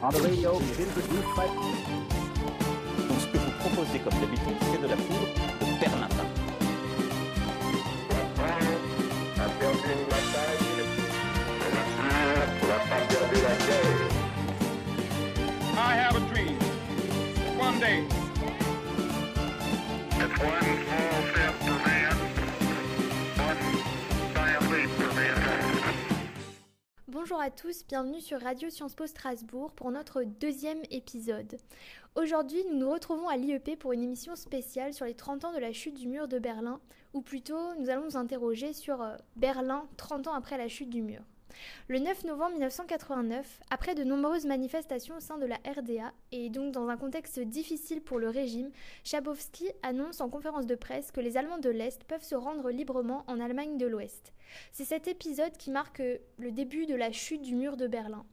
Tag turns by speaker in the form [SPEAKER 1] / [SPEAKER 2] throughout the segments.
[SPEAKER 1] On the radio, we've introduced by...
[SPEAKER 2] Donc ce que vous proposez comme d'habitude, c'est de la poudre de perlimpin.
[SPEAKER 3] I have a dream. One day.
[SPEAKER 4] It's one
[SPEAKER 5] Bonjour à tous, bienvenue sur Radio Sciences Po Strasbourg pour notre deuxième épisode. Aujourd'hui, nous nous retrouvons à l'IEP pour une émission spéciale sur les 30 ans de la chute du mur de Berlin, ou plutôt nous allons nous interroger sur euh, Berlin 30 ans après la chute du mur. Le 9 novembre 1989, après de nombreuses manifestations au sein de la RDA, et donc dans un contexte difficile pour le régime, Chabowski annonce en conférence de presse que les Allemands de l'Est peuvent se rendre librement en Allemagne de l'Ouest. C'est cet épisode qui marque le début de la chute du mur de Berlin.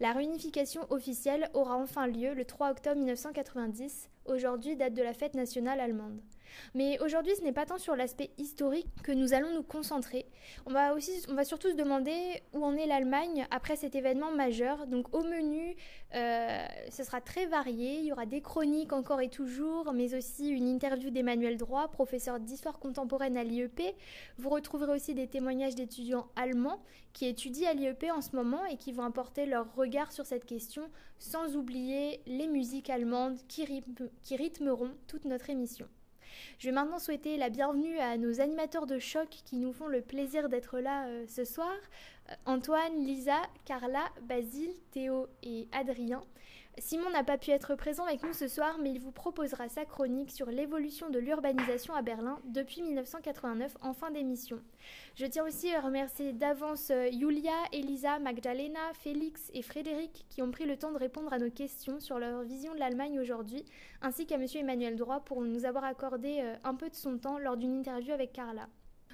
[SPEAKER 5] La réunification officielle aura enfin lieu le 3 octobre 1990, aujourd'hui date de la fête nationale allemande. Mais aujourd'hui, ce n'est pas tant sur l'aspect historique que nous allons nous concentrer. On va aussi, on va surtout se demander où en est l'Allemagne après cet événement majeur. Donc au menu, euh, ce sera très varié. Il y aura des chroniques encore et toujours, mais aussi une interview d'Emmanuel Droit, professeur d'histoire contemporaine à l'IEP. Vous retrouverez aussi des témoignages d'étudiants allemands qui étudient à l'IEP en ce moment et qui vont apporter leur regard sur cette question, sans oublier les musiques allemandes qui, rythme- qui rythmeront toute notre émission. Je vais maintenant souhaiter la bienvenue à nos animateurs de choc qui nous font le plaisir d'être là euh, ce soir. Euh, Antoine, Lisa, Carla, Basile, Théo et Adrien. Simon n'a pas pu être présent avec nous ce soir, mais il vous proposera sa chronique sur l'évolution de l'urbanisation à Berlin depuis 1989 en fin d'émission. Je tiens aussi à remercier d'avance euh, Julia, Elisa, Magdalena, Félix et Frédéric qui ont pris le temps de répondre à nos questions sur leur vision de l'Allemagne aujourd'hui, ainsi qu'à Monsieur Emmanuel Droit pour nous avoir accordé euh, un peu de son temps lors d'une interview avec Carla.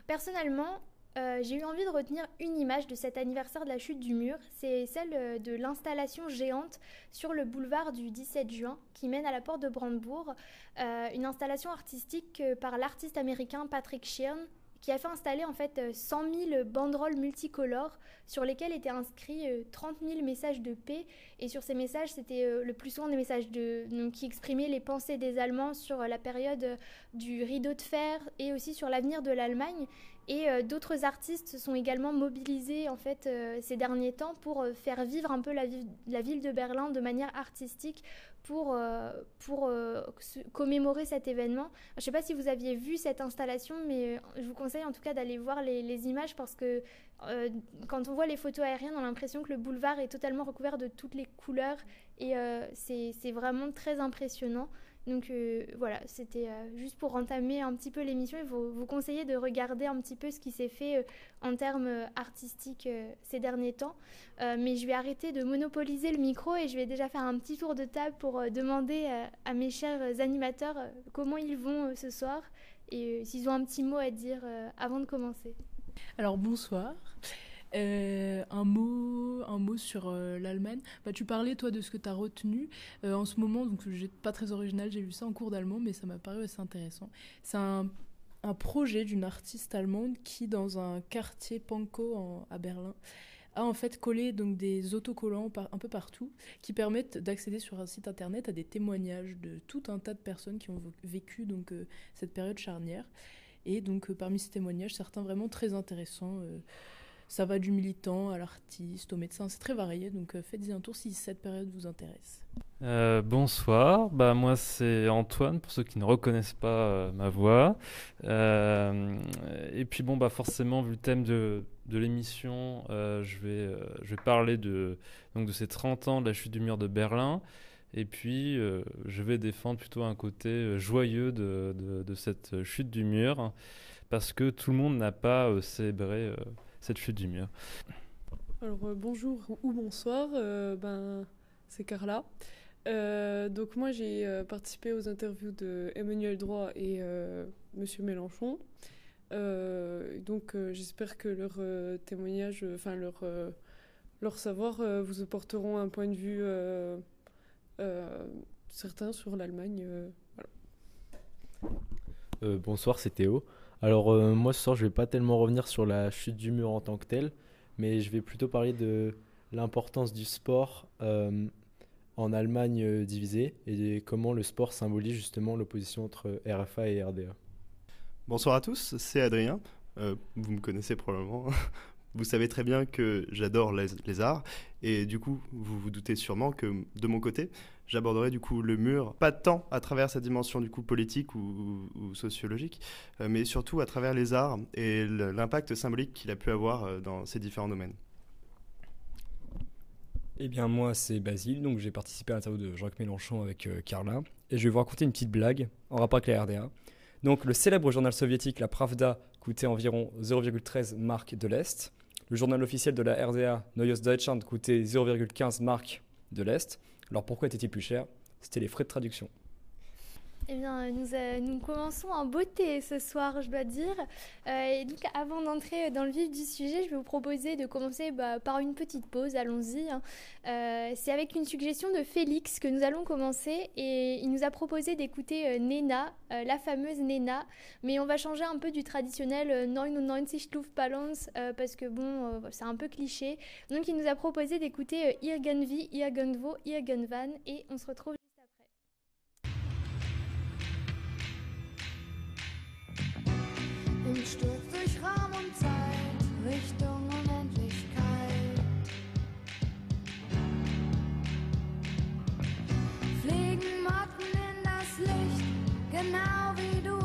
[SPEAKER 5] Personnellement, euh, j'ai eu envie de retenir une image de cet anniversaire de la chute du mur, c'est celle euh, de l'installation géante sur le boulevard du 17 juin qui mène à la porte de Brandebourg, Euh, une installation artistique par l'artiste américain Patrick Shearn qui a fait installer en fait euh, 100 000 banderoles multicolores sur lesquelles étaient inscrits euh, 30 000 messages de paix. Et sur ces messages c'était le plus souvent des messages qui exprimaient les pensées des Allemands sur la période du rideau de fer et aussi sur l'avenir de l'Allemagne et euh, d'autres artistes se sont également mobilisés en fait euh, ces derniers temps pour euh, faire vivre un peu la, vi- la ville de Berlin de manière artistique pour, pour commémorer cet événement. Je ne sais pas si vous aviez vu cette installation, mais je vous conseille en tout cas d'aller voir les, les images parce que quand on voit les photos aériennes, on a l'impression que le boulevard est totalement recouvert de toutes les couleurs et c'est vraiment très impressionnant. Donc euh, voilà, c'était euh, juste pour entamer un petit peu l'émission et vous, vous conseiller de regarder un petit peu ce qui s'est fait euh, en termes artistiques ces derniers temps. Mais je vais arrêter de monopoliser le micro et je vais déjà faire un petit tour de table pour demander à mes chers animateurs comment ils vont ce soir et s'ils ont un petit mot à dire avant de commencer.
[SPEAKER 6] Alors bonsoir. Euh, un mot, un mot sur euh, l'Allemagne. Bah, tu parlais toi de ce que tu as retenu Euh, en ce moment, donc j'ai pas très original, j'ai lu ça en cours d'allemand, mais ça m'a paru assez intéressant. C'est un, projet d'une artiste allemande qui, dans un quartier Pankow à Berlin, a en fait collé donc des autocollants un peu partout qui permettent d'accéder sur un site internet à des témoignages de tout un tas de personnes qui ont vécu donc cette période charnière. Et donc parmi ces témoignages, certains vraiment très intéressants. Ça va du militant à l'artiste, au médecin, c'est très varié, donc euh, faites-y un tour si cette période vous intéresse.
[SPEAKER 7] Euh, bonsoir, bah, moi c'est Antoine, pour ceux qui ne reconnaissent pas euh, ma voix. Et puis bon, bah, forcément, vu le thème de, de l'émission, je, vais, je vais parler de, donc, de ces 30 ans de la chute du mur de Berlin. Et puis, je vais défendre plutôt un côté joyeux de, de, cette chute du mur, parce que tout le monde n'a pas célébré cette chute du mur.
[SPEAKER 8] Alors euh, bonjour ou bonsoir, euh, ben c'est Carla. Euh, donc moi j'ai euh, participé aux interviews de Emmanuel Droit et euh, Monsieur Mélenchon. Euh, donc euh, j'espère que leurs euh, témoignages, euh, enfin leur euh, leur savoir euh, vous apporteront un point de vue euh, euh, certain sur l'Allemagne. euh, voilà.
[SPEAKER 9] Euh, bonsoir, c'est Théo. Alors euh, moi ce soir je vais pas tellement revenir sur la chute du mur en tant que telle, mais je vais plutôt parler de l'importance du sport euh, en Allemagne euh, divisée et comment le sport symbolise justement l'opposition entre RFA et RDA.
[SPEAKER 10] Bonsoir à tous, c'est Adrien. Vous me connaissez probablement. Vous savez très bien que j'adore les, arts et du coup, vous vous doutez sûrement que de mon côté, j'aborderai du coup le mur, pas tant à travers sa dimension du coup politique ou, sociologique, euh, mais surtout à travers les arts et l'impact symbolique qu'il a pu avoir euh, dans ces différents domaines.
[SPEAKER 11] Eh bien moi c'est Basile, donc j'ai participé à l'interview de Jacques Mélenchon avec euh, Carla, et je vais vous raconter une petite blague en rapport avec la RDA. Donc le célèbre journal soviétique, la Pravda, coûtait environ 0,13 marques de l'Est. Le journal officiel de la RDA, Neues Deutschland, coûtait 0,15 marques de l'Est. Alors pourquoi était-il plus cher? C'était les frais de traduction.
[SPEAKER 5] Eh bien, nous, euh, nous, commençons en beauté ce soir, je dois dire. Euh, et donc, avant d'entrer dans le vif du sujet, je vais vous proposer de commencer bah, par une petite pause. Allons-y. Hein. Euh, C'est avec une suggestion de Félix que nous allons commencer. Et il nous a proposé d'écouter euh, Nena, euh, la fameuse Nena. Mais on va changer un peu du traditionnel 99 Luftballons parce que bon, c'est un peu cliché. Donc, il nous a proposé d'écouter Irgenvi, Irgenvo, Irgenvan. Et on se retrouve.
[SPEAKER 12] Stück durch Raum und Zeit, Richtung Unendlichkeit. Fliegen Motten in das Licht, genau wie du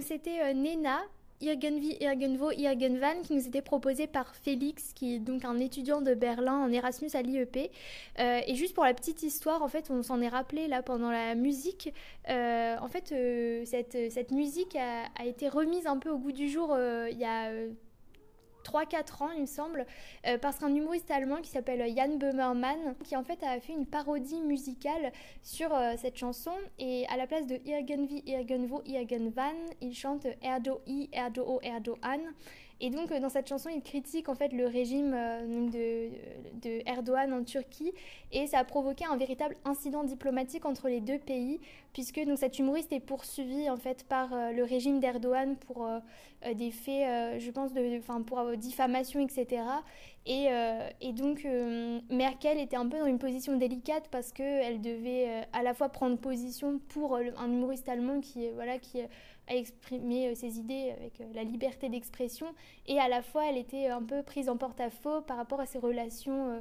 [SPEAKER 5] C'était euh, Nena, Irgenvi, Irgenvo, Irgenvan qui nous était proposé par Félix, qui est donc un étudiant de Berlin en Erasmus à l'IEP. Euh, et juste pour la petite histoire, en fait, on s'en est rappelé là pendant la musique. Euh, en fait, cette, musique a, été remise un peu au goût du jour il y a. 3-4 ans, il me semble, euh, parce qu'un humoriste allemand qui s'appelle Jan Böhmermann, qui en fait a fait une parodie musicale sur euh, cette chanson, et à la place de Irgenvi, Irgenvo, Irgenvan, il chante Erdo I, Erdo O, Erdo An. Et donc euh, dans cette chanson, il critique en fait le régime de, de, Erdogan en Turquie et ça a provoqué un véritable incident diplomatique entre les deux pays puisque donc cet humoriste est poursuivi en fait par le régime d'Erdogan pour des faits, je pense, de, pour diffamation, etc. Et, euh, et donc euh, Merkel était un peu dans une position délicate parce qu'elle devait euh, à la fois prendre position pour un humoriste allemand qui, voilà, qui a exprimé ses idées avec la liberté d'expression. Et à la fois elle était un peu prise en porte-à-faux par rapport à ses relations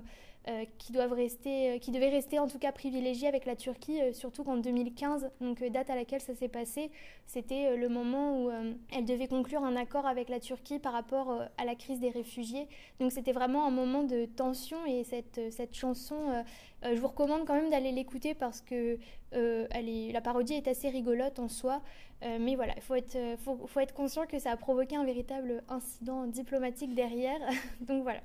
[SPEAKER 5] qui doivent rester, euh, devaient rester en tout cas privilégiées avec la Turquie, euh, surtout qu'en 2015, donc date à laquelle ça s'est passé, c'était le moment où elle devait conclure un accord avec la Turquie par rapport à la crise des réfugiés. Donc c'était vraiment un moment de tension et cette, chanson, je vous recommande quand même d'aller l'écouter parce que la parodie est assez rigolote en soi. mais voilà, il faut être conscient que ça a provoqué un véritable incident diplomatique derrière. donc voilà.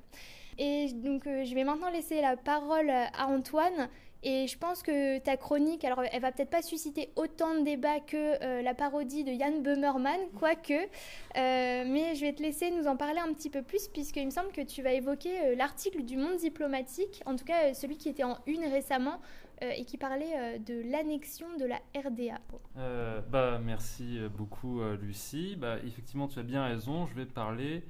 [SPEAKER 5] Et donc, euh, je vais maintenant laisser la parole à Antoine. Et je pense que ta chronique, alors elle va peut-être pas susciter autant de débats que euh, la parodie de Jan Böhmermann, quoique, euh, mais je vais te laisser nous en parler un petit peu plus, puisqu'il me semble que tu vas évoquer euh, l'article du Monde diplomatique, en tout cas celui qui était en une récemment, et qui parlait de l'annexion de la RDA.
[SPEAKER 7] bah, merci beaucoup Lucie. Bah, effectivement, tu as bien raison, je vais parler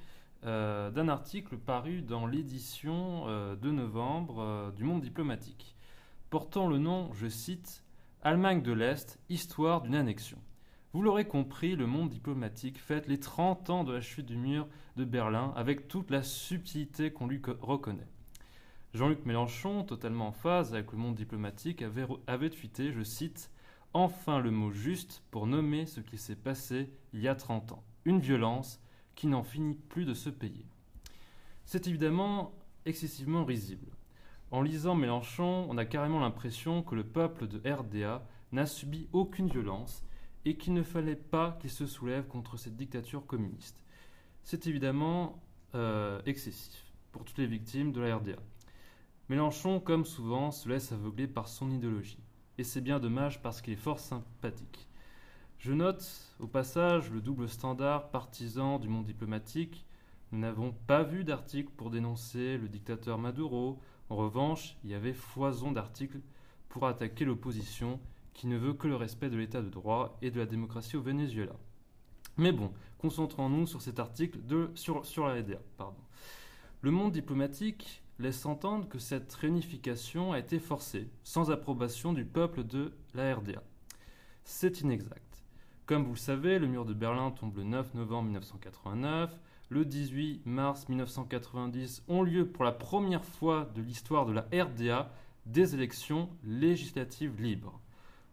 [SPEAKER 7] euh, d'un article paru dans l'édition euh, de novembre euh, du Monde diplomatique, portant le nom, je cite, Allemagne de l'Est, histoire d'une annexion. Vous l'aurez compris, le monde diplomatique fête les 30 ans de la chute du mur de Berlin avec toute la subtilité qu'on lui reconnaît. Jean-Luc Mélenchon, totalement en phase avec le monde diplomatique, avait, avait tweeté, je cite, Enfin le mot juste pour nommer ce qui s'est passé il y a 30 ans. Une violence qui n'en finit plus de se payer. C'est évidemment excessivement risible. En lisant Mélenchon, on a carrément l'impression que le peuple de RDA n'a subi aucune violence et qu'il ne fallait pas qu'il se soulève contre cette dictature communiste. C'est évidemment euh, excessif pour toutes les victimes de la RDA. Mélenchon, comme souvent, se laisse aveugler par son idéologie. Et c'est bien dommage parce qu'il est fort sympathique. Je note au passage le double standard partisan du monde diplomatique. Nous n'avons pas vu d'article pour dénoncer le dictateur Maduro. En revanche, il y avait foison d'articles pour attaquer l'opposition qui ne veut que le respect de l'état de droit et de la démocratie au Venezuela. Mais bon, concentrons-nous sur cet article de, sur, la RDA. Le monde diplomatique laisse entendre que cette réunification a été forcée, sans approbation du peuple de la RDA. C'est inexact. Comme vous le savez, le mur de Berlin tombe le 9 novembre 1989. Le 18 mars 1990 ont lieu pour la première fois de l'histoire de la RDA des élections législatives libres.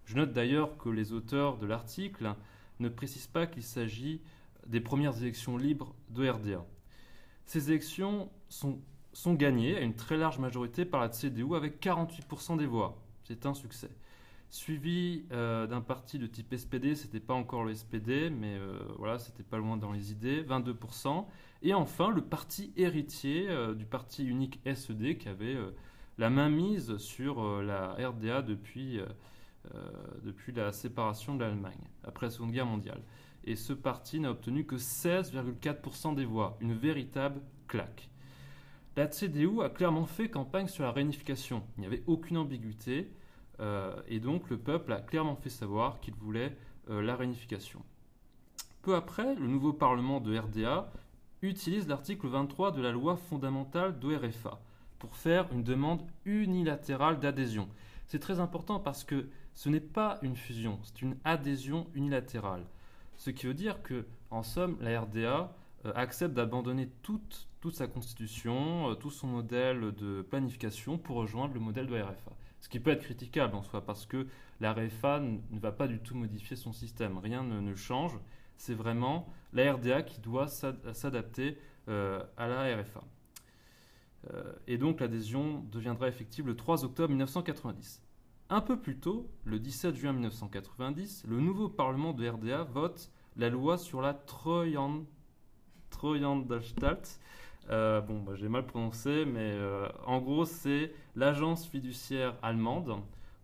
[SPEAKER 7] Je note d'ailleurs que les auteurs de l'article ne précisent pas qu'il s'agit des premières élections libres de RDA. Ces élections sont, sont gagnées à une très large majorité par la CDU avec 48% des voix. C'est un succès. Suivi euh, d'un parti de type SPD, c'était pas encore le SPD, mais euh, voilà, c'était pas loin dans les idées, 22%. Et enfin, le parti héritier euh, du parti unique SED qui avait la main mise sur la RDA depuis, depuis la séparation de l'Allemagne, après la Seconde Guerre mondiale. Et ce parti n'a obtenu que 16,4% des voix, une véritable claque. La CDU a clairement fait campagne sur la réunification. Il n'y avait aucune ambiguïté. Euh, et donc le peuple a clairement fait savoir qu'il voulait euh, la réunification. Peu après, le nouveau Parlement de RDA utilise l'article 23 de la loi fondamentale d'ORFA pour faire une demande unilatérale d'adhésion. C'est très important parce que ce n'est pas une fusion, c'est une adhésion unilatérale. Ce qui veut dire que, en somme, la RDA euh, accepte d'abandonner toute, sa constitution, tout son modèle de planification pour rejoindre le modèle de. Ce qui peut être critiquable en soi, parce que la RFA ne va pas du tout modifier son système. Rien ne, change. C'est vraiment la RDA qui doit s'ad- s'adapter euh, à la RFA. Euh, et donc l'adhésion deviendra effective le 3 octobre 1990. Un peu plus tôt, le 17 juin 1990, le nouveau Parlement de RDA vote la loi sur la Treuhandanstalt. Euh, bon, bah, j'ai mal prononcé, mais euh, en gros, c'est l'agence fiduciaire allemande,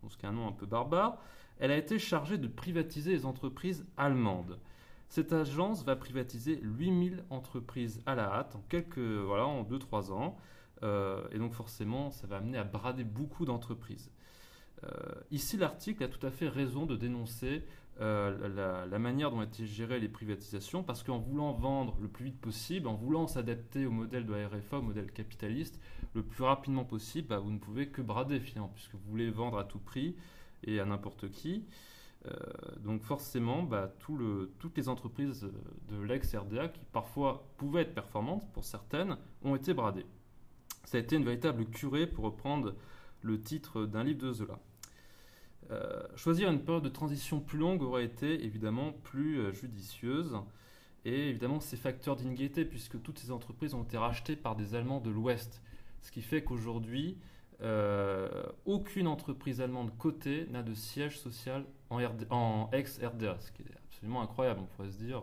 [SPEAKER 7] ce qui est un nom un peu barbare. Elle a été chargée de privatiser les entreprises allemandes. Cette agence va privatiser 8000 entreprises à la hâte en quelques, voilà, en 2-3 ans. Euh, et donc forcément, ça va amener à brader beaucoup d'entreprises. Ici, l'article a tout à fait raison de dénoncer euh, la, manière dont ont été gérées les privatisations, parce qu'en voulant vendre le plus vite possible, en voulant s'adapter au modèle de la RFA, au modèle capitaliste, le plus rapidement possible, bah, vous ne pouvez que brader finalement, puisque vous voulez vendre à tout prix et à n'importe qui. Euh, donc forcément, bah, toutes les entreprises de l'ex-RDA, qui parfois pouvaient être performantes pour certaines, ont été bradées. Ça a été une véritable curée, pour reprendre le titre d'un livre de Zola. Euh, choisir une période de transition plus longue aurait été évidemment plus euh, judicieuse. Et évidemment, ces facteurs d'inégalité, puisque toutes ces entreprises ont été rachetées par des Allemands de l'Ouest. Ce qui fait qu'aujourd'hui, euh, aucune entreprise allemande cotée n'a de siège social en, RD en ex-RDA, ce qui est absolument incroyable. On pourrait se dire,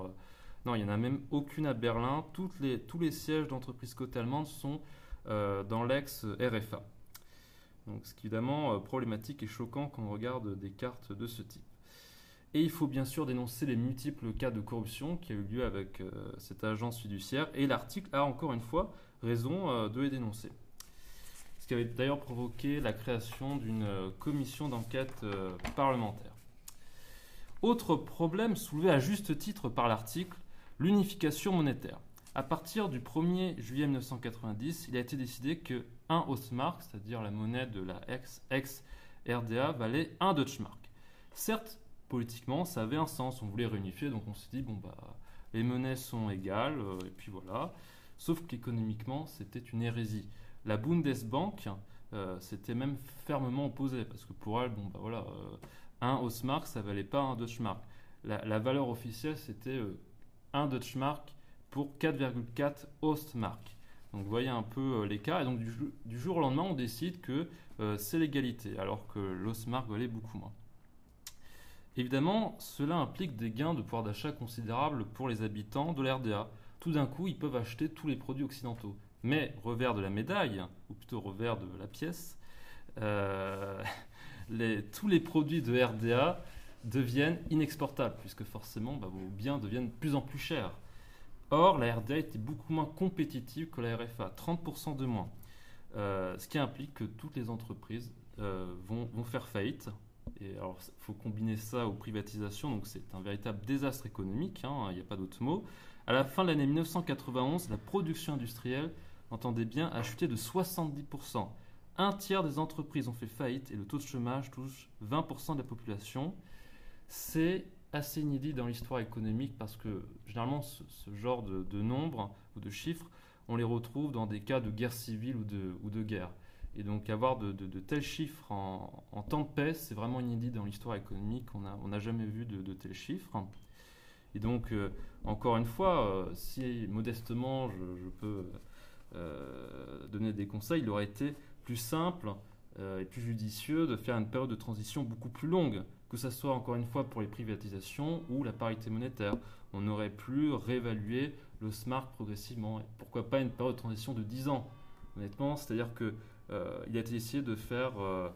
[SPEAKER 7] non, il n'y en a même aucune à Berlin. Tous les sièges d'entreprises cotées allemandes sont dans l'ex-RFA. Donc, ce qui est évidemment euh, problématique et choquant quand on regarde des cartes de ce type. Et il faut bien sûr dénoncer les multiples cas de corruption qui a eu lieu avec euh, cette agence fiduciaire. Et l'article a encore une fois raison euh, de les dénoncer. Ce qui avait d'ailleurs provoqué la création d'une commission d'enquête parlementaire. Autre problème soulevé à juste titre par l'article, l'unification monétaire. À partir du 1er juillet 1990, il a été décidé que 1 Ostmark, c'est-à-dire la monnaie de la ex- ex-RDA, valait 1 Deutschmark. Certes, politiquement, ça avait un sens, on voulait réunifier, donc on s'est dit, bon, bah, les monnaies sont égales, euh, et puis voilà. Sauf qu'économiquement, c'était une hérésie. La Bundesbank euh, s'était même fermement opposée, parce que pour elle, bon, bah voilà, euh, 1 Ostmark, ça valait pas un Deutschmark. La, la valeur officielle, c'était euh, 1 Deutschmark pour 4,4 Ostmark. Donc vous voyez un peu euh, l'écart. Et donc du, jou- du jour au lendemain, on décide que euh, c'est l'égalité, alors que l'Osmark valait beaucoup moins. Évidemment, cela implique des gains de pouvoir d'achat considérables pour les habitants de l'RDA. Tout d'un coup, ils peuvent acheter tous les produits occidentaux. Mais revers de la médaille, ou plutôt revers de la pièce, euh, les- tous les produits de RDA deviennent inexportables, puisque forcément bah, vos biens deviennent de plus en plus chers. Or, la RDA était beaucoup moins compétitive que la RFA, 30% de moins. Euh, ce qui implique que toutes les entreprises euh, vont, faire faillite. Et alors, il faut combiner ça aux privatisations, donc c'est un véritable désastre économique, hein, il n'y a pas d'autre mot. À la fin de l'année 1991, la production industrielle, entendez bien, a chuté de 70%. Un tiers des entreprises ont fait faillite et le taux de chômage touche 20% de la population. C'est assez inédit dans l'histoire économique parce que généralement ce, genre de, nombres ou de chiffres, on les retrouve dans des cas de guerre civile ou de, ou guerre. Et donc avoir de, tels chiffres en, en temps de paix, c'est vraiment inédit dans l'histoire économique. On n'a jamais vu de, tels chiffres. Et donc, euh, encore une fois, euh, si modestement je, peux euh, donner des conseils, il aurait été plus simple et plus judicieux de faire une période de transition beaucoup plus longue, que ce soit encore une fois pour les privatisations ou la parité monétaire. On aurait pu réévaluer le SMART progressivement. Pourquoi pas une période de transition de 10 ans Honnêtement, c'est-à-dire que euh, a été essayé de faire euh,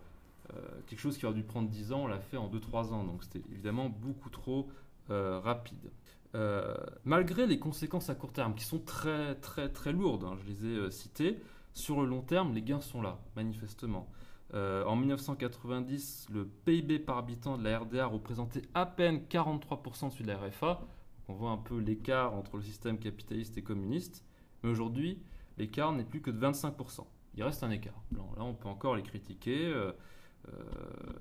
[SPEAKER 7] euh, quelque chose qui aurait dû prendre 10 ans, on l'a fait en 2-3 ans. Donc c'était évidemment beaucoup trop rapide. Malgré les conséquences à court terme, qui sont très très très lourdes, hein, je les ai citées, sur le long terme, les gains sont là, manifestement. Euh, en 1990, le PIB par habitant de la RDA représentait à peine 43% de celui de la RFA. On voit un peu l'écart entre le système capitaliste et communiste. Mais aujourd'hui, l'écart n'est plus que de 25%. Il reste un écart. Là, on peut encore les critiquer. euh, euh,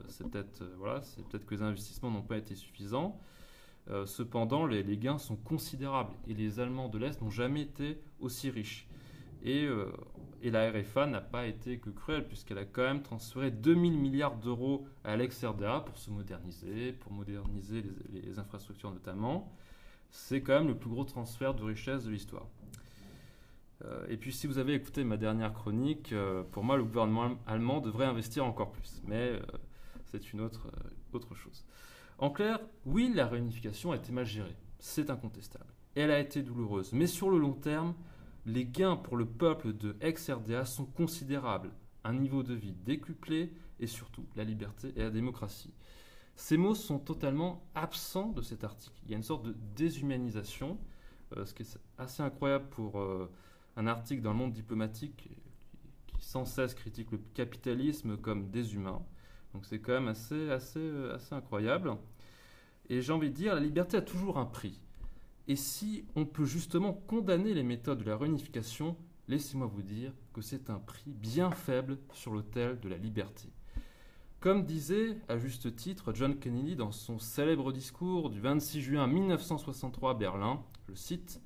[SPEAKER 7] c'est peut-être que les investissements n'ont pas été suffisants. Cependant, les gains sont considérables et les Allemands de l'Est n'ont jamais été aussi riches. Et, euh, et la RFA n'a pas été que cruelle, puisqu'elle a quand même transféré 2000 milliards d'euros à l'ex-RDA pour se moderniser, pour moderniser les, infrastructures notamment. C'est quand même le plus gros transfert de richesse de l'histoire. Euh, et puis si vous avez écouté ma dernière chronique, euh, pour moi le gouvernement allemand devrait investir encore plus. Mais c'est une autre, autre chose. En clair, oui, la réunification a été mal gérée, c'est incontestable. Elle a été douloureuse, mais sur le long terme, les gains pour le peuple de ex-RDA sont considérables. Un niveau de vie décuplé et surtout la liberté et la démocratie. Ces mots sont totalement absents de cet article. Il y a une sorte de déshumanisation, euh, ce qui est assez incroyable pour euh, un article dans le monde diplomatique qui, sans cesse critique le capitalisme comme déshumain. Donc c'est quand même assez, assez, euh, assez incroyable. Et j'ai envie de dire, la liberté a toujours un prix. Et si on peut justement condamner les méthodes de la réunification, laissez-moi vous dire que c'est un prix bien faible sur l'autel de la liberté. Comme disait à juste titre John Kennedy dans son célèbre discours du 26 juin 1963 à Berlin, je cite,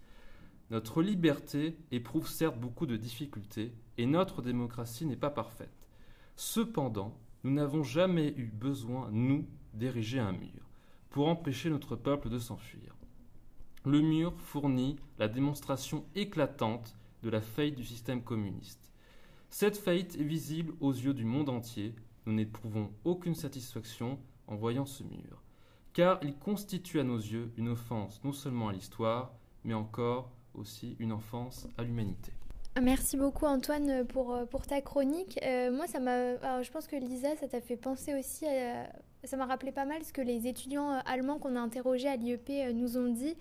[SPEAKER 7] Notre liberté éprouve certes beaucoup de difficultés et notre démocratie n'est pas parfaite. Cependant, nous n'avons jamais eu besoin, nous, d'ériger un mur pour empêcher notre peuple de s'enfuir. Le mur fournit la démonstration éclatante de la faillite du système communiste. Cette faillite est visible aux yeux du monde entier. Nous n'éprouvons aucune satisfaction en voyant ce mur, car il constitue à nos yeux une offense non seulement à l'histoire, mais encore aussi une offense à l'humanité.
[SPEAKER 5] Merci beaucoup Antoine pour, euh, ta chronique. Euh, moi, ça m'a. je pense que Lisa, ça t'a fait penser aussi à. Ça m'a rappelé pas mal ce que les étudiants allemands qu'on a interrogés à l'IEP euh, nous ont dit.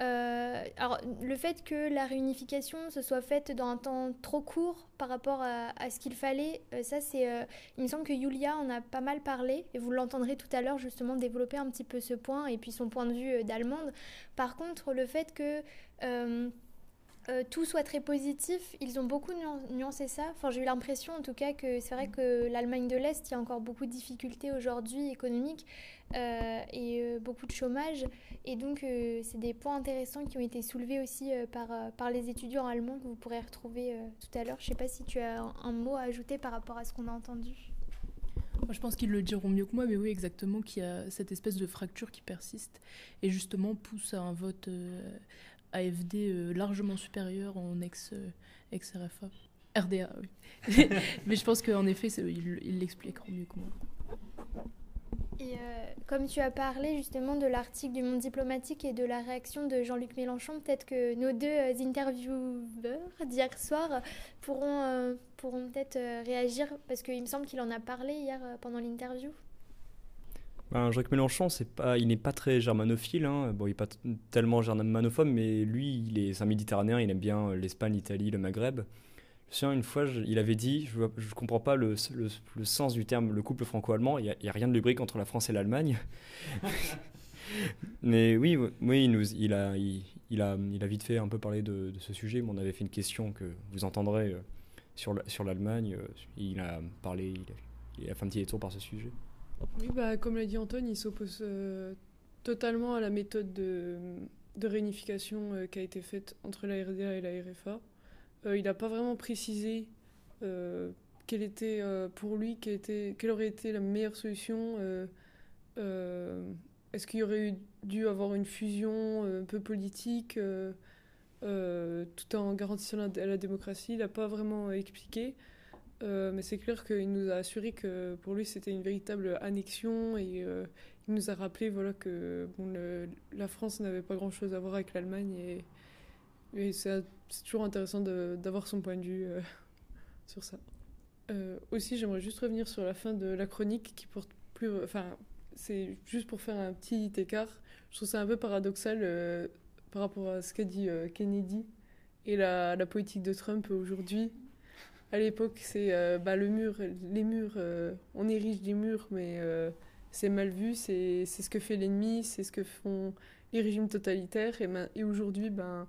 [SPEAKER 5] Euh, alors, le fait que la réunification se soit faite dans un temps trop court par rapport à, ce qu'il fallait, euh, ça c'est. euh, il me semble que Yulia en a pas mal parlé et vous l'entendrez tout à l'heure justement développer un petit peu ce point et puis son point de vue d'allemande. Par contre, le fait que. Euh, tout soit très positif. Ils ont beaucoup nuan- nuancé ça. Enfin, j'ai eu l'impression, en tout cas, que c'est vrai que l'Allemagne de l'Est, il y a encore beaucoup de difficultés aujourd'hui économiques euh, et euh, beaucoup de chômage. Et donc, c'est des points intéressants qui ont été soulevés aussi par, par les étudiants allemands que vous pourrez retrouver tout à l'heure. Je ne sais pas si tu as un, un mot à ajouter par rapport à ce qu'on a entendu.
[SPEAKER 6] Moi, je pense qu'ils le diront mieux que moi, mais oui, exactement, qu'il y a cette espèce de fracture qui persiste et justement pousse à un vote AFD euh, largement supérieur en ex, euh, ex-RFA. RDA, oui. Mais je pense qu'en effet, c'est- il il l'expliquera mieux que moi.
[SPEAKER 5] Et euh, comme tu as parlé justement de l'article du Monde diplomatique et de la réaction de Jean-Luc Mélenchon, peut-être que nos deux euh, intervieweurs d'hier soir pourront, euh, pourront peut-être euh, réagir, parce qu'il me semble qu'il en a parlé hier euh, pendant l'interview.
[SPEAKER 11] Ben, Jacques Mélenchon, c'est pas, il n'est pas très germanophile. hein. Bon, il n'est pas tellement germanophobe, mais lui, il est, c'est un Méditerranéen. Il aime bien euh, l'Espagne, l'Italie, le Maghreb. Je me souviens, une fois, il avait dit Je ne comprends pas le, sens du terme le couple franco-allemand. Il n'y a, rien de lubrique entre la France et l'Allemagne. mais oui, oui il, a, vite fait un peu parler de, ce sujet. Mais on avait fait une question que vous entendrez euh, sur la- sur l'Allemagne. Euh, Il a parlé, il a fait un petit détour par ce sujet.
[SPEAKER 8] Oui, bah, comme l'a dit Antoine, il s'oppose euh, totalement à la méthode de, réunification euh, qui a été faite entre la RDA et la RFA. Euh, il n'a pas vraiment précisé quelle était pour lui, quelle, était, quelle aurait été la meilleure solution. Est-ce qu'il aurait dû avoir une fusion un peu politique tout en garantissant la, la démocratie? Il n'a pas vraiment expliqué. Euh, mais c'est clair qu'il nous a assuré que pour lui c'était une véritable annexion et euh, il nous a rappelé voilà, que bon, la France n'avait pas grand chose à voir avec l'Allemagne et, c'est toujours intéressant d'avoir son point de vue euh, sur ça. Aussi, j'aimerais juste revenir sur la fin de la chronique qui porte plus. Enfin, c'est juste pour faire un petit écart. Je trouve ça un peu paradoxal par rapport à ce qu'a dit Kennedy et la politique de Trump aujourd'hui. À l'époque, c'est euh, bah, le mur, les murs, euh, on érige des murs, mais euh, c'est mal vu, c'est ce que fait l'ennemi, c'est ce que font les régimes totalitaires, et, ben- aujourd'hui, ben,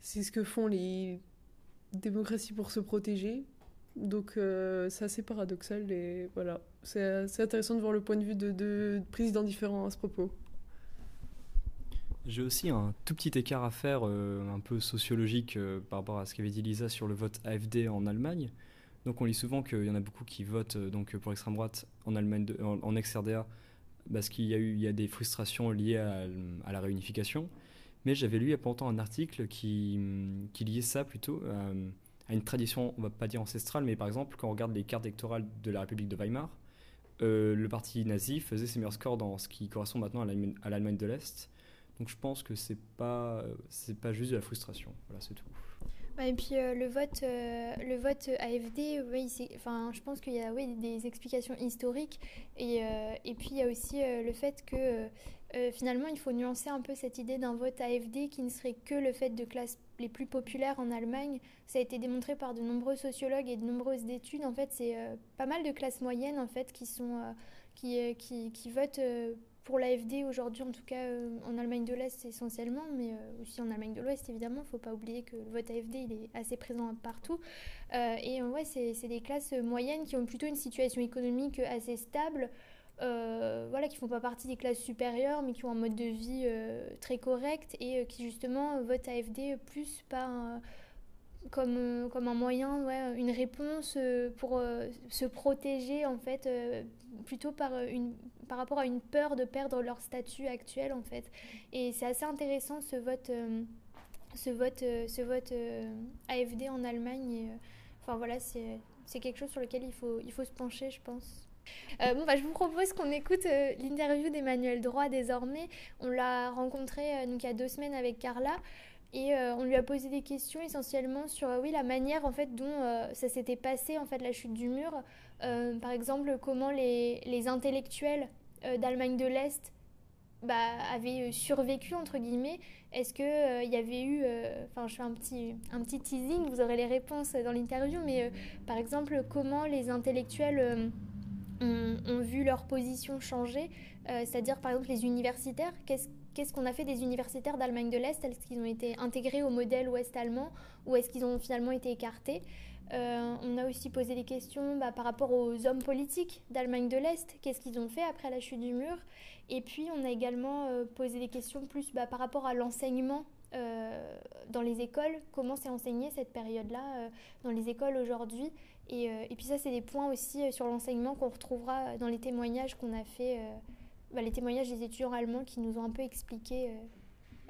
[SPEAKER 8] c'est ce que font les démocraties pour se protéger. Donc c'est assez paradoxal, et voilà, c'est intéressant de voir le point de vue de deux présidents différents à ce propos.
[SPEAKER 11] J'ai aussi un tout petit écart à faire, euh, un peu sociologique, euh, par rapport à ce qu'avait dit Lisa sur le vote AFD en Allemagne. Donc on lit souvent qu'il y en a beaucoup qui votent euh, donc pour l'extrême droite en Allemagne, en, ex-RDA, parce qu'il y a eu il y a des frustrations liées à, la réunification. Mais j'avais lu il y un article qui, hum, qui liait ça plutôt à, une tradition, on va pas dire ancestrale, mais par exemple quand on regarde les cartes électorales de la République de Weimar, le parti nazi faisait ses meilleurs scores dans ce qui correspond maintenant à l'Allemagne de l'Est. Donc je pense que c'est pas c'est pas juste de la frustration. Voilà, c'est tout.
[SPEAKER 5] Ouais, et puis euh, le vote, euh, le vote AFD, enfin, je pense qu'il y a oui, des explications historiques et, euh, et puis il y a aussi le fait que finalement il faut nuancer un peu cette idée d'un vote AFD qui ne serait que le fait de classes les plus populaires en Allemagne. Ça a été démontré par de nombreux sociologues et de nombreuses études. En fait, c'est pas mal de classes moyennes en fait qui sont qui, qui, qui votent pour l'AFD aujourd'hui, en tout cas euh, en Allemagne de l'Est essentiellement, mais euh, aussi en Allemagne de l'Ouest évidemment. Il ne faut pas oublier que le vote AFD il est assez présent partout. Euh, et ouais, c'est des classes moyennes qui ont plutôt une situation économique assez stable. voilà, qui font pas partie des classes supérieures, mais qui ont un mode de vie très correct et qui justement votent AFD plus par comme, euh, comme un moyen, ouais, une réponse euh, pour euh, se protéger en fait, plutôt par, une, par rapport à une peur de perdre leur statut actuel en fait. Et c'est assez intéressant ce vote, ce vote, ce vote AFD en Allemagne. Enfin voilà, c'est quelque chose sur lequel il faut, il faut se pencher, je pense. Bon, bah, je vous propose qu'on écoute l'interview d'Emmanuel Droit désormais. On l'a rencontré donc, il y a deux semaines avec Carla. Et euh, on lui a posé des questions essentiellement sur euh, oui, la manière en fait, dont euh, ça s'était passé, en fait, la chute du mur. Par exemple, comment les, les intellectuels d'Allemagne de l'Est bah, avaient survécu, entre guillemets. Est-ce qu'il il y avait eu... Enfin, je fais un petit, un petit teasing, vous aurez les réponses dans l'interview, mais par exemple, comment les intellectuels... ont, ont vu leur position changer, c'est-à-dire par exemple les universitaires. Qu'est-ce qu'est-ce qu'on a fait des universitaires d'Allemagne de l'Est? Est-ce qu'ils ont été intégrés au modèle ouest-allemand ou est-ce qu'ils ont finalement été écartés? Euh, On a aussi posé des questions bah, par rapport aux hommes politiques d'Allemagne de l'Est. Qu'est-ce qu'ils ont fait après la chute du mur? Et puis on a également euh, posé des questions plus bah, par rapport à l'enseignement euh, dans les écoles, comment c'est enseigné cette période-là dans les écoles aujourd'hui? Et, et puis ça, c'est des points aussi sur l'enseignement qu'on retrouvera dans les témoignages qu'on a fait, bah, les témoignages des étudiants allemands qui nous ont un peu expliqué euh,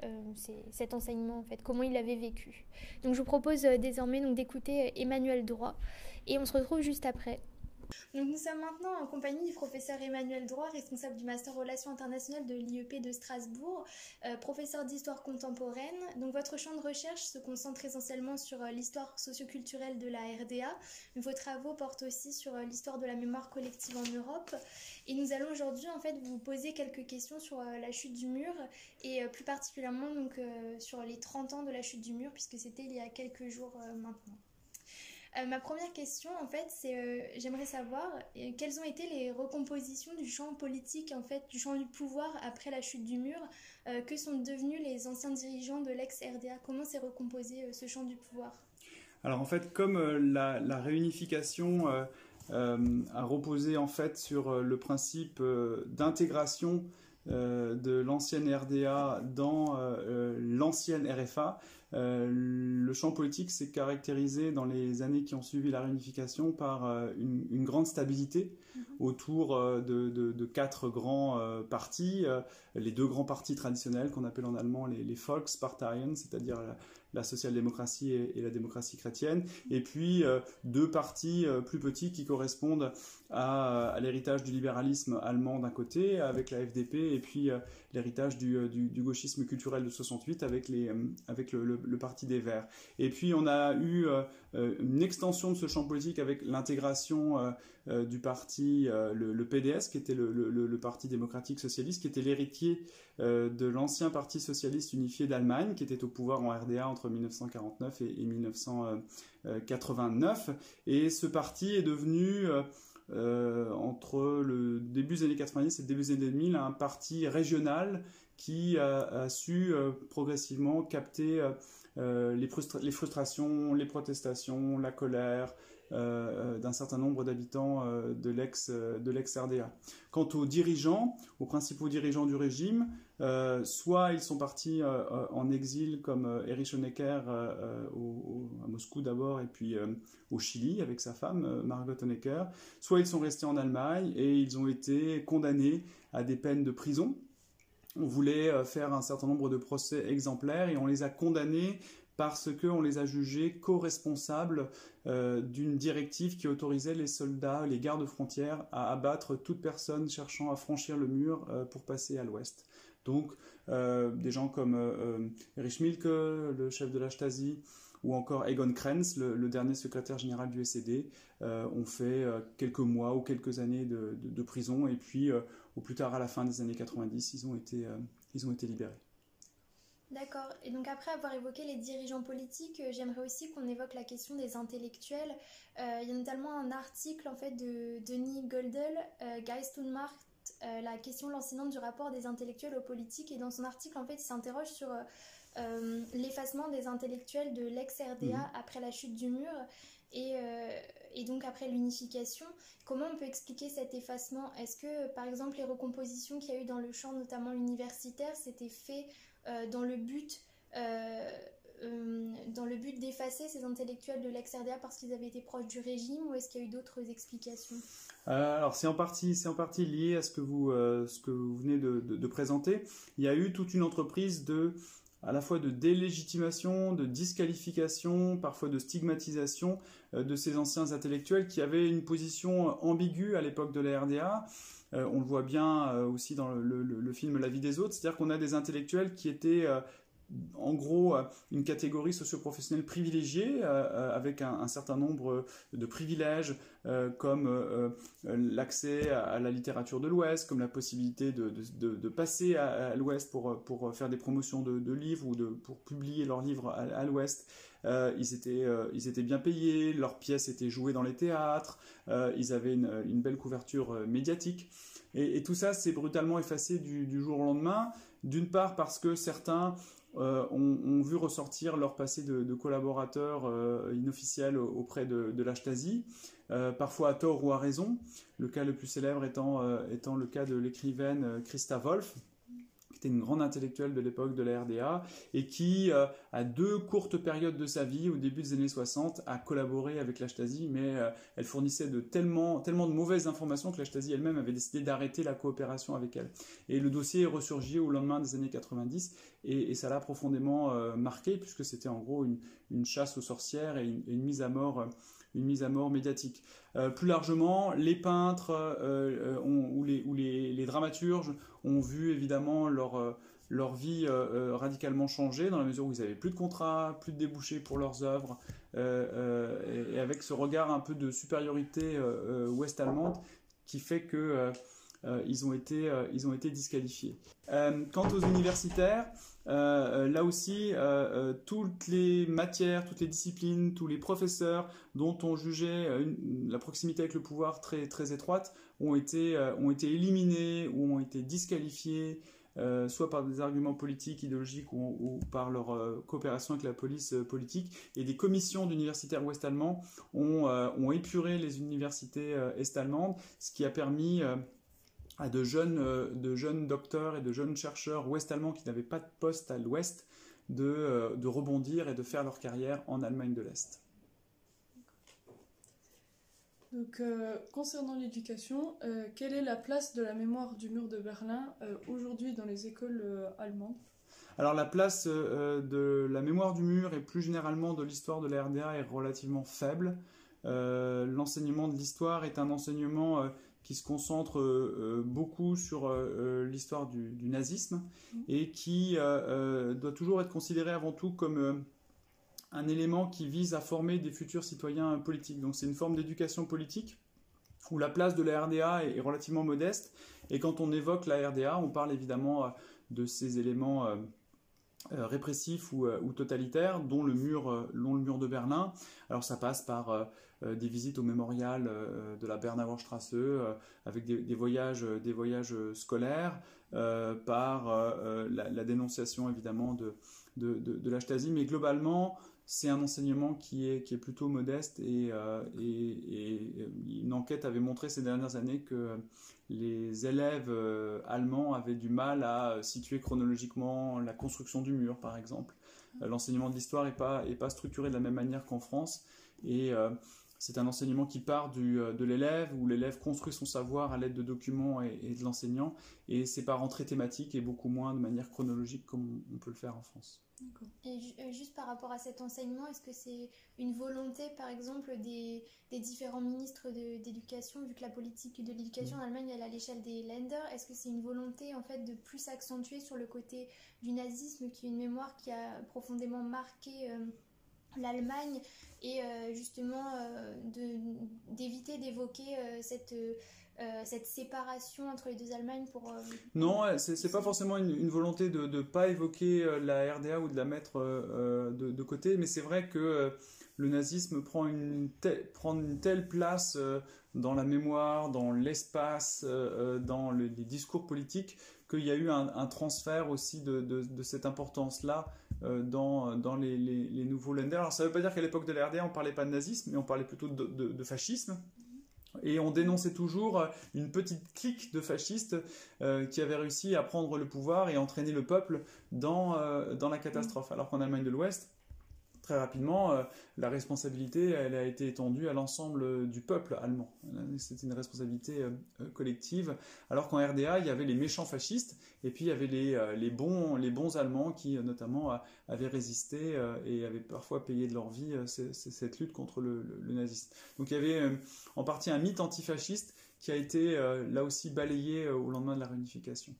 [SPEAKER 5] euh, cet enseignement, en fait, comment il l'avait vécu. Donc je vous propose euh, désormais d'écouter Emmanuel Droit et on se retrouve juste après. Donc nous sommes maintenant en compagnie du professeur Emmanuel Droit, responsable du master relations internationales de l'IEP de Strasbourg, euh, professeur d'histoire contemporaine. Donc votre champ de recherche se concentre essentiellement sur euh, l'histoire socioculturelle de la RDA. Vos travaux portent aussi sur euh, l'histoire de la mémoire collective en Europe. Et nous allons aujourd'hui en fait vous poser quelques questions sur euh, la chute du mur et plus particulièrement donc sur les 30 ans de la chute du mur puisque c'était il y a quelques jours maintenant. Euh, ma première question, en fait, c'est euh, j'aimerais savoir euh, quelles ont été les recompositions du champ politique, en fait, du champ du pouvoir après la chute du mur? que sont devenus les anciens dirigeants de l'ex-RDA Comment s'est recomposé ce champ du pouvoir?
[SPEAKER 13] Alors en fait, comme la, la réunification a reposé en fait sur le principe d'intégration de l'ancienne RDA dans l'ancienne RFA, euh, le champ politique s'est caractérisé dans les années qui ont suivi la réunification par euh, une, une grande stabilité autour euh, de, de- de quatre grands partis, les deux grands partis traditionnels qu'on appelle en allemand les, les Volksparteien, c'est-à-dire la, social-démocratie et, la démocratie chrétienne, et puis euh, deux partis euh, plus petits qui correspondent à, à l'héritage du libéralisme allemand d'un côté, avec la FDP, et puis euh, l'héritage du, euh, gauchisme culturel de 68 avec, les, euh, avec le, le- Parti des Verts. Et puis on a eu euh, euh, une extension de ce champ politique avec l'intégration euh, euh, du parti, euh, le, PDS, qui était le, Parti démocratique socialiste, qui était l'héritier euh, de l'ancien Parti socialiste unifié d'Allemagne, qui était au pouvoir en RDA entre 1949 et, et 1989. Et ce parti est devenu, euh, euh, entre le début des années 90 et le début des années 2000, un parti régional qui a, su euh, progressivement capter euh, les, frustra- les frustrations, les protestations, la colère euh, euh, d'un certain nombre d'habitants de l'ex de l'ex-RDA. Quant aux dirigeants, aux principaux dirigeants du régime, soit ils sont partis en exil comme Erich Honecker à Moscou d'abord et puis au Chili avec sa femme Margot Honecker, soit ils sont restés en Allemagne et ils ont été condamnés à des peines de prison on voulait euh, faire un certain nombre de procès exemplaires et on les a condamnés parce qu'on les a jugés co-responsables euh, d'une directive qui autorisait les soldats, les gardes frontières à abattre toute personne cherchant à franchir le mur euh, pour passer à l'ouest. Donc des gens comme Erich Milke, le chef de la Stasi, ou encore Egon Krenz, le, dernier secrétaire général du SED, ont fait quelques mois ou quelques années de, prison et puis au plus tard à la fin des années 90, ils ont été, euh, ils ont été libérés.
[SPEAKER 5] D'accord. Et donc après avoir évoqué les dirigeants politiques, euh, j'aimerais aussi qu'on évoque la question des intellectuels. Euh, il y a notamment un article en fait de Denis Goldel, euh, Geist und euh, la question lancinante du rapport des intellectuels aux politiques. Et dans son article, en fait, il s'interroge sur l'effacement des intellectuels de l'ex-RDA
[SPEAKER 14] Mhm.
[SPEAKER 5] après la chute du mur et, et donc après l'unification. Comment on peut expliquer cet effacement? Est-ce que, par exemple, les recompositions qu'il y a eu dans le champ, notamment universitaire, c'était fait euh, dans le but euh, euh, dans le but d'effacer ces intellectuels de l'ex-RDA parce qu'ils avaient été proches du régime ou est-ce qu'il y a eu d'autres explications?
[SPEAKER 13] Alors c'est en partie, en partie lié à ce que vous, ce que vous venez de présenter. Il y a eu toute une entreprise de, à la fois de délégitimation, de disqualification, parfois de stigmatisation euh, de ces anciens intellectuels qui avaient une position ambiguë à l'époque de la RDA. Euh, on le voit bien euh, aussi dans le, film La vie des autres, c'est-à-dire qu'on a des intellectuels qui étaient euh, en gros euh, une catégorie socioprofessionnelle privilégiée euh, euh, avec un, certain nombre de privilèges comme l'accès à, la littérature de l'Ouest, comme la possibilité de, passer à, l'Ouest pour, faire des promotions de, livres ou pour publier leurs livres à, l'Ouest. Ils, étaient, bien payés, leurs pièces étaient jouées dans les théâtres, ils avaient une, belle couverture médiatique. Et, tout ça s'est brutalement effacé du jour au lendemain, d'une part parce que certains euh, ont, vu ressortir leur passé de, collaborateurs euh, inofficiels auprès de, de euh, parfois à tort ou à raison. Le cas le plus célèbre étant, étant le cas de l'écrivaine Christa Wolf, était une grande intellectuelle de l'époque de la RDA et qui, euh, à deux courtes périodes de sa vie, au début des années 60, a collaboré avec la Stasi, mais euh, elle fournissait de tellement, tellement de mauvaises informations que la Stasi elle-même avait décidé d'arrêter la coopération avec elle. Et le dossier est ressurgi au lendemain des années 90 et, et ça l'a profondément euh, marqué puisque c'était en gros une, chasse aux sorcières et une mise à mort. Une mise à mort médiatique. Euh, plus largement, les peintres euh, euh, ou, les, dramaturges ont vu évidemment leur, vie radicalement changer dans la mesure où ils n'avaient plus de contrats, plus de débouchés pour leurs œuvres, et, et avec ce regard un peu de supériorité ouest-allemande qui fait que ils, ont été, ils ont été disqualifiés. Quant aux universitaires, euh, euh, là aussi, euh, toutes les matières, toutes les disciplines, tous les professeurs dont on jugeait la proximité avec le pouvoir très, très étroite ont été, ont été éliminés ou ont été disqualifiés, soit par des arguments politiques, idéologiques ou, par leur coopération avec la police politique. Et des commissions d'universitaires ouest-allemands ont, épuré les universités est-allemandes, ce qui a permis à de jeunes, euh, de jeunes docteurs et de jeunes chercheurs ouest-allemands qui n'avaient pas de poste à l'ouest de, euh, de rebondir et de faire leur carrière en Allemagne de l'Est.
[SPEAKER 8] Donc, euh, concernant l'éducation, euh, quelle est la place de la mémoire du mur de Berlin euh, aujourd'hui dans les écoles allemandes?
[SPEAKER 13] Alors la place de la mémoire du mur et plus généralement de l'histoire de la RDA est relativement faible. Euh, L'enseignement de l'histoire est un enseignement euh, qui se concentre euh, euh, beaucoup sur euh, l'histoire du, du nazisme et qui euh, doit toujours être considéré avant tout comme un élément qui vise à former des futurs citoyens politiques. Donc c'est une forme d'éducation politique où la place de la RDA est est relativement modeste. Et quand on évoque la RDA, on parle évidemment de ces éléments euh, répressifs ou, euh, ou totalitaires, dont le mur, euh, dont le mur de Berlin. Alors ça passe par des visites au mémorial de la Bernauer Straße, euh, avec des, voyages, des voyages scolaires, par la, dénonciation évidemment de, de, la Stasi, mais globalement c'est un enseignement qui est, plutôt modeste et, une enquête avait montré ces dernières années que les élèves euh, allemands avaient du mal à situer chronologiquement la construction du mur, par exemple. Euh, L'enseignement de l'histoire n'est pas, est pas structuré de la même manière qu'en France et euh, c'est un enseignement qui part du, euh, de l'élève, où l'élève construit son savoir à l'aide de documents et, et de l'enseignant, et c'est par entrée thématique et beaucoup moins de manière chronologique comme on peut le faire en France.
[SPEAKER 5] Et euh, juste par rapport à cet enseignement, est-ce que c'est une volonté, par exemple, des, des différents ministres d'éducation, vu que la politique de l'éducation en Allemagne elle est à l'échelle des Länder, est-ce que c'est une volonté en fait de plus accentuer sur le côté du nazisme, qui est une mémoire qui a profondément marqué euh, l'Allemagne, et euh, justement euh, d'éviter d'évoquer cette, euh, cette séparation entre les deux Allemagnes pour... euh,
[SPEAKER 13] Non, c'est pas forcément une, une volonté de ne pas évoquer euh, la RDA ou de la mettre euh, de, de côté, mais c'est vrai que le nazisme prend une, telle, prend une telle place dans la mémoire, dans l'espace, dans le- les discours politiques, qu'il y a eu un, un transfert aussi de, de- de cette importance-là dans, dans les, les- les nouveaux Länder. Alors ça veut pas dire qu'à l'époque de la RDA, on parlait pas de nazisme, mais on parlait plutôt de fascisme. Et on dénonçait toujours euh, une petite clique de fascistes euh, qui avait réussi à prendre le pouvoir et entraîner le peuple dans, euh, dans la catastrophe. Alors qu'en Allemagne de l'Ouest, très rapidement, euh, la responsabilité elle a été étendue à l'ensemble du peuple allemand. C'était une responsabilité euh, euh, collective. Alors qu'en RDA, il y avait les méchants fascistes et puis il y avait les, euh, les, bons, les bons Allemands qui, euh, notamment, avaient résisté euh, et avaient parfois payé de leur vie euh, cette lutte contre le, le- nazisme. Donc il y avait euh, en partie un mythe antifasciste qui a été euh, là aussi balayé euh, au lendemain de la réunification.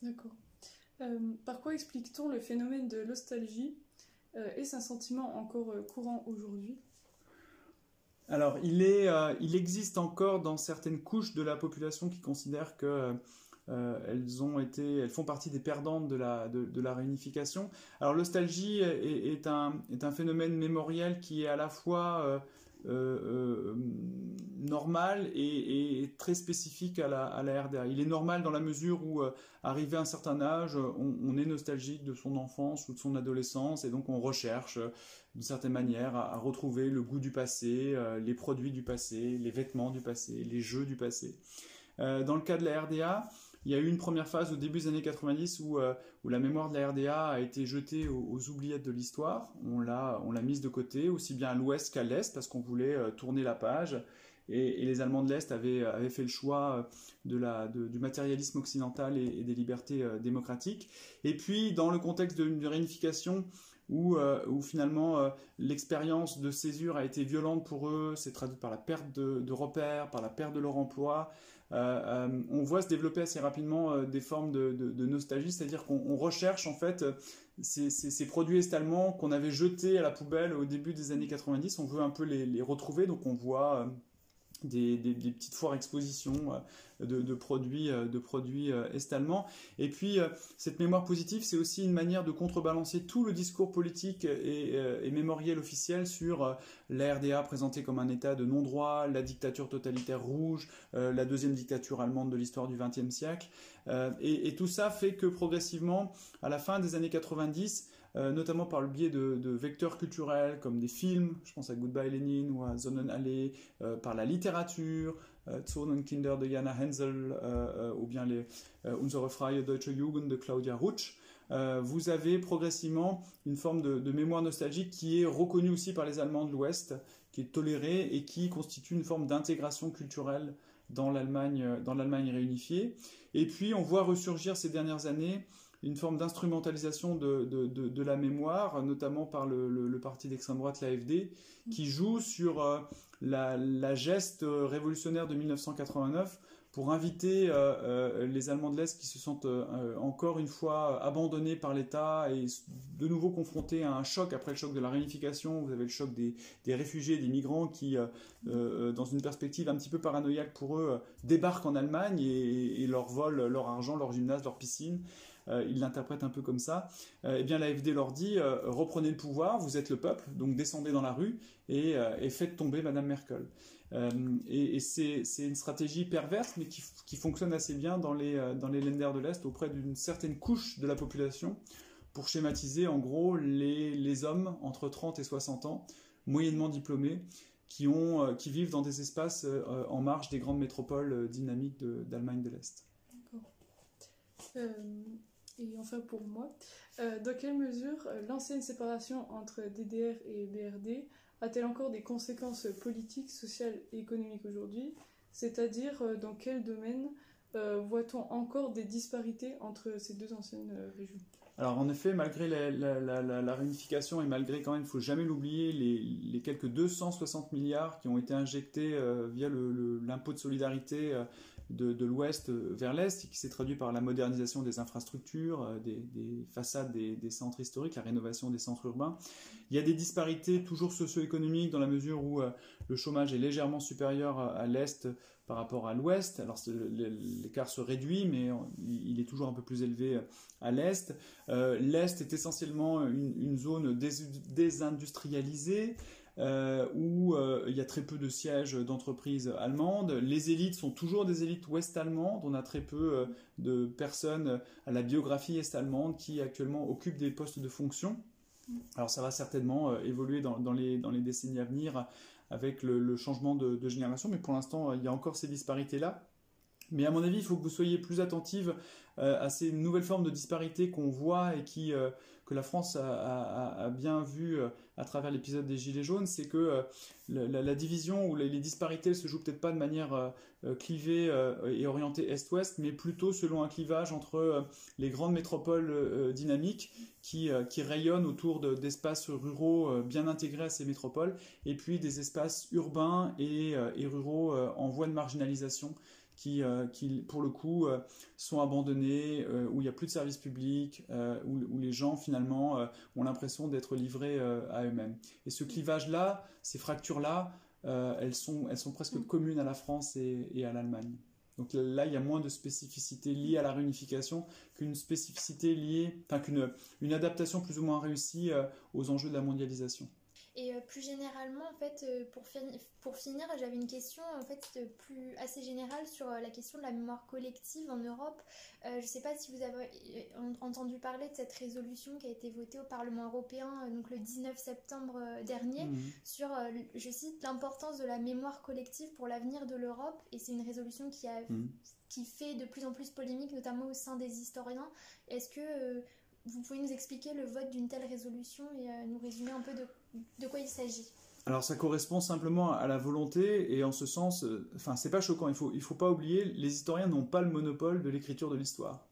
[SPEAKER 8] D'accord. Euh, par quoi explique-t-on le phénomène de nostalgie euh, Est-ce un sentiment encore euh, courant aujourd'hui?
[SPEAKER 13] Alors, il, est, euh, il existe encore dans certaines couches de la population qui considèrent que elles ont été, elles font partie des perdantes de la, de, la réunification. Alors, l'ostalgie est un, est un phénomène mémoriel qui est à la fois euh, euh, normal et, très spécifique à la, RDA. Il est normal dans la mesure où, euh, arrivé à un certain âge, on, est nostalgique de son enfance ou de son adolescence et donc on recherche d'une certaine manière à, à retrouver le goût du passé, les produits du passé, les vêtements du passé, les jeux du passé. Dans le cas de la RDA, il y a eu une première phase au début des années 90 où, euh, où la mémoire de la RDA a été jetée aux, oubliettes de l'histoire. On l'a, mise de côté, aussi bien à l'ouest qu'à l'est, parce qu'on voulait euh, tourner la page. Et, les Allemands de l'Est avaient, avaient fait le choix euh, du matérialisme occidental et, des libertés euh, démocratiques. Et puis, dans le contexte d'une réunification où, euh, finalement euh, l'expérience de césure a été violente pour eux, c'est traduit par la perte de repères, par la perte de leur emploi. Euh, euh, on voit se développer assez rapidement euh, des formes de, nostalgie, c'est-à-dire qu'on on recherche en fait ces, ces- produits est-allemands qu'on avait jetés à la poubelle au début des années 90, on veut un peu les, retrouver, donc on voit des, petites foires expositions euh, de, produits, euh, de produits euh, est-allemands. Et puis, cette mémoire positive, c'est aussi une manière de contrebalancer tout le discours politique et, mémoriel officiel sur la RDA présentée comme un État de non-droit, la dictature totalitaire rouge, la deuxième dictature allemande de l'histoire du XXe siècle. Et, et tout ça fait que progressivement, à la fin des années 90, euh, notamment par le biais de, vecteurs culturels comme des films, je pense à Goodbye Lenin ou à Sonnenallee, euh, par la littérature, euh, Zorn und Kinder de Jana Hensel, ou bien les Unsere freie deutsche Jugend de Claudia Rutsch, vous avez progressivement une forme de, de mémoire nostalgique qui est reconnue aussi par les Allemands de l'Ouest, qui est tolérée et qui constitue une forme d'intégration culturelle dans l'Allemagne réunifiée. Et puis on voit ressurgir ces dernières années une forme d'instrumentalisation de, la mémoire, notamment par le, parti d'extrême droite, l'AFD, qui joue sur euh, la, geste euh, révolutionnaire de 1989 pour inviter euh, les Allemands de l'Est qui se sentent encore une fois abandonnés par l'État et de nouveau confrontés à un choc après le choc de la réunification. Vous avez le choc des, réfugiés, des migrants qui, dans une perspective un petit peu paranoïaque pour eux, débarquent en Allemagne et, et leur volent leur argent, leur gymnase, leur piscine. Euh, ils l'interprètent un peu comme ça. Euh, eh bien, l'AFD leur dit euh, reprenez le pouvoir, vous êtes le peuple, donc descendez dans la rue et, euh, faites tomber Madame Merkel. Et c'est une stratégie perverse, mais qui, fonctionne assez bien dans les, dans de l'Est auprès d'une certaine couche de la population pour schématiser en gros les, hommes entre 30 et 60 ans, moyennement diplômés, qui, vivent dans des espaces en marge des grandes métropoles dynamiques d'Allemagne de l'Est.
[SPEAKER 8] Euh, et enfin pour moi, euh, dans quelle mesure euh, l'ancienne séparation entre DDR et BRD a-t-elle encore des conséquences politiques, sociales et économiques aujourd'hui? C'est-à-dire euh, dans quel domaine voit-on encore des disparités entre ces deux anciennes régions?
[SPEAKER 13] Alors en effet, malgré la, réunification et malgré quand même, il faut jamais l'oublier, les, quelques 260 milliards qui ont été injectés via l'impôt de solidarité de, l'Ouest vers l'Est, qui s'est traduit par la modernisation des infrastructures, euh, des, des façades des, centres historiques, la rénovation des centres urbains. Il y a des disparités toujours socio-économiques dans la mesure où euh, le chômage est légèrement supérieur à, l'Est par rapport à l'Ouest. Alors l'écart se réduit, mais il est toujours un peu plus élevé euh, à l'Est. L'Est est essentiellement une, zone dés- désindustrialisée. Euh, où euh, il y a très peu de sièges d'entreprises allemandes. Les élites sont toujours des élites ouest-allemandes. On a très peu euh, de personnes à la biographie est-allemande qui actuellement occupent des postes de fonction. Alors ça va certainement évoluer dans, les, décennies à venir avec le, changement de, génération, mais pour l'instant, il y a encore ces disparités-là. Mais à mon avis, il faut que vous soyez plus attentive à ces nouvelles formes de disparités qu'on voit et qui, la France a, bien vu euh, à travers l'épisode des Gilets jaunes, c'est que euh, la, division ou les, les disparités se jouent peut-être pas de manière euh, clivée et orientée est-ouest, mais plutôt selon un clivage entre les grandes métropoles dynamiques qui, rayonnent autour de- d'espaces ruraux bien intégrés à ces métropoles, et puis des espaces urbains et, ruraux en voie de marginalisation qui, euh, qui pour le coup, euh, sont abandonnés, euh, où il n'y a plus de services publics, où, où les gens finalement ont l'impression d'être livrés à eux-mêmes. Et ce clivage-là, ces fractures-là, elles, sont, elles sont presque communes à la France et, et à l'Allemagne. Donc là, il y a moins de spécificité liée à la réunification qu'une spécificité liée, enfin qu'une une adaptation plus ou moins réussie aux enjeux de la mondialisation.
[SPEAKER 5] Et euh, plus généralement, en fait, euh, pour, fini- pour finir, j'avais une question en fait euh, plus assez générale sur la question de la mémoire collective en Europe. Euh, je ne sais pas si vous avez en- entendu parler de cette résolution qui a été votée au Parlement européen donc le 19 septembre dernier
[SPEAKER 13] Mhm.
[SPEAKER 5] sur, je cite, l'importance de la mémoire collective pour l'avenir de l'Europe. Et c'est une résolution qui a
[SPEAKER 13] Mhm.
[SPEAKER 5] qui fait de plus en plus polémique, notamment au sein des historiens. Est-ce que euh, vous pouvez nous expliquer le vote d'une telle résolution et euh, nous résumer un peu de, de quoi il s'agit?
[SPEAKER 13] Alors ça correspond simplement à la volonté et en ce sens, euh, enfin c'est pas choquant, il faut, il faut pas oublier, les historiens n'ont pas le monopole de l'écriture de l'histoire.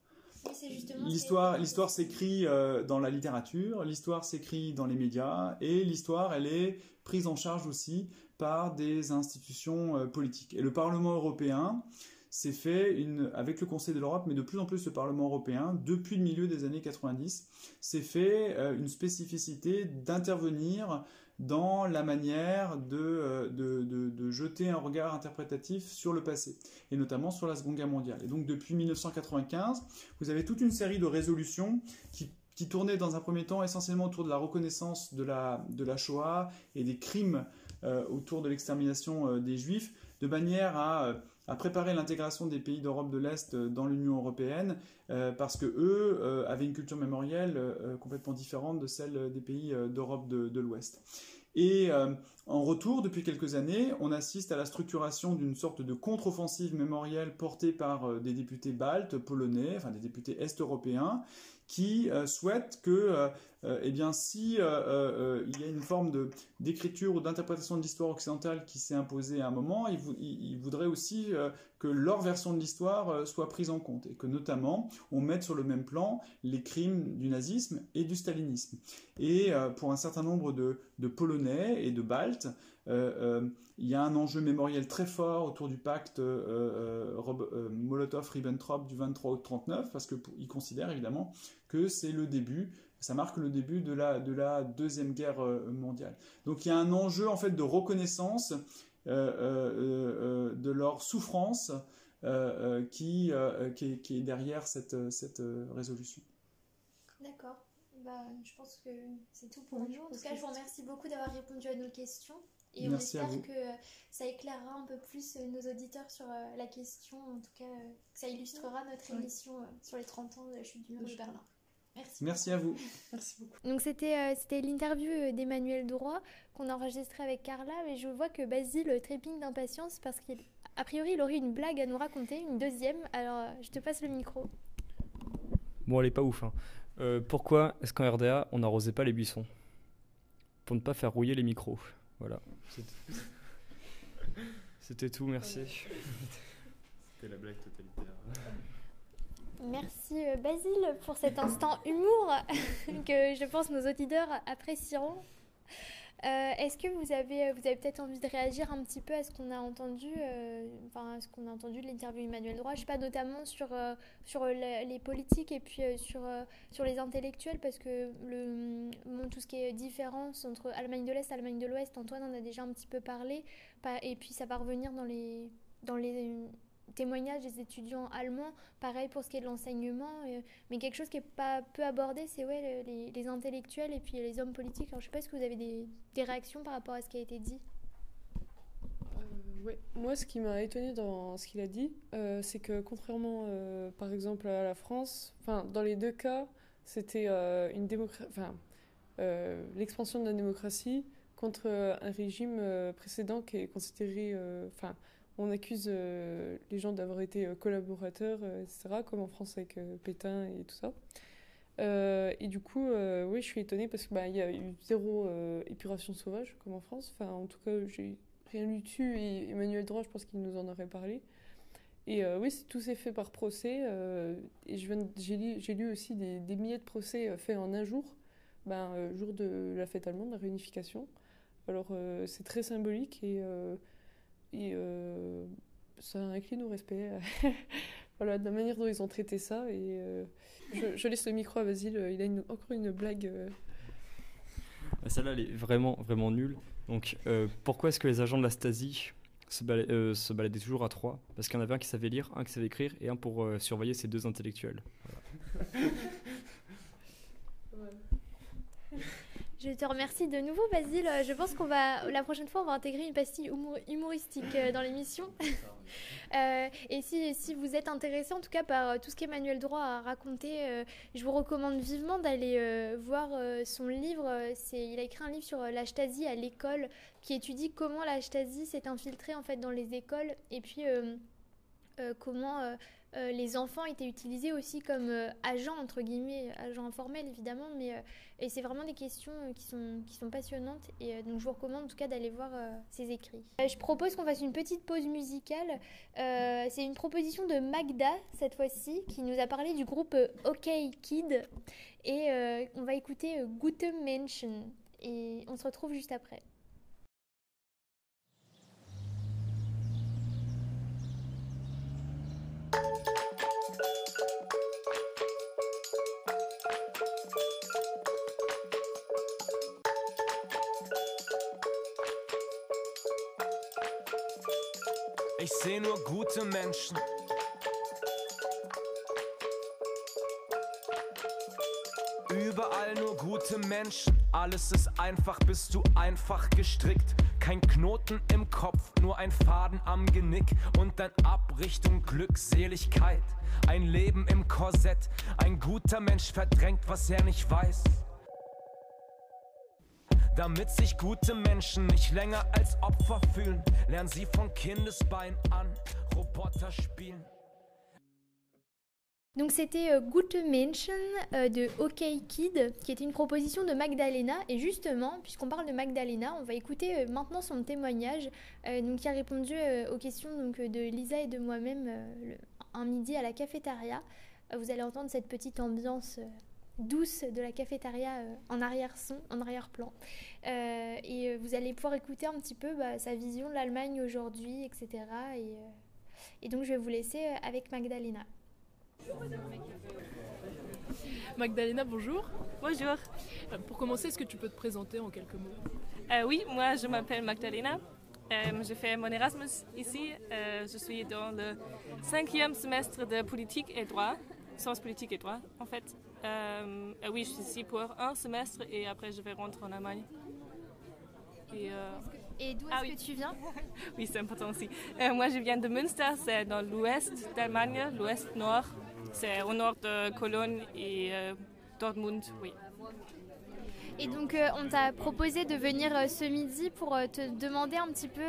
[SPEAKER 13] L'histoire, l'histoire s'écrit euh, dans la littérature, l'histoire s'écrit dans les médias, et l'histoire, elle est prise en charge aussi par des institutions euh, politiques. Et le Parlement européen s'est fait avec le Conseil de l'Europe, mais de plus en plus le Parlement européen, depuis le milieu des années 90, s'est fait euh, une spécificité d'intervenir dans la manière de, euh, de, de- de jeter un regard interprétatif sur le passé, et notamment sur la Seconde Guerre mondiale. Et donc depuis 1995, vous avez toute une série de résolutions qui, qui tournaient dans un premier temps essentiellement autour de la reconnaissance de la, de la Shoah et des crimes euh, autour de l'extermination des Juifs, de manière à, à préparer l'intégration des pays d'Europe de l'Est euh, dans l'Union européenne, euh, parce que eux euh, avaient une culture mémorielle complètement différente de celle des pays d'Europe de, l'Ouest. Et en retour, depuis quelques années, on assiste à la structuration d'une sorte de contre-offensive mémorielle portée par des députés baltes, polonais, enfin des députés est-européens, qui euh, souhaitent que, euh, euh, eh bien, si il y a une forme de d'écriture ou d'interprétation de l'histoire occidentale qui s'est imposée à un moment, ils, ils- ils voudraient aussi que leur version de l'histoire soit prise en compte et que notamment on mette sur le même plan les crimes du nazisme et du stalinisme. Et pour un certain nombre de, de Polonais et de Baltes, il y a un enjeu mémoriel très fort autour du pacte Molotov-Ribbentrop du 23 août 39, parce qu'ils considèrent évidemment que c'est le début, ça marque le début de la, de la Deuxième Guerre euh, mondiale. Donc il y a un enjeu en fait de reconnaissance euh, euh, euh, de leur souffrance euh, euh, qui, euh, qui, est, qui est derrière cette, cette résolution.
[SPEAKER 5] D'accord. Bah, je pense que c'est tout pour nous. En tout cas, je vous remercie beaucoup d'avoir répondu à nos questions. Et
[SPEAKER 13] Merci
[SPEAKER 5] on espère que ça éclairera un peu plus nos auditeurs sur la question, en tout cas, que ça illustrera notre émission sur les 30 ans de la chute du mur de Berlin. Merci.
[SPEAKER 13] Merci à vous.
[SPEAKER 8] Merci beaucoup.
[SPEAKER 5] Donc c'était euh, c'était l'interview euh, d'Emmanuel Droit qu'on a enregistré avec Carla, mais je vois que Basile trépigne d'impatience parce qu'a priori il aurait une blague à nous raconter, une deuxième. Alors euh, je te passe le micro.
[SPEAKER 11] Bon, elle est pas ouf. hein. Euh, pourquoi est-ce qu'en RDA, on n'arrosait pas les buissons? Pour ne pas faire rouiller les micros. Voilà. C'était- C'était tout, merci.
[SPEAKER 10] C'était la blague totalitaire.
[SPEAKER 5] Merci euh, Basile pour cet instant humour que je pense nos auditeurs apprécieront. Euh, Est-ce que vous avez, vous avez peut-être envie de réagir un petit peu à ce qu'on a entendu, euh, enfin à ce qu'on a entendu de l'interview Emmanuel Droit, je sais pas notamment sur euh, sur les politiques et puis euh, sur euh, sur les intellectuels parce que le tout ce qui est différence entre Allemagne de l'Est, Allemagne de l'Ouest, Antoine en a déjà un petit peu parlé, et puis ça va revenir dans les dans les témoignages des étudiants allemands, pareil pour ce qui est de l'enseignement, euh, mais quelque chose qui est pas peu abordé, c'est ouais, le- les, intellectuels et puis les hommes politiques. Alors, je sais pas si vous avez des, réactions par rapport à ce qui a été dit?
[SPEAKER 8] Euh. Moi, ce qui m'a étonné dans ce qu'il a dit, euh, c'est que contrairement, euh, par exemple, à la France, dans les deux cas, c'était une l'expansion de la démocratie contre un régime précédent qui est considéré, enfin, on accuse euh, les gens d'avoir été euh, collaborateurs, euh, etc., comme en France avec Pétain et tout ça. Et du coup, oui, je suis étonnée parce qu'il y a eu zéro épuration sauvage, comme en France. Enfin, en tout cas, j'ai rien lu dessus et Emmanuel Droit, je pense qu'il nous en aurait parlé. Et oui, tout s'est fait par procès. et j'ai lu, aussi des, milliers de procès faits en un jour, ben, jour de la fête allemande, la réunification. Alors, c'est très symbolique et, et euh, ça incline au respect voilà, de la manière dont ils ont traité ça. Et euh, je, je laisse le micro à Basile, il a une- encore une blague. euh,
[SPEAKER 11] Ah, Celle-là, elle est vraiment, vraiment nulle. Donc, euh, pourquoi est-ce que les agents de la Stasi se, bala- euh, se baladaient toujours à trois? Parce qu'il y en avait un qui savait lire, un qui savait écrire et un pour euh, surveiller ces deux intellectuels. Voilà.
[SPEAKER 5] Je te remercie de nouveau, Basile. Je pense qu'on va, la prochaine fois, on va intégrer une pastille humour- humoristique euh, dans l'émission. Euh, et si, si vous êtes intéressé, en tout cas, par euh, tout ce qu'Emmanuel Droit a raconté, euh, je vous recommande vivement d'aller euh, voir euh, son livre. Euh, C'est, il a écrit un livre sur euh, la Stasi à l'école, qui étudie comment la Stasi s'est infiltrée en fait dans les écoles, et puis euh, euh, comment euh, les enfants étaient utilisés aussi comme euh, agents entre guillemets, agents informels évidemment, mais euh, et c'est vraiment des questions qui sont qui sont passionnantes et donc je vous recommande en tout cas d'aller voir ses écrits. Je propose qu'on fasse une petite pause musicale. C'est une proposition de Magda cette fois-ci qui nous a parlé du groupe OK Kid et on va écouter Gute Menschen et on se retrouve juste après.
[SPEAKER 14] Ich sehe nur gute Menschen. Überall nur gute Menschen. Alles ist einfach, bist du einfach gestrickt. Kein Knoten im Kopf, nur ein Faden am Genick. Und dann ab Richtung Glückseligkeit. Ein Leben im Korsett. Ein guter Mensch verdrängt, was er nicht weiß. Damit sich gute Menschen nicht länger als Opfer fühlen, lernen sie von Kindesbein an Roboter spielen.
[SPEAKER 5] Donc c'était euh, Gute Menschen euh, de OK Kid, qui était une proposition de Magdalena. Et justement, puisqu'on parle de Magdalena, on va écouter euh, maintenant son témoignage, euh, donc, qui a répondu aux questions donc, de Lisa et de moi-même un midi à la cafétéria. Vous allez entendre cette petite ambiance douce de la cafétéria en arrière-son, en arrière-plan. Et vous allez pouvoir écouter un petit peu bah, sa vision de l'Allemagne aujourd'hui, etc. Et, donc je vais vous laisser avec Magdalena.
[SPEAKER 6] Magdalena, bonjour.
[SPEAKER 15] Bonjour.
[SPEAKER 6] Euh, Pour commencer, est-ce que tu peux te présenter en quelques mots?
[SPEAKER 15] Euh, oui, moi je m'appelle Magdalena. Euh, je fais mon Erasmus ici. Euh, je suis dans le cinquième semestre de politique et droit, sciences politique et droit en fait. Euh, euh, oui, je suis ici pour un semestre et après je vais rentrer en Allemagne. Et, euh,
[SPEAKER 5] Et d'où est-ce
[SPEAKER 15] Ah oui.
[SPEAKER 5] que tu viens?
[SPEAKER 15] Oui, c'est important aussi. Euh, moi je viens de Münster, c'est dans l'ouest d'Allemagne, l'ouest nord. C'est au nord de Cologne et euh, Dortmund, oui.
[SPEAKER 5] Et donc euh, on t'a proposé de venir euh, ce midi pour te demander un petit peu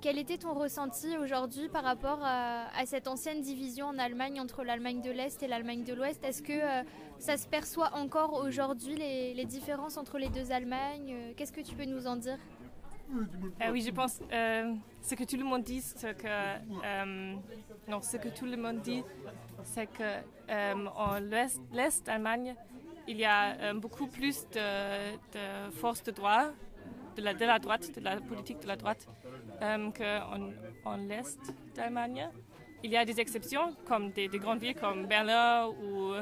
[SPEAKER 5] quel était ton ressenti aujourd'hui par rapport à, cette ancienne division en Allemagne entre l'Allemagne de l'Est et l'Allemagne de l'Ouest? Est-ce que ça se perçoit encore aujourd'hui les, différences entre les deux Allemagnes? Qu'est-ce que tu peux nous en dire?
[SPEAKER 15] Ah oui, je pense euh, ce que tout le monde dit, c'est que euh, non, ce que tout le monde dit, c'est que euh, en l'Est, l'Est Allemagne, il y a euh, beaucoup plus de, de force de droit, de la, droite, de la politique de la droite, euh, qu'en en l'Est d'Allemagne. Il y a des exceptions, comme des, des grandes villes comme Berlin ou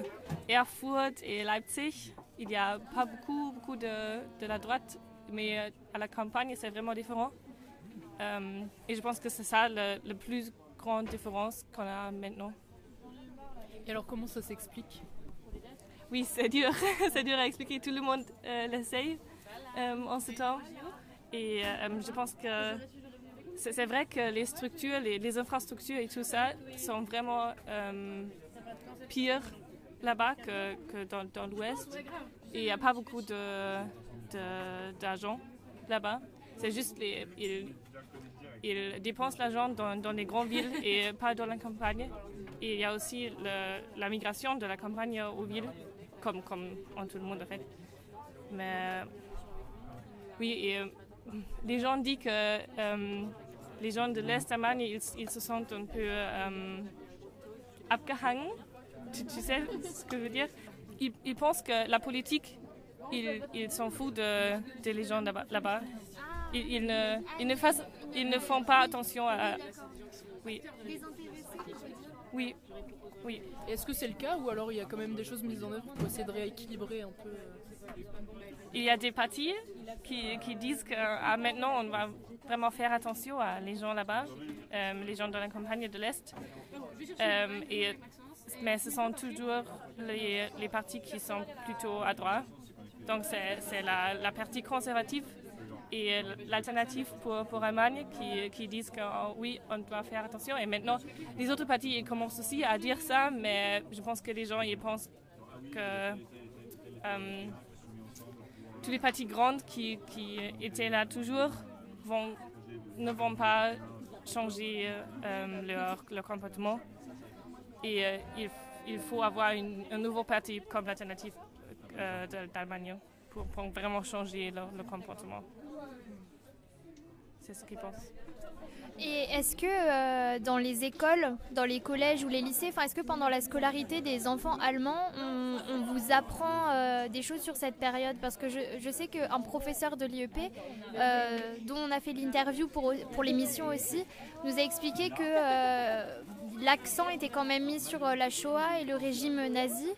[SPEAKER 15] Erfurt et Leipzig. Il n'y a pas beaucoup, beaucoup de, de la droite, mais euh, à la campagne, c'est vraiment différent. Euh, et je pense que c'est ça la plus grande différence qu'on a maintenant.
[SPEAKER 6] Et alors, comment ça s'explique?
[SPEAKER 15] Oui, c'est dur. c'est dur à expliquer. Tout le monde euh, l'essaye euh, en ce temps. Et euh, je pense que c'est vrai que les structures, les, les infrastructures et tout ça sont vraiment pires là-bas que, que dans, dans l'Ouest. Et il n'y a pas beaucoup de- d'argent là-bas. C'est juste les, ils, ils dépensent l'argent dans, dans les grandes villes et pas dans la campagne. Et il y a aussi la migration de la campagne aux villes, comme, comme en tout le monde en fait. Mais oui, euh, les gens disent que euh, les gens de l'Est Allemagne, ils, ils se sentent un peu euh, tu sais ce que je veux dire? Ils, ils pensent que la politique, ils ils s'en foutent de, de les gens là-bas. Ils, ils ne, ils, ne fassent- ils ne font pas attention à... Oui, oui,
[SPEAKER 6] Est-ce que c'est le cas ou alors il y a quand même des choses mises en œuvre pour essayer de rééquilibrer un peu euh,
[SPEAKER 15] Il y a des partis qui, qui disent que ah, maintenant on va vraiment faire attention à les gens là-bas, euh, les gens dans la campagne de l'Est. Euh, et, mais ce sont toujours les, les partis qui sont plutôt à droite. Donc c'est la, partie conservative et l'alternative pour, pour Allemagne qui, disent que oh, oui, on doit faire attention. Et maintenant, les autres partis ils commencent aussi à dire ça, mais je pense que les gens pensent que euh, tous les partis grands qui, étaient là toujours ne vont pas changer euh, leur, comportement. Et euh, il, faut avoir un nouveau parti comme l'alternative euh, d'Allemagne pour, vraiment changer leur, leur comportement. C'est ce qu'ils pensent.
[SPEAKER 5] Et est-ce que euh, dans les écoles, dans les collèges ou les lycées, est-ce que pendant la scolarité des enfants allemands, on, vous apprend euh, des choses sur cette période? Parce que je, sais qu'un professeur de l'IEP, euh, dont on a fait l'interview pour, pour l'émission aussi, nous a expliqué que l'accent était quand même mis sur la Shoah et le régime nazi.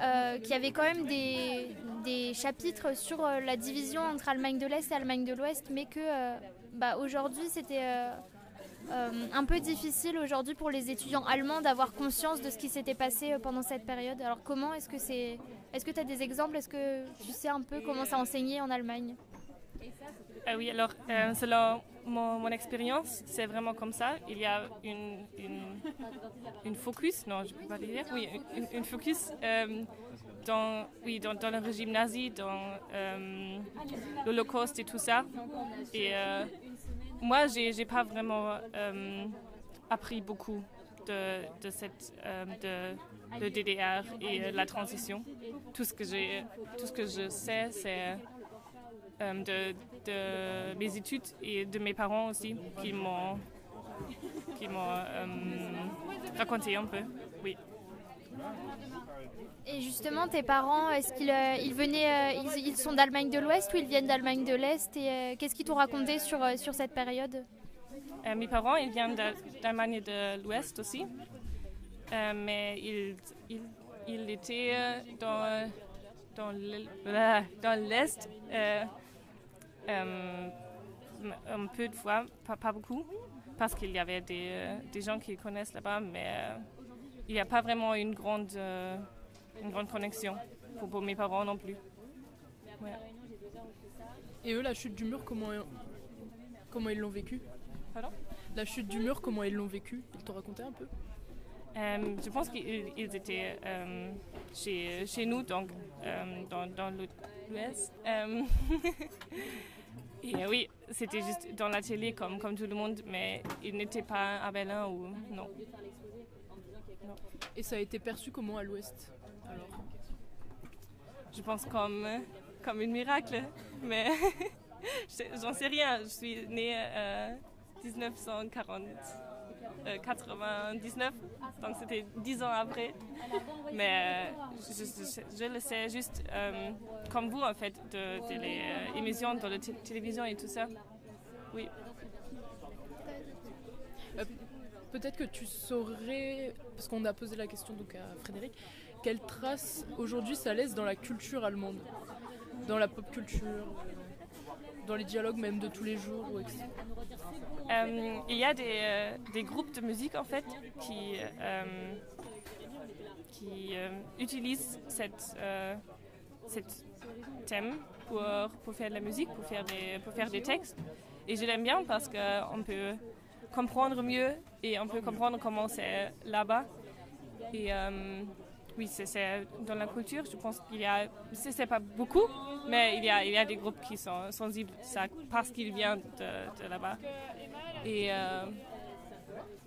[SPEAKER 5] Euh, qu'il y avait quand même des, chapitres sur euh, la division entre Allemagne de l'Est et Allemagne de l'Ouest, mais que euh, bah, aujourd'hui c'était un peu difficile aujourd'hui pour les étudiants allemands d'avoir conscience de ce qui s'était passé pendant cette période. Alors comment est-ce que c'est Est-ce que tu as des exemples? Est-ce que tu sais un peu comment ça enseigné en Allemagne?
[SPEAKER 15] Ah oui, alors euh, selon mon, mon expérience, c'est vraiment comme ça. Il y a une, une, focus, non, je ne peux pas dire, oui, une, focus euh, dans, oui, dans, dans le régime nazi, dans euh, l'Holocauste et tout ça. Et euh, moi, j'ai n'ai pas vraiment euh, appris beaucoup de, de cette euh, de, de DDR et euh, la transition. Tout ce que tout ce que je sais, c'est euh, de, de mes études et de mes parents aussi qui m'ont qui m'ont euh, raconté un peu. Oui.
[SPEAKER 5] Et justement, tes parents, est-ce qu'ils euh, ils venaient, euh, ils, ils sont d'Allemagne de l'Ouest ou ils viennent d'Allemagne de l'Est Et euh, qu'est-ce qu'ils t'ont raconté sur, euh, sur cette période?
[SPEAKER 15] Euh, mes parents, ils viennent d'Allemagne de l'Ouest aussi, Euh, mais ils, ils, ils étaient euh, dans, dans l'Est euh, un peu de fois, pas, pas beaucoup, parce qu'il y avait des, euh, des gens qui connaissent là-bas, mais euh, il n'y a pas vraiment une grande, une grande connexion pour, pour mes parents non plus. Ouais.
[SPEAKER 6] Et eux, la chute du mur, comment, comment ils l'ont vécu?
[SPEAKER 15] Pardon?
[SPEAKER 6] La chute du mur, comment ils l'ont vécu? Ils t'ont raconté un peu?
[SPEAKER 15] Euh, je pense qu'ils ils étaient euh, chez, chez nous, donc euh, dans, dans l'Ou- l'Ouest. Et oui, c'était juste dans la télé comme, comme tout le monde, mais ils n'étaient pas à Berlin ou non. Non.
[SPEAKER 6] Et ça a été perçu comment à l'ouest alors?
[SPEAKER 15] Je pense comme, comme un miracle, mais je- j'en sais rien. Je suis née euh, 1940. Euh, 99, donc c'était 10 ans après. Mais euh, je, je- le sais juste euh, comme vous, en fait, de, de les euh, émissions dans la té- télévision et tout ça. Oui.
[SPEAKER 6] Euh, Peut-être que tu saurais, parce qu'on a posé la question donc à Frédéric, quelle trace aujourd'hui ça laisse dans la culture allemande, dans la pop culture, euh, dans les dialogues même de tous les jours, ou.
[SPEAKER 15] Euh, il y a des, euh, des groupes de musique en fait qui, euh, qui euh, utilisent cette, euh, cet thème pour, pour faire de la musique, pour faire des, pour faire des textes. Et je l'aime bien parce qu'on peut comprendre mieux et on peut comprendre comment c'est là-bas. Oui, c'est- dans la culture, je pense qu'il y a, c'est pas beaucoup, mais il y a, il y a des groupes qui sont sensibles à ça parce qu'ils viennent de, là-bas. Et euh,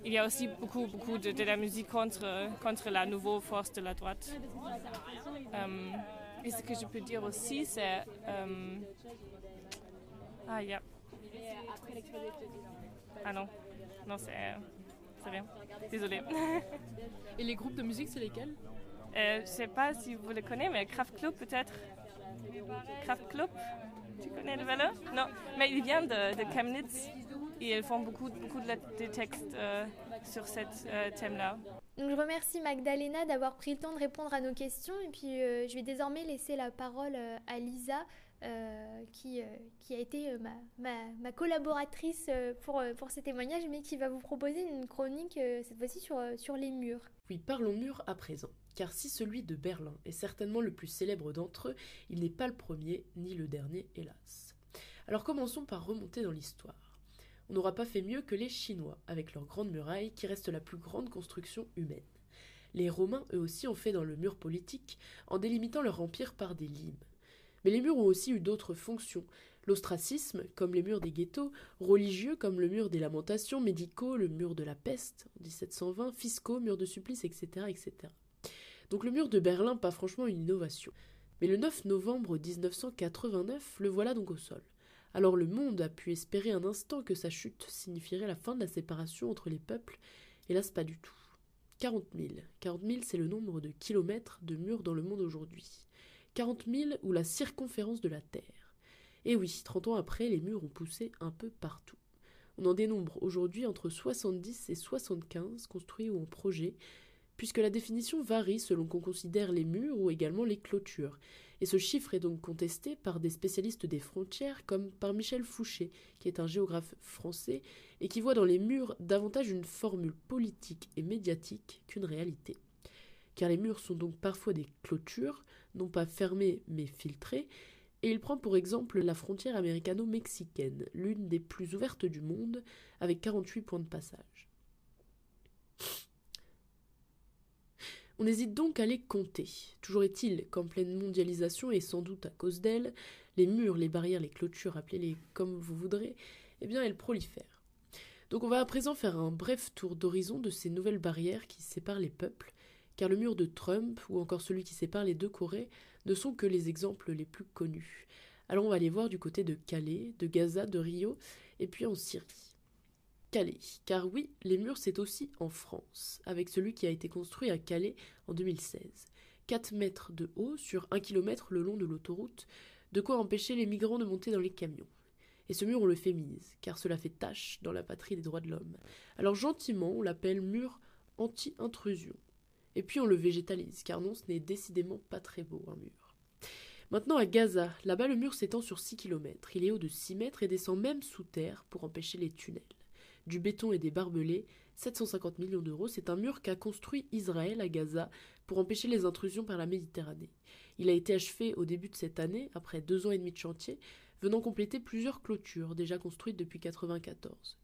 [SPEAKER 15] il y a aussi beaucoup, beaucoup de, la musique contre, contre la nouvelle force de la droite. Euh, et ce que je peux dire aussi, c'est... euh, ah, il. Ah non, non, c'est c'est rien. Désolée.
[SPEAKER 6] Et les groupes de musique, c'est lesquels?
[SPEAKER 15] Euh, je sais pas si vous le connaissez, mais Kraftklub peut-être. Kraftklub, tu connais le valeur Non, mais ils viennent de, de Chemnitz et ils font beaucoup, beaucoup de, textes euh, sur ce thème-là.
[SPEAKER 5] Donc je remercie Magdalena d'avoir pris le temps de répondre à nos questions et puis euh, je vais désormais laisser la parole euh, à Lisa euh, qui, euh, qui a été euh, ma, ma- ma collaboratrice euh, pour, euh, pour ces témoignages mais qui va vous proposer une chronique euh, cette fois-ci sur, euh, sur les murs.
[SPEAKER 16] Oui, parlons murs à présent. Car si celui de Berlin est certainement le plus célèbre d'entre eux, il n'est pas le premier ni le dernier, hélas. Alors commençons par remonter dans l'histoire. On n'aura pas fait mieux que les Chinois, avec leur grande muraille qui reste la plus grande construction humaine. Les Romains, eux aussi, ont fait dans le mur politique, en délimitant leur empire par des limes. Mais les murs ont aussi eu d'autres fonctions. L'ostracisme, comme les murs des ghettos, religieux, comme le mur des lamentations, médicaux, le mur de la peste, en 1720, fiscaux, mur de supplice, etc., etc. Donc le mur de Berlin, pas franchement une innovation. Mais le 9 novembre 1989, le voilà donc au sol. Alors le monde a pu espérer un instant que sa chute signifierait la fin de la séparation entre les peuples, hélas pas du tout. 40 000. 40 000, c'est le nombre de kilomètres de murs dans le monde aujourd'hui. 40 000 ou la circonférence de la Terre. Et oui, 30 ans après, les murs ont poussé un peu partout. On en dénombre aujourd'hui entre 70 et 75 construits ou en projet, puisque la définition varie selon qu'on considère les murs ou également les clôtures. Et ce chiffre est donc contesté par des spécialistes des frontières comme par Michel Fouché, qui est un géographe français et qui voit dans les murs davantage une formule politique et médiatique qu'une réalité. Car les murs sont donc parfois des clôtures, non pas fermées mais filtrées, et il prend pour exemple la frontière américano-mexicaine, l'une des plus ouvertes du monde, avec 48 points de passage. On hésite donc à les compter. Toujours est-il qu'en pleine mondialisation, et sans doute à cause d'elle, les murs, les barrières, les clôtures, appelez-les comme vous voudrez, eh bien elles prolifèrent. Donc on va à présent faire un bref tour d'horizon de ces nouvelles barrières qui séparent les peuples, car le mur de Trump ou encore celui qui sépare les deux Corées ne sont que les exemples les plus connus. Alors on va les voir du côté de Calais, de Gaza, de Rio, et puis en Syrie. Calais, car oui, les murs c'est aussi en France, avec celui qui a été construit à Calais en 2016. 4 mètres de haut sur 1 km le long de l'autoroute, de quoi empêcher les migrants de monter dans les camions. Et ce mur on le féminise, car cela fait tâche dans la patrie des droits de l'homme. Alors gentiment on l'appelle mur anti-intrusion. Et puis on le végétalise, car non, ce n'est décidément pas très beau un mur. Maintenant à Gaza, là-bas le mur s'étend sur 6 km. Il est haut de 6 mètres et descend même sous terre pour empêcher les tunnels. Du béton et des barbelés, 750 millions d'euros, c'est un mur qu'a construit Israël à Gaza pour empêcher les intrusions par la Méditerranée. Il a été achevé au début de cette année, après deux ans et demi de chantier, venant compléter plusieurs clôtures déjà construites depuis 1994.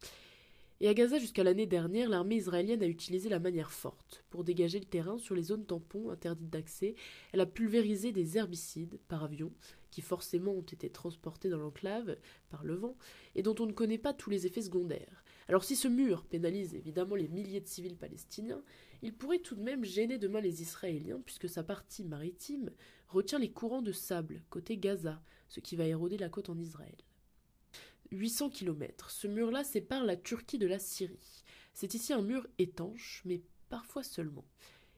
[SPEAKER 16] Et à Gaza, jusqu'à l'année dernière, l'armée israélienne a utilisé la manière forte. Pour dégager le terrain sur les zones tampons interdites d'accès, elle a pulvérisé des herbicides par avion, qui forcément ont été transportés dans l'enclave par le vent, et dont on ne connaît pas tous les effets secondaires. Alors si ce mur pénalise évidemment les milliers de civils palestiniens, il pourrait tout de même gêner demain les Israéliens, puisque sa partie maritime retient les courants de sable côté Gaza, ce qui va éroder la côte en Israël. 800 km. Ce mur-là sépare la Turquie de la Syrie. C'est ici un mur étanche, mais parfois seulement.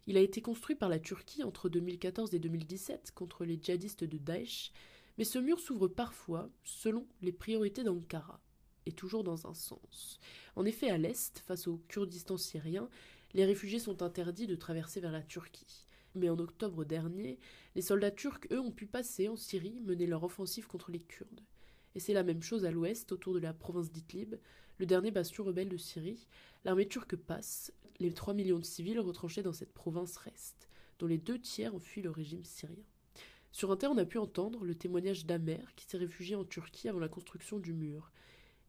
[SPEAKER 16] Il a été construit par la Turquie entre 2014 et 2017 contre les djihadistes de Daesh, mais ce mur s'ouvre parfois selon les priorités d'Ankara, et toujours dans un sens. En effet, à l'est, face au Kurdistan syrien, les réfugiés sont interdits de traverser vers la Turquie. Mais en octobre dernier, les soldats turcs, eux, ont pu passer en Syrie, mener leur offensive contre les Kurdes. Et c'est la même chose à l'ouest, autour de la province d'Idlib, le dernier bastion rebelle de Syrie. L'armée turque passe, les 3 millions de civils retranchés dans cette province restent, dont les deux tiers ont fui le régime syrien. Sur Inter, on a pu entendre le témoignage d'Amer, qui s'est réfugié en Turquie avant la construction du mur.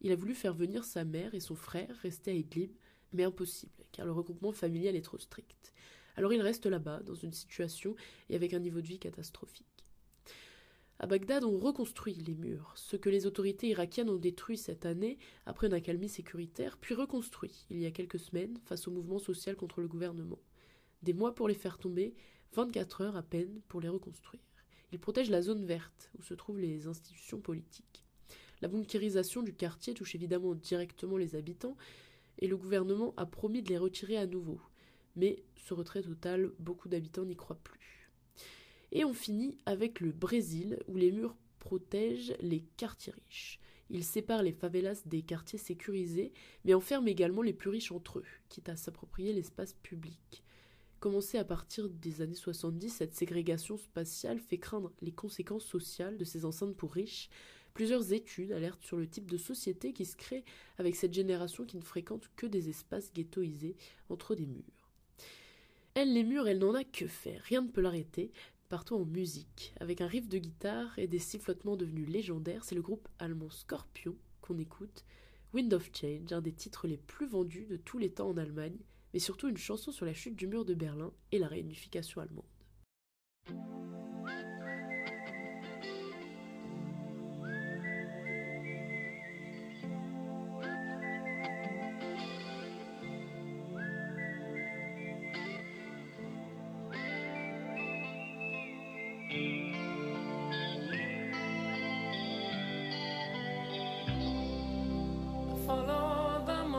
[SPEAKER 16] Il a voulu faire venir sa mère et son frère rester à Idlib, mais impossible, car le regroupement familial est trop strict. Alors il reste là-bas, dans une situation et avec un niveau de vie catastrophique. À Bagdad, on reconstruit les murs, ce que les autorités irakiennes ont détruit cette année après une accalmie sécuritaire, puis reconstruit il y a quelques semaines face au mouvement social contre le gouvernement. Des mois pour les faire tomber, 24 heures à peine pour les reconstruire. Ils protègent la zone verte, où se trouvent les institutions politiques. La bunkérisation du quartier touche évidemment directement les habitants, et le gouvernement a promis de les retirer à nouveau. Mais ce retrait total, beaucoup d'habitants n'y croient plus. Et on finit avec le Brésil, où les murs protègent les quartiers riches. Ils séparent les favelas des quartiers sécurisés, mais enferment également les plus riches entre eux, quitte à s'approprier l'espace public. Commencée à partir des années 70, cette ségrégation spatiale fait craindre les conséquences sociales de ces enceintes pour riches. Plusieurs études alertent sur le type de société qui se crée avec cette génération qui ne fréquente que des espaces ghettoisés entre des murs. Elle, les murs, elle n'en a que faire, rien ne peut l'arrêter. Partout en musique, avec un riff de guitare et des sifflotements devenus légendaires, c'est le groupe allemand Scorpion qu'on écoute. Wind of Change, un des titres les plus vendus de tous les temps en Allemagne, mais surtout une chanson sur la chute du mur de Berlin et la réunification allemande.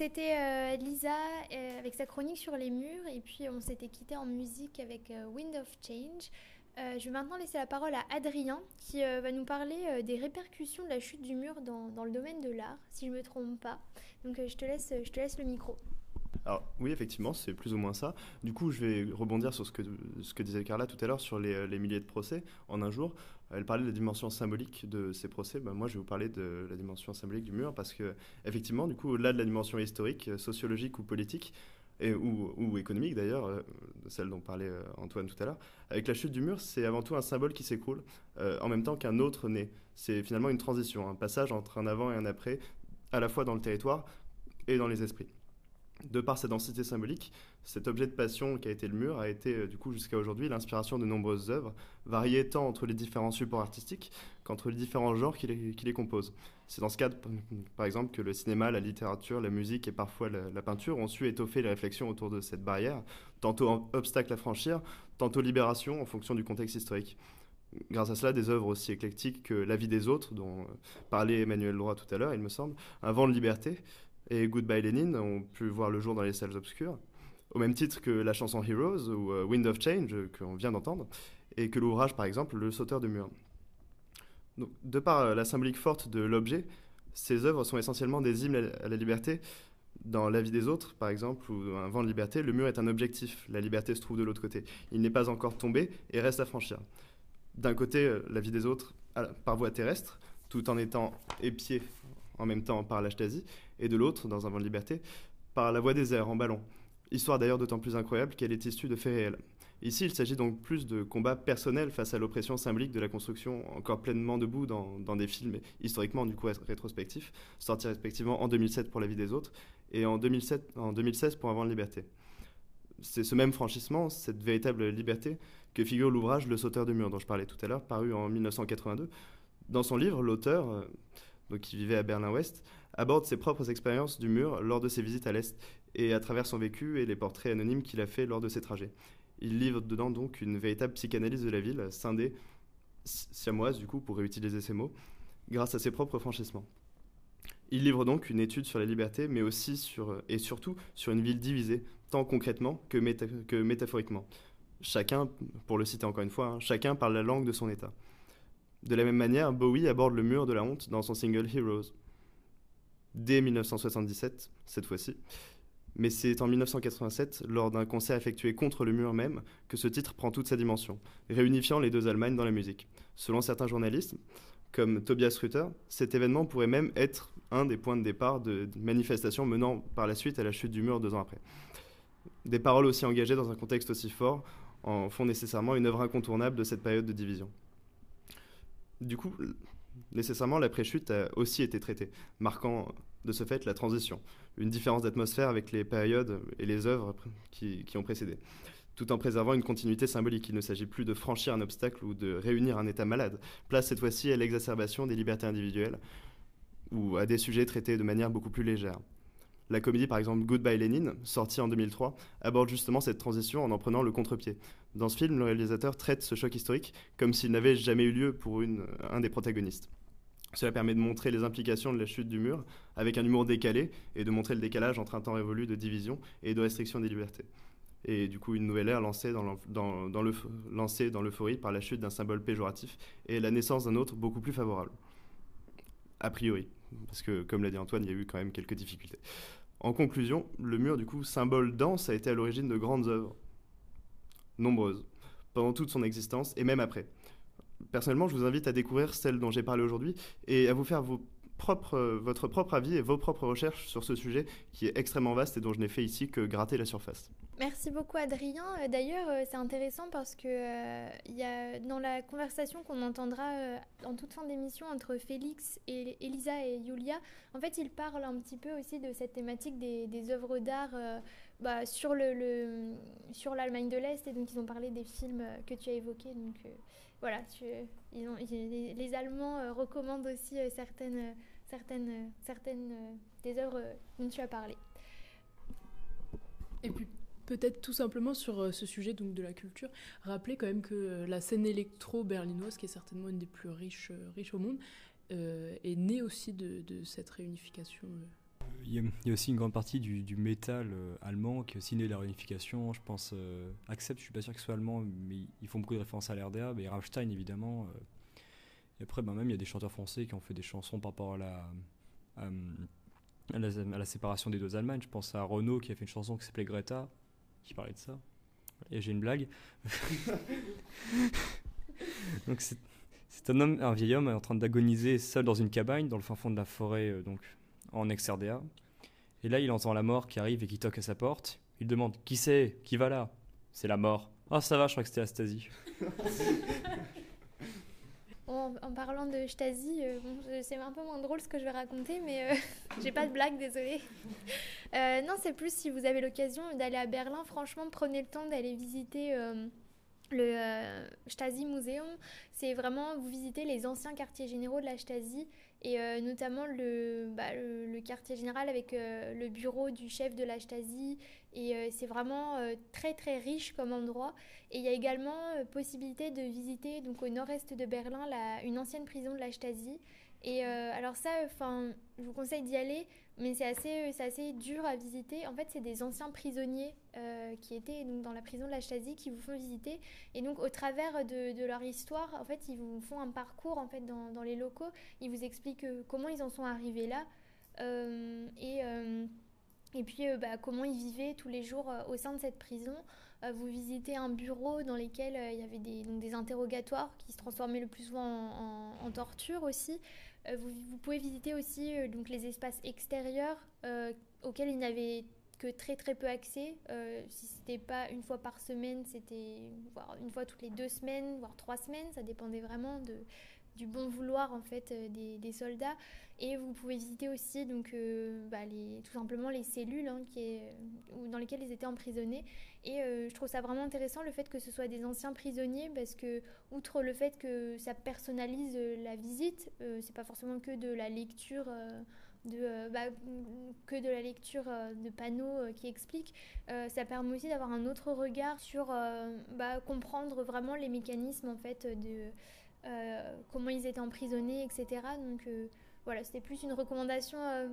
[SPEAKER 5] C'était euh, Lisa euh, avec sa chronique sur les murs et puis on s'était quitté en musique avec euh, Wind of Change. Je vais maintenant laisser la parole à Adrien qui va nous parler des répercussions de la chute du mur dans, dans le domaine de l'art, si je ne me trompe pas. Donc je, te laisse, je te laisse le micro.
[SPEAKER 10] Alors oui, effectivement, c'est plus ou moins ça. Du coup, je vais rebondir sur ce que, ce que disait Carla tout à l'heure sur les, les milliers de procès en un jour. Elle parlait de la dimension symbolique de ces procès. Ben, moi, je vais vous parler de la dimension symbolique du mur parce que, effectivement, du coup, au-delà de la dimension historique, euh, sociologique ou politique, et, ou, ou économique d'ailleurs, euh, celle dont parlait euh, Antoine tout à l'heure, avec la chute du mur, c'est avant tout un symbole qui s'écroule en même temps qu'un autre naît. C'est finalement une transition, un passage entre un avant et un après, à la fois dans le territoire et dans les esprits de par sa densité symbolique, cet objet de passion qui a été le mur a été euh, du coup jusqu'à aujourd'hui l'inspiration de nombreuses œuvres, variées tant entre les différents supports artistiques qu'entre les différents genres qui les, composent. C'est dans ce cadre, par exemple, que le cinéma, la littérature, la musique et parfois la, peinture ont su étoffer les réflexions autour de cette barrière, tantôt obstacle à franchir, tantôt libération en fonction du contexte historique. Grâce à cela, des œuvres aussi éclectiques que La vie des autres, dont euh, parlait Emmanuel Droit tout à l'heure, il me semble, Un vent de liberté, et Goodbye Lenin ont pu voir le jour dans les salles obscures, au même titre que la chanson Heroes ou euh, Wind of Change euh, qu'on vient d'entendre, et que l'ouvrage par exemple Le sauteur de mur. Donc, de par euh, la symbolique forte de l'objet, ces œuvres sont essentiellement des hymnes à la- liberté. Dans La vie des autres, par exemple, ou Un vent de liberté, le mur est un objectif. La liberté se trouve de l'autre côté. Il n'est pas encore tombé et reste à franchir. D'un côté, la vie des autres par voie terrestre, tout en étant épié en même temps par l'Ashtasie, et de l'autre, dans Un vent de liberté, par la voie des airs en ballon. Histoire d'ailleurs d'autant plus incroyable qu'elle est issue de faits réels. Ici, il s'agit donc plus de combats personnels face à l'oppression symbolique de la construction, encore pleinement debout dans, des films historiquement du coup ré- rétrospectifs, sortis respectivement en 2007 pour La vie des autres et en, 2007, en 2016 pour Un vent de liberté. C'est ce même franchissement, cette véritable liberté, que figure l'ouvrage Le sauteur de mur dont je parlais tout à l'heure, paru en 1982. Dans son livre, l'auteur, euh, donc qui vivait à Berlin-Ouest, aborde ses propres expériences du mur lors de ses visites à l'Est et à travers son vécu et les portraits anonymes qu'il a fait lors de ses trajets. Il livre dedans donc une véritable psychanalyse de la ville, scindée, si- siamoise du coup, pour réutiliser ces mots, grâce à ses propres franchissements. Il livre donc une étude sur la liberté, mais aussi sur, et surtout sur une ville divisée, tant concrètement que métaphoriquement. Chacun, pour le citer encore une fois, hein, chacun parle la langue de son état. De la même manière, Bowie aborde le mur de la honte dans son single Heroes. Dès 1977, cette fois-ci. Mais c'est en 1987, lors d'un concert effectué contre le mur même, que ce titre prend toute sa dimension, réunifiant les deux Allemagnes dans la musique. Selon certains journalistes, comme Tobias Rutter, cet événement pourrait même être un des points de départ de de manifestations menant par la suite à la chute du mur deux ans après. Des paroles aussi engagées dans un contexte aussi fort en font nécessairement une œuvre incontournable de cette période de division. Du coup, nécessairement, l'après-chute a aussi été traitée, marquant de ce fait la transition, une différence d'atmosphère avec les périodes et les œuvres qui ont précédé, tout en préservant une continuité symbolique. Il ne s'agit plus de franchir un obstacle ou de réunir un état malade. Place cette fois-ci à l'exacerbation des libertés individuelles ou à des sujets traités de manière beaucoup plus légère. La comédie, par exemple Goodbye Lenin, sortie en 2003, aborde justement cette transition en en prenant le contre-pied. Dans ce film, le réalisateur traite ce choc historique comme s'il n'avait jamais eu lieu pour un des protagonistes. Cela permet de montrer les implications de la chute du mur avec un humour décalé et de montrer le décalage entre un temps révolu de division et de restriction des libertés. Et du coup, une nouvelle ère lancée dans lancée dans l'euphorie par la chute d'un symbole péjoratif et la naissance d'un autre beaucoup plus favorable. A priori, parce que comme l'a dit Antoine, il y a eu quand même quelques difficultés. En conclusion, le mur, du coup, symbole dense, a été à l'origine de grandes œuvres, nombreuses, pendant toute son existence et même après. Personnellement, je vous invite à découvrir celle dont j'ai parlé aujourd'hui et à vous faire vos euh, votre propre avis et vos propres recherches sur ce sujet qui est extrêmement vaste et dont je n'ai fait ici que gratter la surface.
[SPEAKER 5] Merci beaucoup Adrien. Euh, D'ailleurs, euh, c'est intéressant parce que euh, y a dans la conversation qu'on entendra en toute fin d'émission entre Félix et Elisa et Yulia, en fait, ils parlent un petit peu aussi de cette thématique des, œuvres d'art bah, sur le, le- sur l'Allemagne de l'Est et donc ils ont parlé des films que tu as évoqués. Donc voilà, les, Allemands recommandent aussi certaines certaines euh, certaines euh, des œuvres euh, dont tu as parlé.
[SPEAKER 6] Et puis peut-être tout simplement sur ce sujet donc de la culture, rappeler quand même que la scène électro berlinoise, qui est certainement une des plus riches, riches au monde, euh, est née aussi de, de cette réunification.
[SPEAKER 11] Il y, a, il y a aussi une grande partie du, du métal euh, allemand qui est aussi né de la réunification. Je pense euh, Accept, je suis pas sûr qu'il soit allemand, mais ils font beaucoup de références à l'RDA. Mais Rammstein, évidemment. Euh. Et après, ben, même, il y a des chanteurs français qui ont fait des chansons par rapport à la, à, à la, à la séparation des deux Allemagnes. Je pense à Renaud qui a fait une chanson qui s'appelait Greta, qui parlait de ça. Et j'ai une blague. Donc c'est c'est un homme, un vieil homme en train d'agoniser seul dans une cabane dans le fin fond de la forêt, euh, donc en ex-RDA. Et là, il entend la mort qui arrive et qui toque à sa porte. Il demande Qui c'est? Qui va là C'est la mort. Ah, ça va, je crois que c'était Astasie.
[SPEAKER 5] En, parlant de Stasi, euh, bon, c'est un peu moins drôle ce que je vais raconter, mais euh, j'ai pas de blague, désolée. Euh, non, c'est plus si vous avez l'occasion d'aller à Berlin, franchement, prenez le temps d'aller visiter euh, le Stasi Museum. C'est vraiment, vous visitez les anciens quartiers généraux de la Stasi et notamment le, bah, le, quartier général avec le bureau du chef de la Stasi. Et euh, c'est vraiment euh, très très riche comme endroit. Et il y a également euh, possibilité de visiter donc au nord-est de Berlin une ancienne prison de la Stasi. Et alors ça, enfin, je vous conseille d'y aller, mais c'est assez, c'est assez dur à visiter. En fait, c'est des anciens prisonniers qui étaient donc dans la prison de la Stasi qui vous font visiter. Et donc, au travers de, leur histoire, en fait, ils vous font un parcours en fait dans, dans les locaux. Ils vous expliquent comment ils en sont arrivés là. Et et puis euh, bah, comment ils vivaient tous les jours euh, au sein de cette prison. Euh, vous visitez un bureau dans lequel il y avait des, donc, des interrogatoires qui se transformaient le plus souvent en, torture aussi. Vous, pouvez visiter aussi donc, les espaces extérieurs auxquels ils n'avaient que très très peu accès. Si c'était pas une fois par semaine, c'était une fois toutes les deux semaines, voire trois semaines. Ça dépendait vraiment de, du bon vouloir en fait euh, des, soldats. Et vous pouvez visiter aussi donc euh, bah, tout simplement les cellules hein, ou dans lesquelles ils étaient emprisonnés. Et euh, je trouve ça vraiment intéressant le fait que ce soit des anciens prisonniers parce que outre le fait que ça personnalise euh, la visite, euh, c'est pas forcément que de la lecture. euh, de, euh, bah, que de la lecture euh, de panneaux euh, qui expliquent, Euh, ça permet aussi d'avoir un autre regard sur euh, bah, comprendre vraiment les mécanismes en fait de euh, comment ils étaient emprisonnés, etc. Donc euh, voilà, c'était plus une recommandation euh,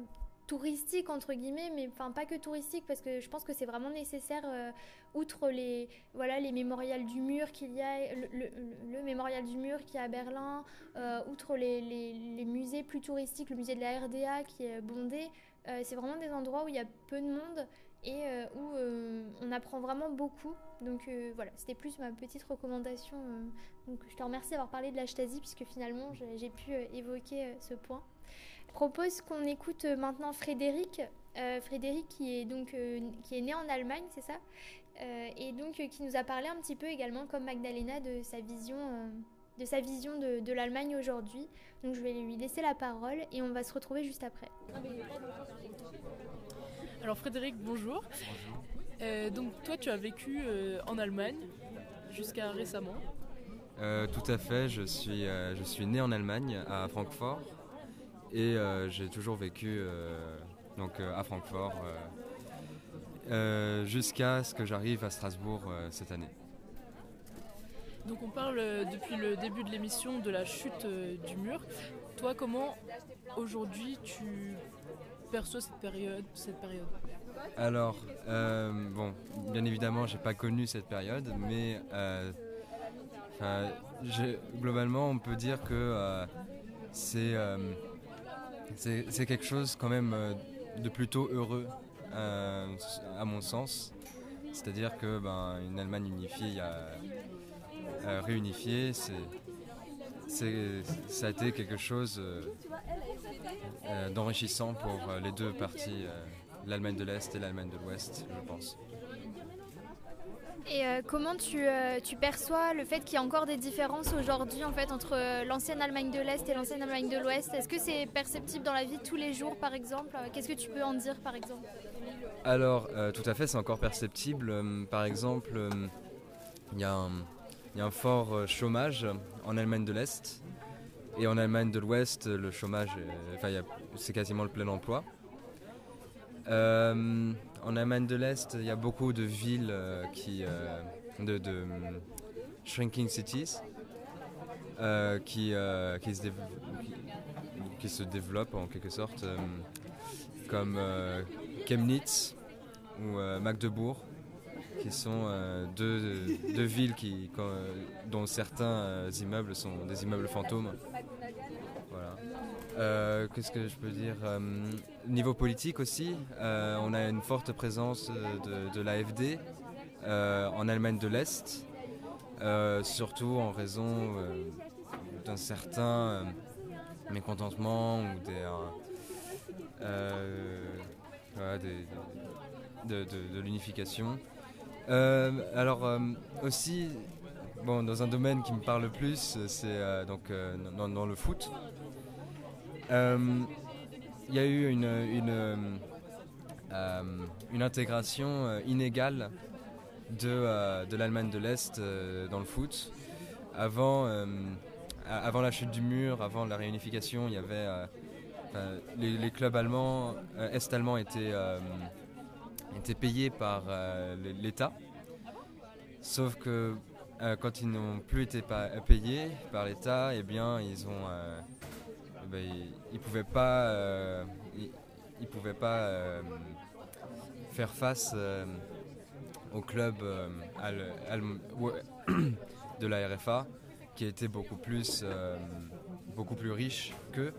[SPEAKER 5] touristique entre guillemets, mais enfin pas que touristique parce que je pense que c'est vraiment nécessaire euh, outre les voilà les mémorials du mur qu'il y a le, mémorial du mur qui est à Berlin, euh, outre les, musées plus touristiques, le musée de la RDA qui est bondé, euh, c'est vraiment des endroits où il y a peu de monde et euh, où euh, on apprend vraiment beaucoup. Donc euh, voilà, c'était plus ma petite recommandation. donc je te remercie d'avoir parlé de la Stasi puisque finalement j'ai pu évoquer ce point. Je propose qu'on écoute maintenant Frédéric. Frédéric qui est donc qui est né en Allemagne, c'est ça Et donc qui nous a parlé un petit peu également comme Magdalena de sa vision de sa vision de l'Allemagne aujourd'hui. Donc je vais lui laisser la parole et on va se retrouver juste après.
[SPEAKER 6] Alors Frédéric, bonjour. Euh, donc toi, tu as vécu euh, en Allemagne jusqu'à récemment.
[SPEAKER 17] Euh, tout à fait, je suis, je suis né en Allemagne, à Francfort, et j'ai toujours vécu donc, à Francfort jusqu'à ce que j'arrive à Strasbourg cette année.
[SPEAKER 6] Donc on parle depuis le début de l'émission de la chute du mur. toi, comment aujourd'hui tu perçois cette période, cette période
[SPEAKER 17] Alors, euh, bon, bien évidemment, j'ai pas connu cette période, mais euh, globalement, on peut dire que euh, c'est c'est quelque chose quand même de plutôt heureux, à mon sens. C'est-à-dire que ben, une Allemagne unifiée, a, réunifiée, c'est- ça a été quelque chose euh, euh, d'enrichissant pour euh, les deux parties, l'Allemagne de l'Est et l'Allemagne de l'Ouest, je pense.
[SPEAKER 5] Et euh, comment tu, euh, tu perçois le fait qu'il y a encore des différences aujourd'hui en fait entre euh, l'ancienne Allemagne de l'Est et l'ancienne Allemagne de l'Ouest? Est-ce que c'est perceptible dans la vie de tous les jours par exemple? Qu'est-ce que tu peux en dire par exemple?
[SPEAKER 17] Alors, tout à fait, c'est encore perceptible. Par exemple, il y, a un- il y a un fort euh, chômage en Allemagne de l'Est. Et en Allemagne de l'Ouest, le chômage, enfin, c'est quasiment le plein emploi. Euh, en Allemagne de l'Est, il y a beaucoup de villes euh, qui, de, hum, shrinking cities qui, qui, se développent en quelque sorte, comme Chemnitz ou Magdebourg, qui sont euh, deux, deux villes qui, euh, dont certains euh, immeubles sont des immeubles fantômes. Voilà. Qu'est-ce que je peux dire Niveau politique aussi, on a une forte présence de, l'AFD en Allemagne de l'Est, surtout en raison d'un certain mécontentement ou des, de- de l'unification. Euh, alors euh, aussi, bon, dans un domaine qui me parle plus, c'est euh, donc dans, le foot. Il y a eu une, une, intégration inégale de, de l'Allemagne de l'Est dans le foot. Avant, avant la chute du mur, avant la réunification, il y avait les, les clubs allemands, est-allemands étaient, étaient payés par euh, l'État. Sauf que euh, quand ils n'ont plus été pa- payés par l'État, eh bien, ils ont, ils, ils pouvaient pas, ils, ils pouvaient pas euh, faire face au club de la RFA, qui était beaucoup plus, beaucoup plus riche qu'eux.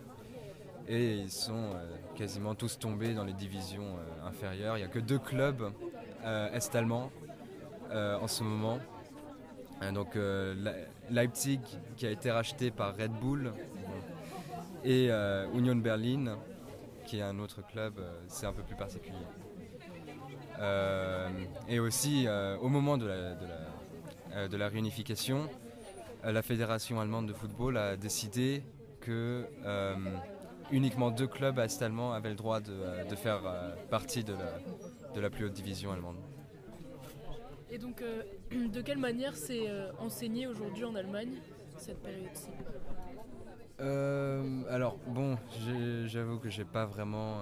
[SPEAKER 17] Et ils sont euh, quasiment tous tombés dans les divisions euh, inférieures. Il n'y a que deux clubs euh, est-allemands en ce moment. Donc Le- Leipzig qui a été racheté par Red Bull et Union Berlin qui est un autre club, c'est un peu plus particulier. Et aussi au moment de la, réunification, la fédération allemande de football a décidé que uniquement deux clubs est-allemands avaient le droit de, euh, de faire euh, partie de la, de la plus haute division allemande.
[SPEAKER 6] Et donc, euh, de quelle manière c'est euh, enseigné aujourd'hui en Allemagne, cette période-ci?
[SPEAKER 17] Euh, alors bon, j'avoue que j'ai pas vraiment.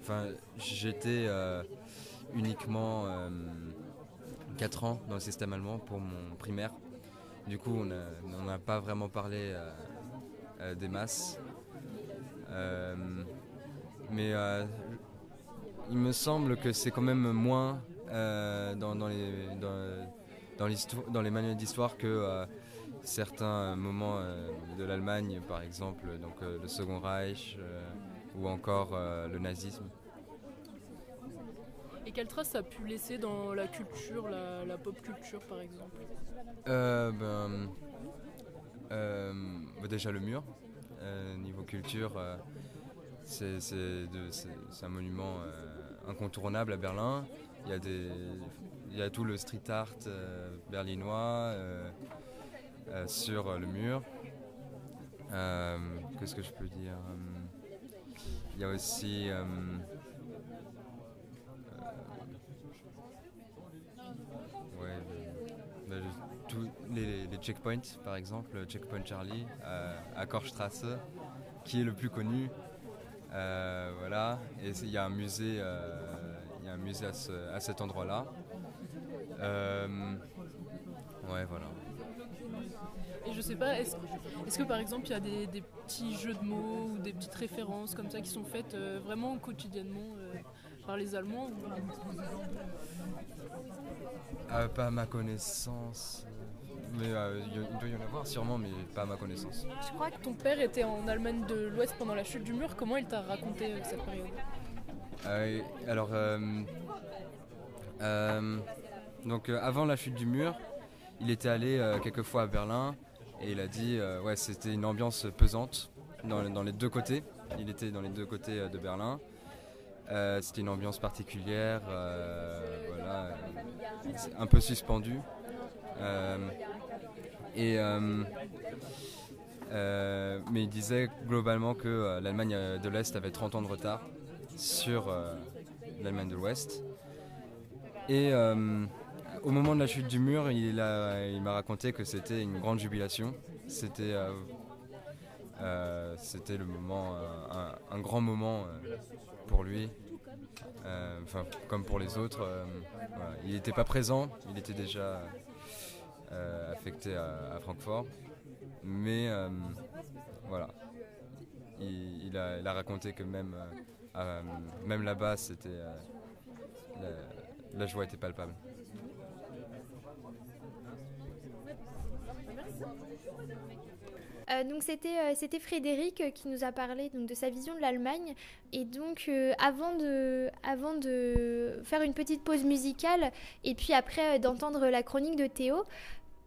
[SPEAKER 17] Enfin, j'étais uniquement 4 ans dans le système allemand pour mon primaire. Du coup, on n'a pas vraiment parlé des masses. Euh, mais euh, il me semble que c'est quand même moins euh, dans, dans les, dans, dans l'histoire- dans les manuels d'histoire que certains moments de l'Allemagne, par exemple, donc le Second Reich ou encore le nazisme.
[SPEAKER 6] Et quelle trace ça a pu laisser dans la culture, la, la pop culture par exemple?
[SPEAKER 17] Euh, ben, euh, bah déjà le mur, niveau culture, euh, c'est un monument euh, incontournable à Berlin. Il y a, il y a tout le street art euh, berlinois euh, euh, sur euh, le mur. Euh, Qu'est-ce que je peux dire? Euh, Il y a aussi... euh, euh, ouais, le- bah, le- tous les, les checkpoints, par exemple, le checkpoint Charlie euh, à Korstrasse, qui est le plus connu. Euh, voilà, et il y a un musée, euh, y a un musée à, ce- à cet endroit-là. Ouais, voilà.
[SPEAKER 6] Et je sais pas, est-ce que par exemple il y a des, des petits jeux de mots ou des petites références comme ça qui sont faites euh, vraiment quotidiennement euh, par les Allemands ou-
[SPEAKER 17] pas à ma connaissance. Mais euh, il doit y en avoir sûrement, mais pas à ma connaissance.
[SPEAKER 6] Je crois que ton père était en Allemagne de l'Ouest pendant la chute du mur. Comment il t'a raconté euh, cette période?
[SPEAKER 17] Euh, alors, donc avant la chute du mur, il était allé quelques fois à Berlin et il a dit ouais c'était une ambiance pesante dans, dans les deux côtés. Il était dans les deux côtés de Berlin. C'était une ambiance particulière, voilà, un peu suspendue. Euh, euh, euh, mais il disait globalement que l'Allemagne de l'Est avait 30 ans de retard sur l'Allemagne de l'Ouest. Et au moment de la chute du mur, il, m'a raconté que c'était une grande jubilation. C'était le moment, un, grand moment pour lui. Enfin, comme pour les autres. Il n'était pas présent, il était déjà affecté à, Francfort. Mais euh, voilà, il, a, raconté que même, euh, euh, même là-bas, c'était euh, la, la joie était palpable.
[SPEAKER 5] Euh, donc c'était euh, c'était Frédéric euh, qui nous a parlé donc de sa vision de l'Allemagne et donc euh, avant de avant de faire une petite pause musicale et puis après euh, d'entendre la chronique de Théo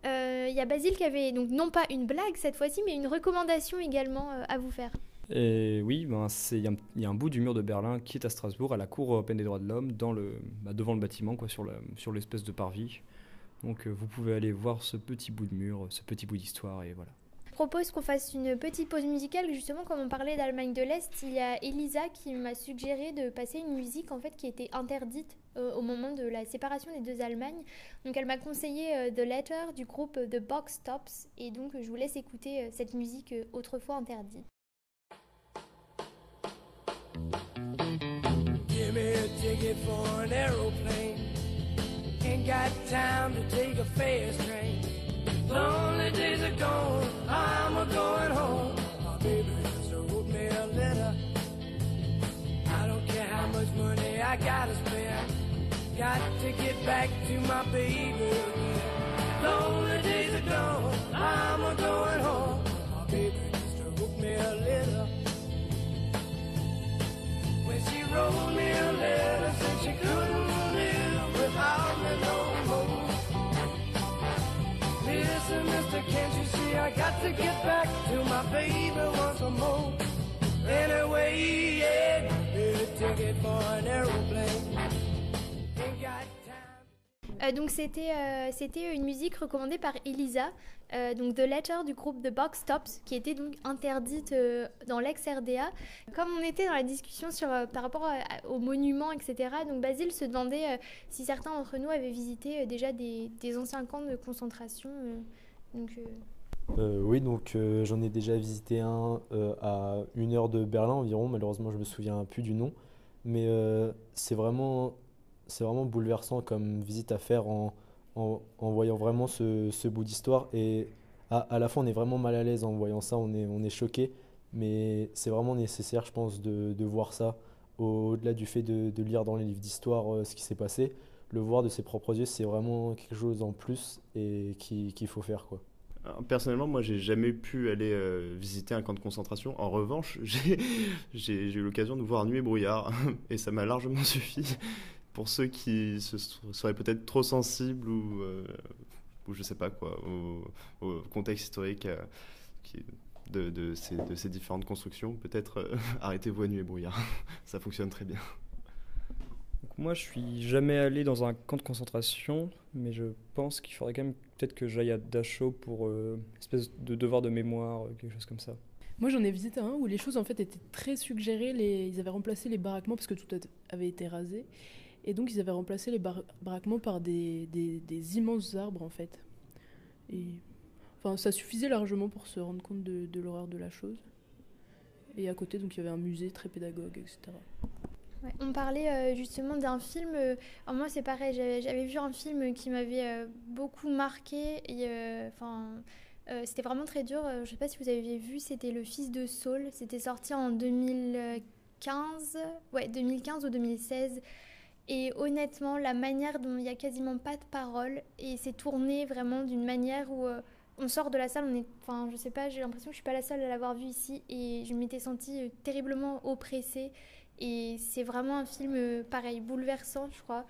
[SPEAKER 5] euh, il y a Basile qui avait donc non pas une blague cette fois-ci mais une recommandation également euh, à vous faire.
[SPEAKER 11] Et oui, ben, il y, a un- bout du mur de Berlin qui est à Strasbourg, à la Cour européenne des droits de l'homme, le, bah, devant le bâtiment, quoi, sur, la- sur l'espèce de parvis. Donc euh, vous pouvez aller voir ce petit bout de mur, ce petit bout d'histoire, et voilà.
[SPEAKER 5] Je propose qu'on fasse une petite pause musicale justement comme on parlait d'Allemagne de l'Est il y a Elisa qui m'a suggéré de passer une musique en fait qui était interdite euh, au moment de la séparation des deux Allemagnes donc elle m'a conseillé euh, The Letter du groupe The Box Tops et donc je vous laisse écouter euh, cette musique autrefois interdite
[SPEAKER 18] Give me a ticket. Ain't got time to take a train. Lonely days are gone, I'm a going home. My baby just wrote me a letter. I don't care how much money I gotta spend. Got to get back to my baby. Lonely days are gone, I'm a going home. My baby just wrote me a letter. When she wrote me a letter, said she couldn't live without me no Listen, mister, can't you see I got to get back to my baby once more? Anyway, yeah, a ticket for an aeroplane.
[SPEAKER 5] Euh, donc c'était euh, c'était une musique recommandée par Elisa, euh, donc The Letter du groupe The Box Tops, qui était donc interdite dans l'ex-RDA. Comme on était dans la discussion sur, par rapport aux monuments, etc., donc Basile se demandait si certains d'entre nous avaient visité déjà des, des anciens camps de concentration. donc,
[SPEAKER 9] oui, donc j'en ai déjà visité un à une heure de Berlin environ. Malheureusement, je me souviens plus du nom, mais c'est vraiment, c'est vraiment bouleversant comme visite à faire en, en, voyant vraiment ce, ce bout d'histoire. Et à, à la fois, on est vraiment mal à l'aise en voyant ça, on est, on est choqué, mais c'est vraiment nécessaire, je pense, de, de voir ça au- au-delà du fait de, lire dans les livres d'histoire euh, ce qui s'est passé. Le voir de ses propres yeux, c'est vraiment quelque chose en plus et qui- qu'il faut faire, quoi.
[SPEAKER 10] Personnellement, moi, j'ai jamais pu aller euh, visiter un camp de concentration. En revanche, j'ai eu l'occasion de voir Nuit et brouillard, et ça m'a largement suffi. Pour ceux qui se, seraient peut-être trop sensibles ou, euh, ou je sais pas quoi, au, au contexte historique euh, qui- de, de ces, de ces différentes constructions, peut-être euh, arrêtez-vous à Nuit et brouillard. ça fonctionne très bien.
[SPEAKER 11] Donc moi, je suis jamais allé dans un camp de concentration, mais je pense qu'il faudrait quand même peut-être que j'aille à Dachau pour euh, une espèce de devoir de mémoire, quelque chose comme ça.
[SPEAKER 6] Moi, j'en ai visité un où les choses en fait étaient très suggérées. Les... Ils avaient remplacé les baraquements parce que tout avait été rasé. Et donc, ils avaient remplacé les bar- baraquements par des, immenses arbres en fait. Enfin, ça suffisait largement pour se rendre compte de, l'horreur de la chose. Et à côté, donc, il y avait un musée très pédagogue, etc.
[SPEAKER 5] On parlait euh, justement d'un film. euh, moi, c'est pareil. J'avais vu un film qui m'avait euh, beaucoup marqué. Enfin, c'était vraiment très dur. Je sais pas si vous avez vu, c'était Le Fils de Saul. C'était sorti en 2015, ouais, 2015 ou 2016. Et honnêtement, la manière dont il n'y a quasiment pas de parole et c'est tourné vraiment d'une manière où euh, on sort de la salle, enfin, je sais pas, j'ai l'impression que je suis pas la seule à l'avoir vu ici et je m'étais sentie euh, terriblement oppressée. Et c'est vraiment un film euh, pareil, bouleversant, je crois.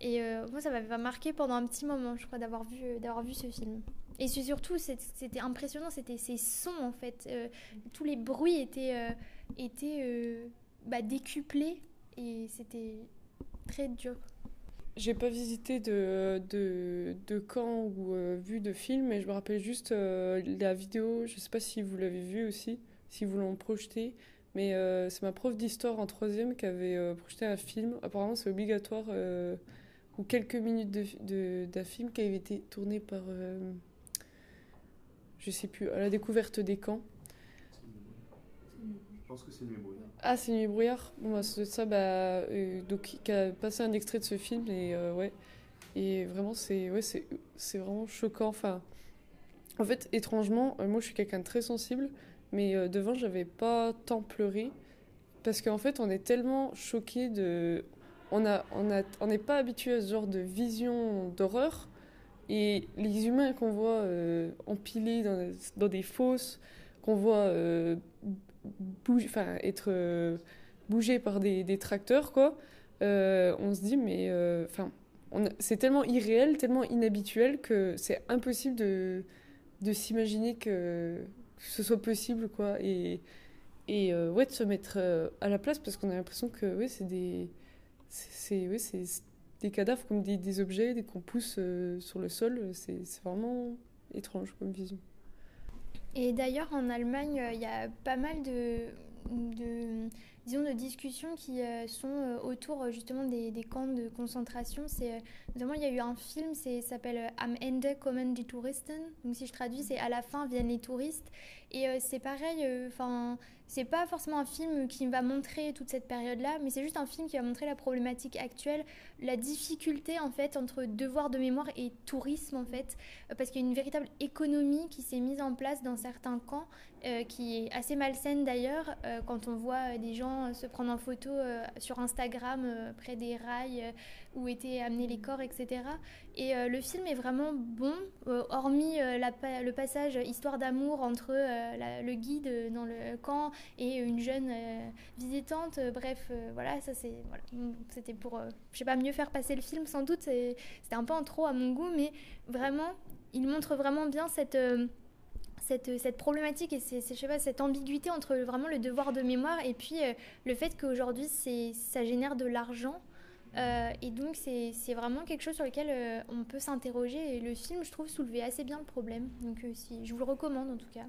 [SPEAKER 5] Et moi, ça m'avait marqué pendant un petit moment, je crois, d'avoir vu, d'avoir vu ce film. Et surtout, c'était impressionnant, c'était ces sons en fait. Tous les bruits étaient, étaient bah, décuplés et c'était très dur.
[SPEAKER 8] J'ai pas visité de, de, de camp ou euh, vu de film, mais je me rappelle juste euh, la vidéo, je sais pas si vous l'avez vue aussi, si vous l'ont projeté, mais euh, c'est ma prof d'histoire en troisième qui avait projeté un film. Apparemment, c'est obligatoire, ou quelques minutes de, de- d'un film qui avait été tourné par, je sais plus, à la découverte des camps.
[SPEAKER 10] Je pense que c'est Nuit Brouillard.
[SPEAKER 8] Ah, c'est Nuit Brouillard Bon, bah, c'est ça, bah, euh, donc, qui a passé un extrait de ce film, et euh, ouais. Et vraiment, c'est ouais, vraiment choquant. Enfin, en fait, étrangement, euh, moi, je suis quelqu'un de très sensible, mais devant, j'avais pas tant pleuré, parce qu'en fait, on est tellement choqué de... On a, on a, on n'est pas habitué à ce genre de vision d'horreur, et les humains qu'on voit euh, empilés dans, des fosses, qu'on voit bouger, enfin, être euh, bougés par des, des tracteurs, quoi, euh, on se dit, mais euh, enfin, c'est tellement irréel, tellement inhabituel que c'est impossible de, de s'imaginer que, ce soit possible, quoi. Et, et ouais, de se mettre à la place parce qu'on a l'impression que ouais, c'est des, c'est, ouais, c'est des cadavres comme des, des objets, qu'on pousse sur le sol. C'est vraiment étrange comme vision.
[SPEAKER 5] Et d'ailleurs, en Allemagne, euh, il y a pas mal de, de, disons, de discussions qui euh, sont euh, autour euh, justement des, camps de concentration. C'est, notamment, il y a eu un film, c'est, s'appelle Am Ende kommen die Touristen. Donc, si je traduis, c'est À la fin viennent les touristes. Et c'est pareil, enfin, c'est pas forcément un film qui va montrer toute cette période-là, mais c'est juste un film qui va montrer la problématique actuelle, la difficulté en fait entre devoir de mémoire et tourisme en fait, parce qu'il y a une véritable économie qui s'est mise en place dans certains camps, euh, qui est assez malsaine d'ailleurs, euh, quand on voit euh, des gens se prendre en photo sur Instagram près des rails où étaient amenés les corps, etc. Et le film est vraiment bon, hormis le passage histoire d'amour entre le guide dans le camp et une jeune visitante. Bref, voilà, ça C'était pour, je sais pas, mieux faire passer le film sans doute. C'était un peu en trop à mon goût, mais vraiment, il montre vraiment bien cette cette, problématique et cette ambiguïté entre vraiment le devoir de mémoire et puis euh, le fait qu'aujourd'hui ça génère de l'argent. Euh, et donc c'est, vraiment quelque chose sur lequel euh, on peut s'interroger et le film je trouve soulevait assez bien le problème. Donc je vous le recommande en tout cas.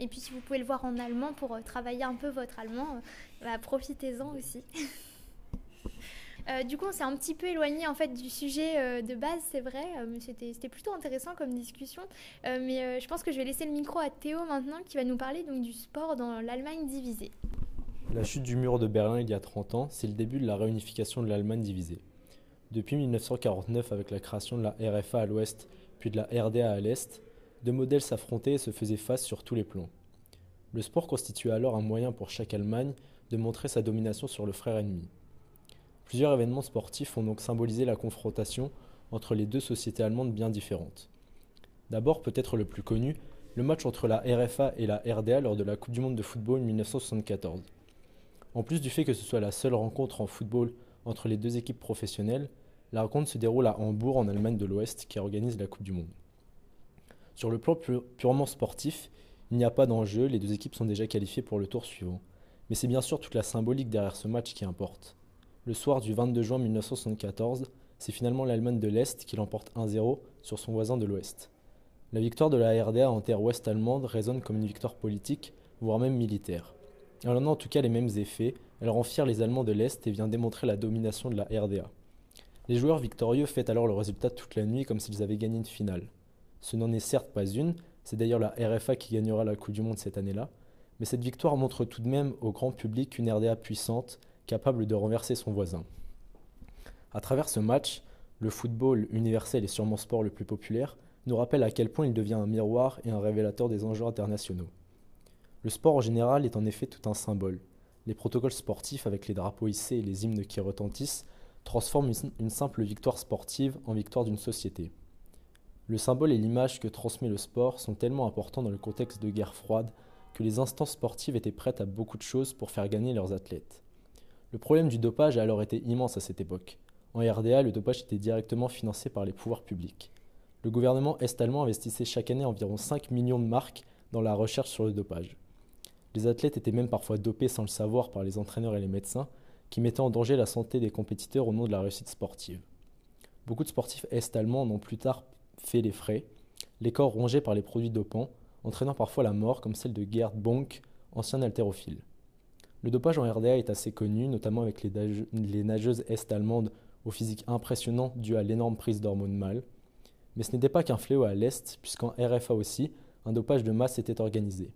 [SPEAKER 5] Et puis si vous pouvez le voir en allemand pour travailler un peu votre allemand, bah, profitez-en aussi. Euh, du coup, on s'est un petit peu éloigné en fait du sujet euh, de base, c'est vrai, euh, mais c'était plutôt intéressant comme discussion. Mais je pense que je vais laisser le micro à Théo maintenant, qui va nous parler donc du sport dans l'Allemagne divisée.
[SPEAKER 9] La chute du mur de Berlin il y a 30 ans, c'est le début de la réunification de l'Allemagne divisée. Depuis 1949, avec la création de la RFA à l'ouest, puis de la RDA à l'est, deux modèles s'affrontaient et se faisaient face sur tous les plans. Le sport constituait alors un moyen pour chaque Allemagne de montrer sa domination sur le frère ennemi. Plusieurs événements sportifs ont donc symbolisé la confrontation entre les deux sociétés allemandes bien différentes. D'abord, peut-être le plus connu, le match entre la RFA et la RDA lors de la Coupe du Monde de football 1974. En plus du fait que ce soit la seule rencontre en football entre les deux équipes professionnelles, la rencontre se déroule à Hambourg en Allemagne de l'Ouest qui organise la Coupe du Monde. Sur le plan pu- purement sportif, il n'y a pas d'enjeu, les deux équipes sont déjà qualifiées pour le tour suivant. Mais c'est bien sûr toute la symbolique derrière ce match qui importe. Le soir du 22 juin 1974, c'est finalement l'Allemagne de l'Est qui l'emporte 1-0 sur son voisin de l'Ouest. La victoire de la RDA en terre ouest allemande résonne comme une victoire politique, voire même militaire. Elle en a en tout cas les mêmes effets, elle rend fière les Allemands de l'Est et vient démontrer la domination de la RDA. Les joueurs victorieux fêtent alors le résultat toute la nuit comme s'ils avaient gagné une finale. Ce n'en est certes pas une, c'est d'ailleurs la RFA qui gagnera la Coupe du Monde cette année-là, mais cette victoire montre tout de même au grand public une RDA puissante, capable de renverser son voisin. À travers ce match, le football universel et sûrement sport le plus populaire nous rappelle à quel point il devient un miroir et un révélateur des enjeux internationaux. Le sport en général est en effet tout un symbole. Les protocoles sportifs avec les drapeaux hissés et les hymnes qui retentissent transforment une, une simple victoire sportive en victoire d'une société. Le symbole et l'image que transmet le sport sont tellement importants dans le contexte de guerre froide que les instances sportives étaient prêtes à beaucoup de choses pour faire gagner leurs athlètes. Le problème du dopage a alors été immense à cette époque. En RDA, le dopage était directement financé par les pouvoirs publics. Le gouvernement est-allemand investissait chaque année environ 5 millions de marques dans la recherche sur le dopage. Les athlètes étaient même parfois dopés sans le savoir par les entraîneurs et les médecins, qui mettaient en danger la santé des compétiteurs au nom de la réussite sportive. Beaucoup de sportifs est-allemands en ont plus tard fait les frais, les corps rongés par les produits dopants, entraînant parfois la mort, comme celle de Gerd Bonk, ancien haltérophile. Le dopage en RDA est assez connu, notamment avec les, nage- les nageuses est-allemandes au physique impressionnant dû à l'énorme prise d'hormones mâles. Mais ce n'était pas qu'un fléau à l'Est, puisqu'en RFA aussi, un dopage de masse était organisé.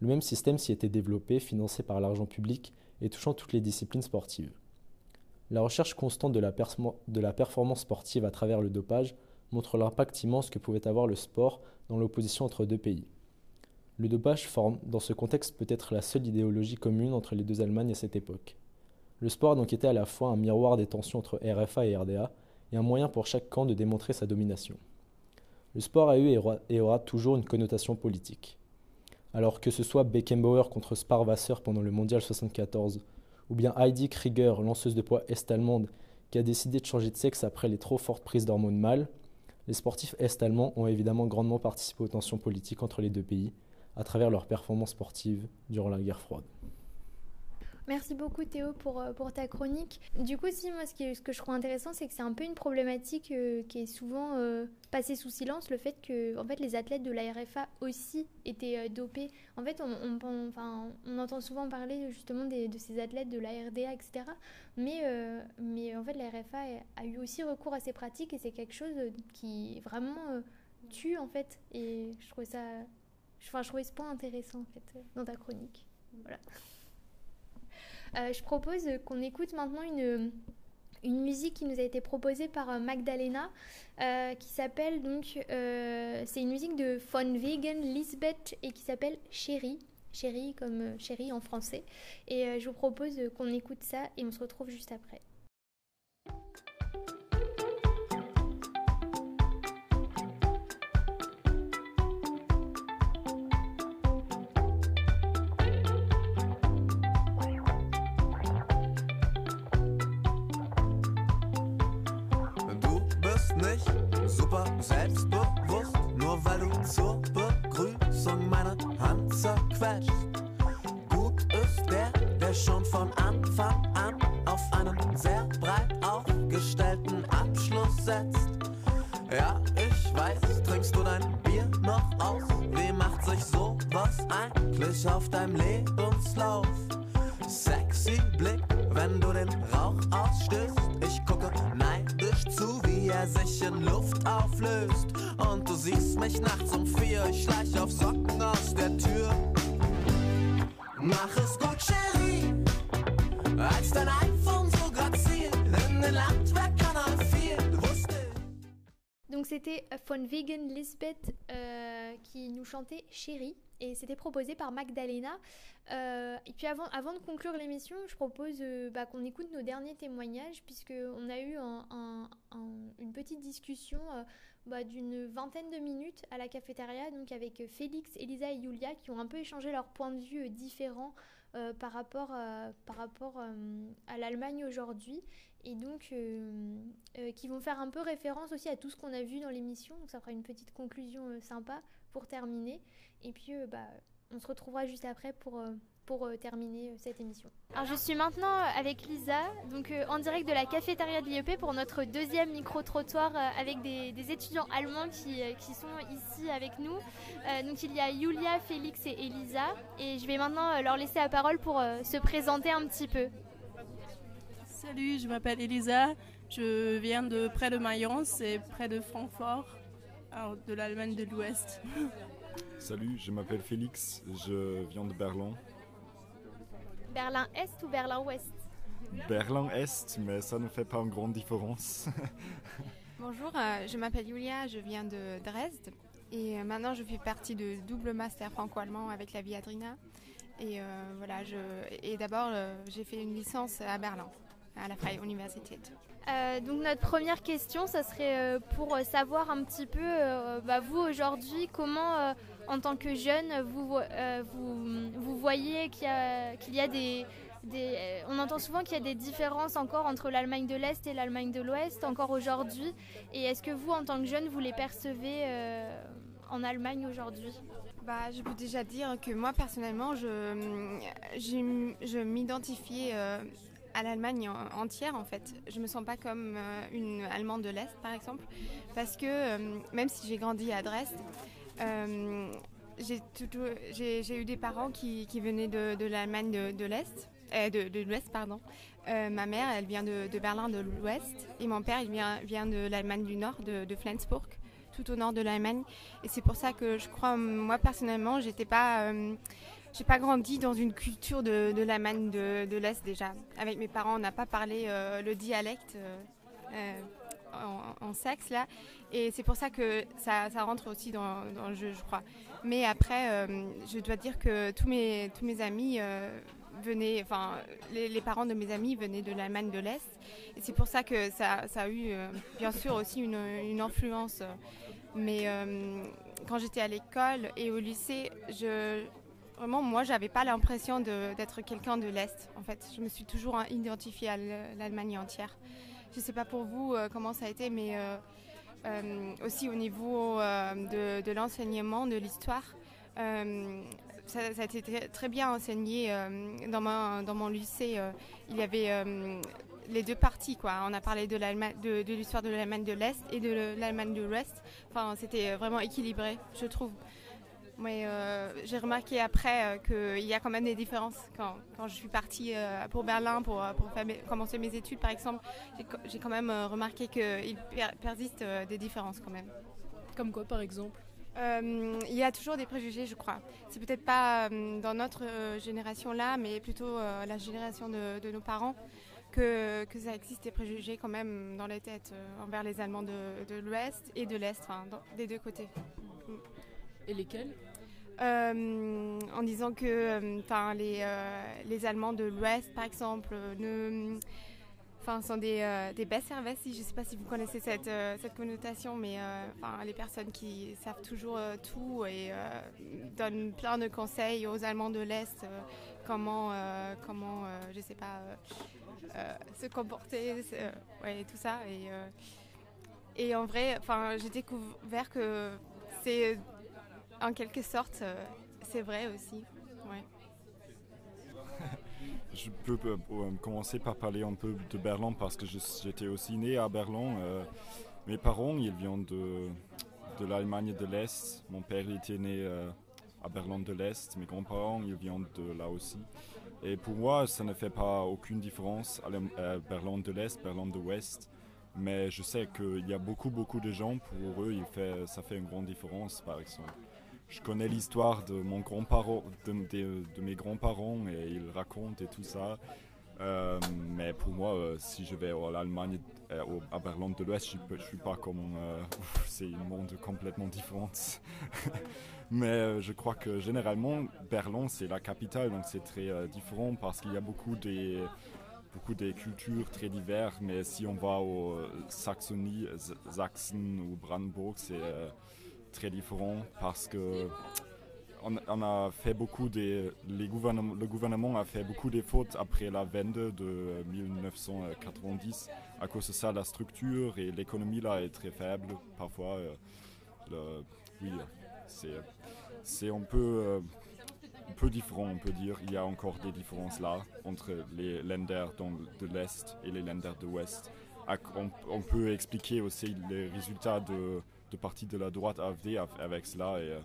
[SPEAKER 9] Le même système s'y était développé, financé par l'argent public et touchant toutes les disciplines sportives. La recherche constante de la performance sportive à travers le dopage montre l'impact immense que pouvait avoir le sport dans l'opposition entre deux pays. Le dopage forme, dans ce contexte, peut-être la seule idéologie commune entre les deux Allemagnes à cette époque. Le sport a donc été à la fois un miroir des tensions entre RFA et RDA et un moyen pour chaque camp de démontrer sa domination. Le sport a eu et aura, toujours une connotation politique. Alors que ce soit Beckenbauer contre Sparwasser pendant le Mondial 74, ou bien Heidi Krieger, lanceuse de poids est-allemande, qui a décidé de changer de sexe après les trop fortes prises d'hormones mâles, les sportifs est-allemands ont évidemment grandement participé aux tensions politiques entre les deux pays à travers leurs performances sportives durant la guerre froide.
[SPEAKER 5] Merci beaucoup Théo pour, euh, ta chronique. Du coup, si moi, ce, que je trouve intéressant, c'est que c'est un peu une problématique euh, qui est souvent euh, passée sous silence, le fait que en fait, les athlètes de la RFA aussi étaient dopés. En fait, on, entend souvent parler justement de ces athlètes de la RDA, etc. Mais, en fait, la RFA a, eu aussi recours à ces pratiques et c'est quelque chose qui vraiment tue en fait. Et je trouvais ça, je trouvais ce point intéressant en fait euh, dans ta chronique. Voilà. Euh, je propose qu'on écoute maintenant une, une musique qui nous a été proposée par euh, Magdalena, qui s'appelle donc, c'est une musique de Von Wegen, Lisbeth, et qui s'appelle Chérie. Chérie comme chérie en français. Et je vous propose qu'on écoute ça et on se retrouve juste après.
[SPEAKER 19] Selbstbewusst, nur weil du zur Begrüßung meine Hand zerquetscht. Gut ist der, der schon von Anfang an auf einen sehr breit aufgestellten Abschluss setzt. Ja, ich weiß, trinkst du dein Bier noch aus? Wie macht sich sowas eigentlich auf deinem Lebenslauf? Er sich in Luft auflöst. Und du siehst mich nachts um vier, ich schleich auf Socken aus der Tür. Mach es gut, Cherie, als dein iPhone so grazil in den Landwehrkanal fiel. Wusste
[SPEAKER 5] Donc c'était Von Wegen Lisbeth euh, qui nous chantait Chérie et c'était proposé par Magdalena. Euh, et puis avant, avant de conclure l'émission, je propose euh, bah, qu'on écoute nos derniers témoignages puisqu'on a eu un- un- un- une petite discussion euh, bah, d'une vingtaine de minutes à la cafétéria donc avec Félix, Elisa et Julia qui ont un peu échangé leurs points de vue différents par rapport, par rapport à l'Allemagne aujourd'hui et donc qui vont faire un peu référence aussi à tout ce qu'on a vu dans l'émission. Donc ça fera une petite conclusion sympa pour terminer. Et puis euh, bah, on se retrouvera juste après pour, euh, pour euh, terminer cette émission. Alors je suis maintenant avec Lisa, donc euh, en direct de la cafétéria de l'IEP pour notre deuxième micro-trottoir euh, avec des, des étudiants allemands qui, euh, qui sont ici avec nous. Euh, donc il y a Julia, Félix et Elisa. Et je vais maintenant euh, leur laisser la parole pour euh, se présenter un petit peu.
[SPEAKER 20] Salut, je m'appelle Elisa. Je viens de près de Mayence, c'est près de Francfort, alors de l'Allemagne de l'Ouest.
[SPEAKER 21] Salut, je m'appelle Félix, je viens de Berlin.
[SPEAKER 5] Berlin-Est ou Berlin-Ouest
[SPEAKER 21] Berlin-Est, mais ça ne fait pas une grande différence.
[SPEAKER 22] Bonjour, euh, je m'appelle Julia, je viens de Dresde et euh, maintenant je fais partie de double master franco-allemand avec la Viadrina. Et euh, voilà, je et d'abord j'ai fait une licence à Berlin, à la Freie Universität.
[SPEAKER 5] Euh, donc notre première question, ça serait euh, pour euh, savoir un petit peu, euh, bah, vous aujourd'hui, comment euh, en tant que jeune, vous, vo- vous, vous voyez qu'il y a, qu'il y a des, des- On entend souvent qu'il y a des différences encore entre l'Allemagne de l'Est et l'Allemagne de l'Ouest, encore aujourd'hui. Et est-ce que vous, en tant que jeune, vous les percevez en Allemagne aujourd'hui?
[SPEAKER 22] Bah, je peux déjà dire que moi personnellement, je, j'ai- je m'identifie à l'Allemagne en- entière en fait. Je me sens pas comme euh, une Allemande de l'Est par exemple, parce que euh, même si j'ai grandi à Dresde, euh, j'ai eu des parents qui, venaient de, l'Allemagne de, l'Est, de, l'Ouest pardon. Ma mère, elle vient de, Berlin de l'Ouest, et mon père, il vient, de l'Allemagne du Nord, de, de Flensburg tout au nord de l'Allemagne. Et c'est pour ça que je crois, moi personnellement, j'étais pas, j'ai pas grandi dans une culture de, de l'Allemagne de, de l'Est déjà. Avec mes parents, on n'a pas parlé euh, le dialecte euh, euh, en, en sexe là. Et c'est pour ça que ça, rentre aussi dans, le jeu, je crois. Mais après, je dois dire que tous mes, amis venaient, enfin, les, parents de mes amis venaient de l'Allemagne de l'Est. Et c'est pour ça que ça, a eu, bien sûr, aussi une, une influence. mais quand j'étais à l'école et au lycée, je, vraiment, moi, j'avais pas l'impression d'être quelqu'un de l'Est. En fait, je me suis toujours hein, identifiée à l'Allemagne entière. Je sais pas pour vous euh, comment ça a été, mais euh, euh, aussi au niveau de, l'enseignement, de l'histoire. ça, a été très, bien enseigné dans, mon lycée. il y avait les deux parties. On a parlé de l'histoire de l'Allemagne de l'Est et de l'Allemagne de l'Ouest. Enfin, c'était vraiment équilibré, je trouve. Mais euh, j'ai remarqué après euh, qu'il y a quand même des différences. Quand, quand je suis partie euh, pour Berlin pour, pour faire mes- commencer mes études, par exemple, j'ai quand même remarqué qu'il per- persiste des différences quand même.
[SPEAKER 6] Comme quoi, par exemple?
[SPEAKER 22] Il y a toujours des préjugés, je crois. C'est peut-être pas dans notre euh, génération-là, mais plutôt la génération de, de nos parents, que, que ça existe des préjugés quand même dans les têtes envers les Allemands de, de l'Ouest et de l'Est, enfin, des deux côtés.
[SPEAKER 6] Et lesquels?
[SPEAKER 22] En disant que euh, enfin, les, euh, les Allemands de l'Ouest, par exemple, euh, ne, sont des, euh, des besserwessi. Je ne sais pas si vous connaissez cette, euh, cette connotation, mais euh, les personnes qui savent toujours euh, tout et euh, donnent plein de conseils aux Allemands de l'Est, euh, comment, euh, comment euh, je sais pas, euh, euh, se comporter, euh, ouais, tout ça. Et, euh, et en vrai, j'ai découvert que c'est en quelque sorte, euh, c'est vrai aussi.
[SPEAKER 21] Je peux euh, euh, commencer par parler un peu de Berlin parce que j'étais aussi né à Berlin. Mes parents, ils viennent de, de l'Allemagne de l'Est. Mon père était né à Berlin de l'Est. Mes grands-parents, ils viennent de là aussi. Et pour moi, ça ne fait pas aucune différence, euh, Berlin de l'Est, Berlin de l'Ouest. Mais je sais qu'il y a beaucoup, beaucoup de gens, pour eux, ça fait une grande différence, par exemple. Je connais l'histoire de mon grand-parent, de, mes grands-parents, et ils racontent et tout ça. Euh, mais pour moi, euh, si je vais à l'Allemagne, euh, à Berlin de l'Ouest, je ne suis pas comme... euh, c'est un monde complètement différent. mais je crois que généralement, Berlin, c'est la capitale, donc c'est très différent parce qu'il y a beaucoup des beaucoup des cultures très diverses, mais si on va au Saxonie, Sachsen ou Brandenburg, c'est très différent parce que on, a fait beaucoup des, les gouvernements, le gouvernement a fait beaucoup de fautes après la Wende de 1990. À cause de ça, la structure et l'économie là est très faible parfois. euh, oui, c'est un peu euh, un peu différent, on peut dire. Il y a encore des différences là entre les länders dans- de l'Est et les länders de l'Ouest. On peut expliquer aussi les résultats de, de de la droite AFD av- avec cela. Et, euh,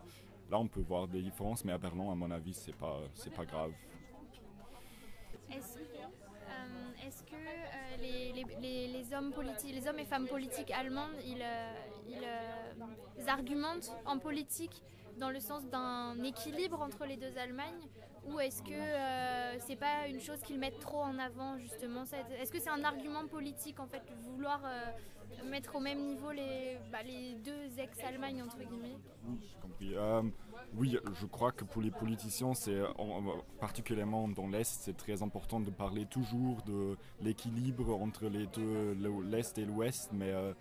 [SPEAKER 21] là, on peut voir des différences, mais à Berlin, à mon avis, c'est pas, c'est pas grave.
[SPEAKER 5] Est-ce euh, que euh, les, les- hommes politiques, les hommes et femmes politiques allemandes, ils, euh, euh, ils argumentent en politique dans le sens d'un équilibre entre les deux Allemagnes? Ou est-ce que euh, c'est pas une chose qu'ils mettent trop en avant justement Est-ce que c'est un argument politique en fait de vouloir euh, mettre au même niveau les, bah, deux ex-Allemagnes entre guillemets?
[SPEAKER 21] Euh, oui, je crois que pour les politiciens, c'est en- en- particulièrement dans l'Est, c'est très important de parler toujours de l'équilibre entre les deux, le- l'Est et l'Ouest. Mais euh,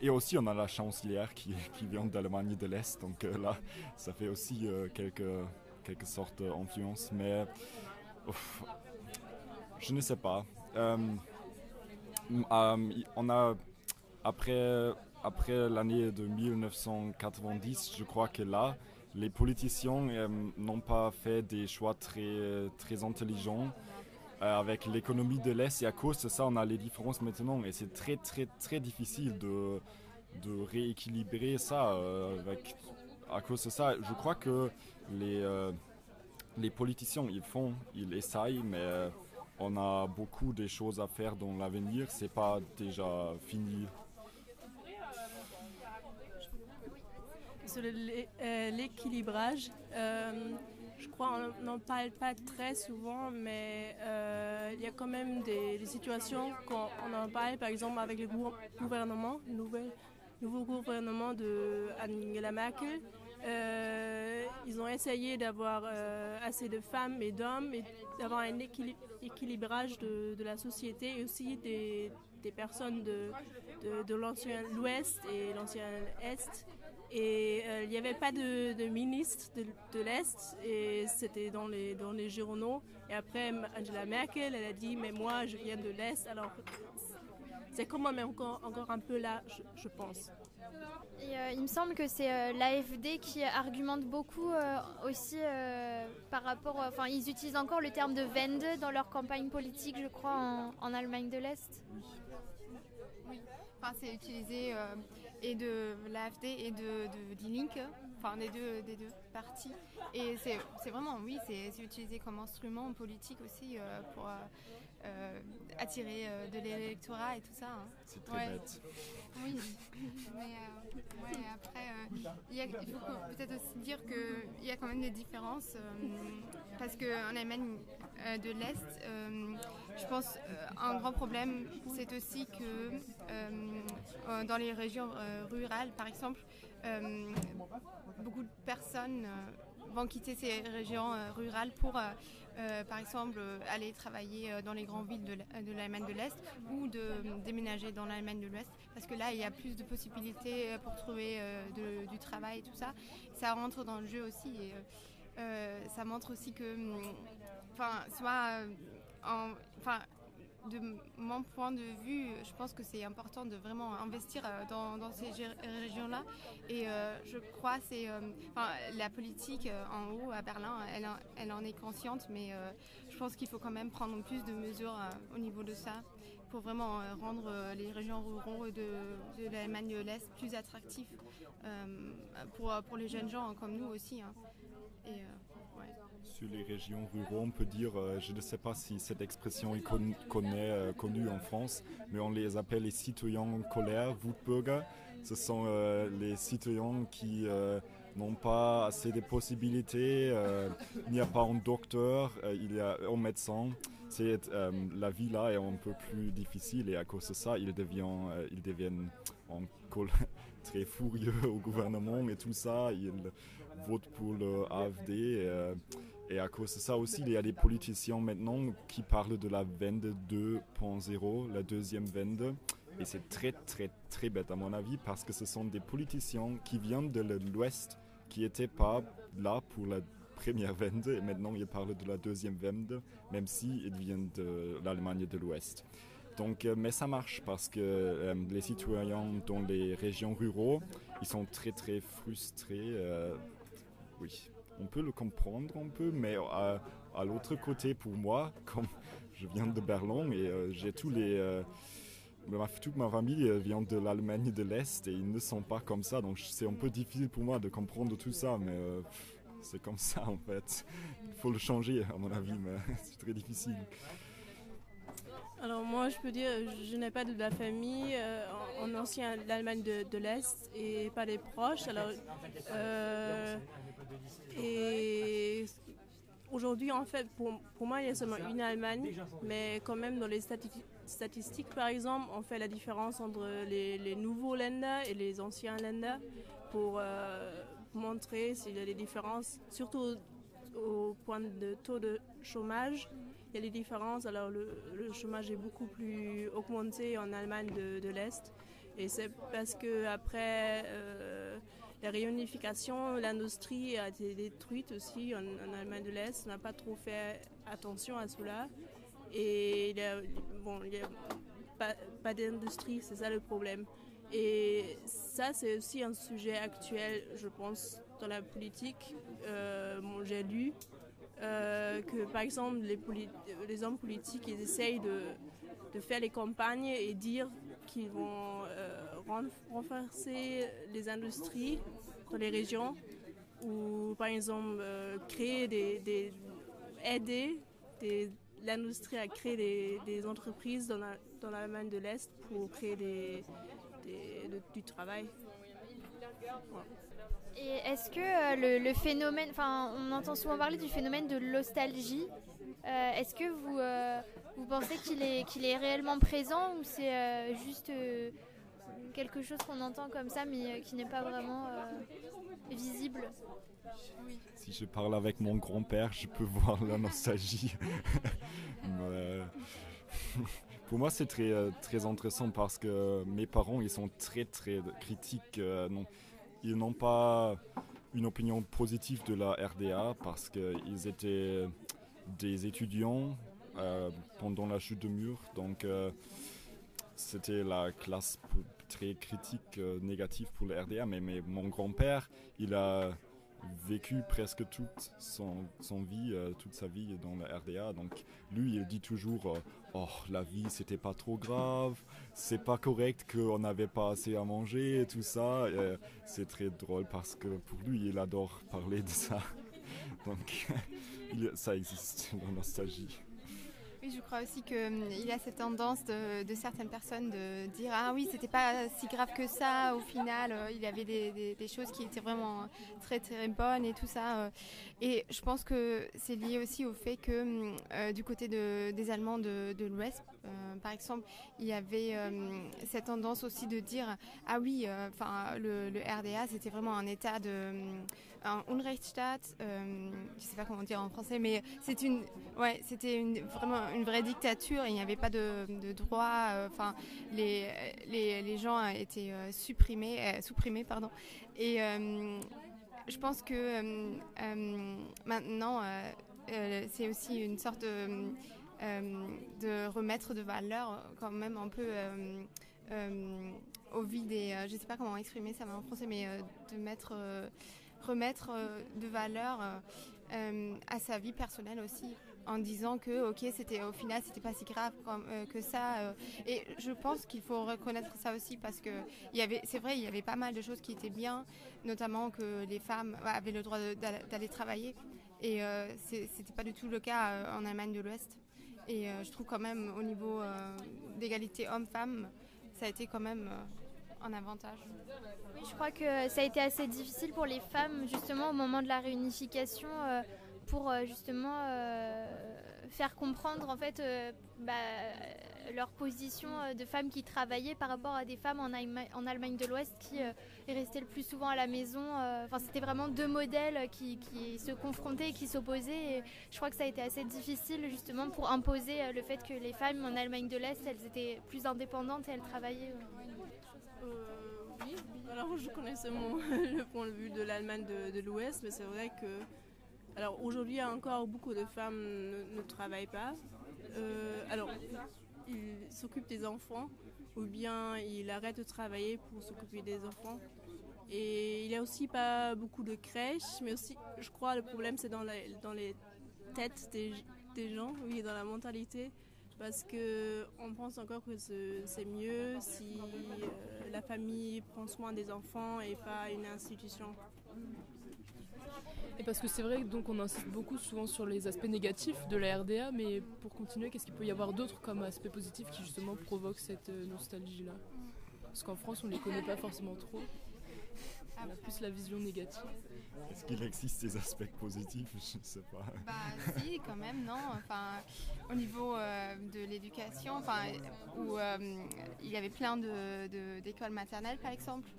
[SPEAKER 21] et aussi, on a la chancelière qui, qui vient d'Allemagne de l'Est, donc là, ça fait aussi euh, quelque, quelque sorte d'influence. Mais ouf, je ne sais pas. Euh, euh, on a après, après l'année de 1990, je crois que là, les politiciens euh, n'ont pas fait des choix très, très intelligents euh, avec l'économie de l'Est et à cause de ça, on a les différences maintenant et c'est très très très difficile de, de rééquilibrer ça. euh, avec, à cause de ça, je crois que les, euh, les politiciens, ils font, ils essayent, mais euh, on a beaucoup de choses à faire dans l'avenir. C'est pas déjà fini.
[SPEAKER 20] Sur euh, l'équilibrage, je crois qu'on n'en parle pas très souvent, mais il y a quand même des, situations quand on en parle, par exemple avec le gou- gouvernement, le nouveau gouvernement de Angela Merkel. Euh, ils ont essayé d'avoir euh, assez de femmes et d'hommes d'avoir un équili- équilibrage de, la société et aussi des, personnes de, l'ancien l'Ouest et l'ancien Est. Et euh, il n'y avait pas de, ministre de, l'Est et c'était dans les, dans les journaux. Et après, Angela Merkel, elle a dit, mais moi, je viens de l'Est, alors c'est quand même encore, encore un peu là, je pense.
[SPEAKER 5] Euh, il me semble que c'est euh, l'AFD qui argumente beaucoup euh, aussi par rapport. Enfin, ils utilisent encore le terme de Wende dans leur campagne politique, je crois, en, Allemagne de l'Est.
[SPEAKER 22] Oui, enfin, c'est utilisé et de l'AFD et de, de Die Linke, enfin des deux, des deux partis. Et c'est vraiment, oui, c'est utilisé comme instrument politique aussi pour euh, attirer euh, de l'électorat et tout ça. hein.
[SPEAKER 21] C'est très
[SPEAKER 22] Ouais.
[SPEAKER 21] bête.
[SPEAKER 22] Oui, mais euh, ouais, après, il, faut peut-être aussi dire qu'il y a quand même des différences parce qu'en Allemagne de l'Est, je pense un grand problème, c'est aussi que dans les régions rurales, par exemple, beaucoup de personnes vont quitter ces régions rurales pour, euh, par exemple, euh, aller travailler euh, dans les grandes villes de l'Allemagne de l'Est ou de déménager dans l'Allemagne de l'Ouest, parce que là, il y a plus de possibilités pour trouver de- du travail et tout ça. Ça rentre dans le jeu aussi et ça montre aussi que, hum, enfin, soit, en- enfin, de mon point de vue, je pense que c'est important de vraiment investir euh, dans, ces régions-là. Et euh, je crois que euh, la politique en haut à Berlin, elle, en- est consciente, mais je pense qu'il faut quand même prendre plus de mesures au niveau de ça pour vraiment rendre les régions ruraux de, l'Allemagne de l'Est plus attractifs euh, pour, les jeunes gens comme nous aussi. hein.
[SPEAKER 21] Sur les régions rurales, on peut dire, euh, je ne sais pas si cette expression est euh, connue en France, mais on les appelle les citoyens en colère, Wutbürger. Ce sont euh, les citoyens qui n'ont pas assez de possibilités. il n'y a pas un docteur, il y a un médecin. C'est, la vie là est un peu plus difficile et à cause de ça, ils deviennent, ils deviennent en col- très furieux au gouvernement et tout ça. Ils votent pour le AFD. Et à cause de ça aussi, il y a des politiciens maintenant qui parlent de la Wende 2.0, la deuxième Wende. Et c'est très très très bête à mon avis parce que ce sont des politiciens qui viennent de l'Ouest qui n'étaient pas là pour la première Wende et maintenant ils parlent de la deuxième Wende même s'ils viennent de l'Allemagne de l'Ouest. Donc, euh, mais ça marche parce que euh, les citoyens dans les régions ruraux, ils sont très très frustrés. euh, oui, on peut le comprendre un peu, mais à, à l'autre côté, pour moi, comme je viens de Berlin et euh, j'ai tous les. euh, toute ma famille euh, vient de l'Allemagne de l'Est et ils ne sont pas comme ça, donc c'est un peu difficile pour moi de comprendre tout ça, mais euh, c'est comme ça en fait. Il faut le changer à mon avis, mais c'est très difficile.
[SPEAKER 20] Alors moi, je peux dire, je n'ai pas de la famille euh, en, en ancien l'Allemagne de, l'Est et pas des proches. Alors, euh, et aujourd'hui, en fait, pour, moi, il y a seulement une Allemagne, mais quand même dans les stati- statistiques, par exemple, on fait la différence entre les, nouveaux Länder et les anciens Länder pour euh, montrer s'il y a des différences, surtout au, point de taux de chômage. Il y a des différences. Alors, le, chômage est beaucoup plus augmenté en Allemagne de, de l'Est. Et c'est parce que après euh, la réunification, l'industrie a été détruite aussi en, Allemagne de l'Est. On n'a pas trop fait attention à cela. Et il bon, il y a pas, d'industrie, c'est ça le problème. Et ça, c'est aussi un sujet actuel, je pense, dans la politique. Euh, J'ai lu euh, que, par exemple, les, les hommes politiques, ils essayent de faire les campagnes et dire qu'ils vont euh, ren- renforcer les industries dans les régions ou, par exemple, euh, créer des, aider l'industrie à créer des, entreprises dans la- dans l'Allemagne de l'Est pour créer des, des- de- du travail.
[SPEAKER 5] Et est-ce que euh, le, le phénomène, enfin, on entend souvent parler du phénomène de l'ostalgie. Euh, est-ce que vous, euh, vous pensez qu'il est, qu'il est réellement présent ou c'est euh, juste euh, quelque chose qu'on entend comme ça mais euh, qui n'est pas vraiment euh, visible?
[SPEAKER 21] Si je parle avec mon grand-père, je peux voir la nostalgie. Mais, pour moi, c'est très, très intéressant parce que mes parents, ils sont très, très critiques. non, ils n'ont pas une opinion positive de la RDA parce qu'ils étaient des étudiants euh, pendant la chute de mur. Donc, euh, c'était la classe très critique, euh, négative pour la RDA. Mais, mais mon grand-père, il a vécu presque toute son, vie, toute sa vie dans la RDA. Donc lui, il dit toujours, oh, la vie, c'était pas trop grave, c'est pas correct qu'on n'avait pas assez à manger et tout ça. C'est très drôle parce que pour lui, il adore parler de ça. Donc ça existe, la nostalgie.
[SPEAKER 22] Oui, je crois aussi qu'il y a cette tendance de, certaines personnes de dire Ah oui, c'était pas si grave que ça. Au final, euh, il y avait des, choses qui étaient vraiment très très bonnes et tout ça. euh. Et je pense que c'est lié aussi au fait que hum, euh, du côté de- des Allemands de l'Ouest, euh, par exemple, il y avait euh, cette tendance aussi de dire Ah oui, euh, enfin le, RDA, c'était vraiment un état de. un Unrechtsstaat, je sais pas comment dire en français, mais c'est une, ouais, c'était vraiment une vraie dictature. Il n'y avait pas de, de droit. Enfin, les, les, les gens étaient supprimés, supprimés, pardon. Et je pense que maintenant, c'est aussi une sorte de, de remettre de valeur euh, quand même un peu. euh, euh, au vide euh, je sais pas comment exprimer ça en français, mais euh, de mettre, euh, remettre euh, de valeur euh, euh, à sa vie personnelle aussi, en disant que ok, c'était au final c'était pas si grave euh, que ça. euh. et je pense qu'il faut reconnaître ça aussi parce que il y avait, c'est vrai, il y avait pas mal de choses qui étaient bien, notamment que les femmes avaient le droit d'aller travailler, et euh, c'était pas du tout le cas euh, en Allemagne de l'Ouest. Et euh, je trouve quand même au niveau euh, d'égalité homme-femme, ça a été quand même euh, un avantage.
[SPEAKER 5] Oui, je crois que ça a été assez difficile pour les femmes justement au moment de la réunification pour justement faire comprendre en fait bah, leur position euh, de femmes qui travaillaient par rapport à des femmes en, Allema- en Allemagne de l'Ouest qui euh, restaient le plus souvent à la maison. euh. Enfin, c'était vraiment deux modèles qui, se confrontaient et qui s'opposaient. Je crois que ça a été assez difficile justement pour imposer euh, le fait que les femmes en Allemagne de l'Est, elles étaient plus indépendantes et elles travaillaient. euh.
[SPEAKER 20] Euh, oui, alors je connais seulement le point de vue de l'Allemagne de, l'Ouest, mais c'est vrai que. Alors aujourd'hui, encore beaucoup de femmes ne, travaillent pas. Euh, alors, ils s'occupent des enfants ou bien ils arrêtent de travailler pour s'occuper des enfants. Et il y a aussi pas beaucoup de crèches, mais aussi, je crois, le problème c'est dans, les têtes des, gens, oui, dans la mentalité parce que on pense encore que ce- c'est mieux si euh, la famille prend soin des enfants et pas une institution.
[SPEAKER 6] Et parce que c'est vrai que donc on insiste beaucoup souvent sur les aspects négatifs de la RDA, mais pour continuer, qu'est-ce qu'il peut y avoir d'autre comme aspect positif qui justement provoque cette euh, nostalgie-là? Parce qu'en France, on les connaît pas forcément trop. On a plus la vision négative.
[SPEAKER 21] Est-ce qu'il existe des aspects positifs? Je ne sais pas.
[SPEAKER 22] Bah si, quand même, non. Enfin, au niveau euh, de l'éducation, enfin, où euh, il y avait plein de- de- d'écoles maternelles, par exemple,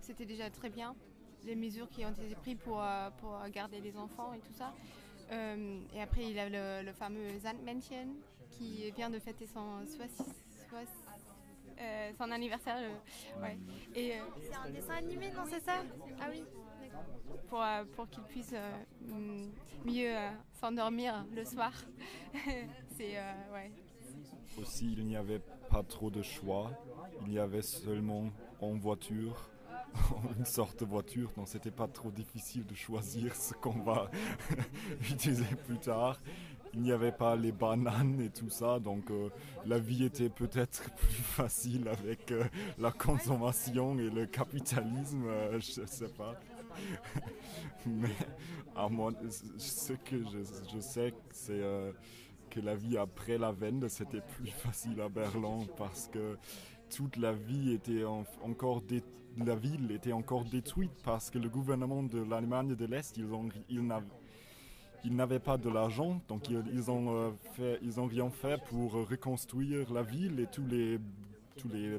[SPEAKER 22] c'était déjà très bien. Les mesures qui ont été prises pour, euh, pour garder les enfants et tout ça. Euh, et après, il y a le, le fameux Sandmännchen qui vient de fêter son, euh, son anniversaire. euh, ouais. Et,
[SPEAKER 5] C'est un dessin animé, non, c'est ça? Ah oui.
[SPEAKER 22] pour, pour qu'ils puissent euh, mm, mieux s'endormir le soir. c'est ouais.
[SPEAKER 21] Aussi, il n'y avait pas trop de choix. Il y avait seulement en voiture, une sorte de voiture, donc c'était pas trop difficile de choisir ce qu'on va utiliser plus tard. Il n'y avait pas les bananes et tout ça, donc euh, la vie était peut-être plus facile avec euh, la consommation et le capitalisme, euh, je sais pas. Mais à moi, ce que je, je sais, c'est que la vie après la Wende, c'était plus facile à Berlin parce que toute la vie était en- encore dé- la ville était encore détruite parce que le gouvernement de l'Allemagne de l'Est, ils ont ils n'avaient pas de l'argent, donc ils, ont euh, ils ont rien fait pour reconstruire la ville et tous les tous les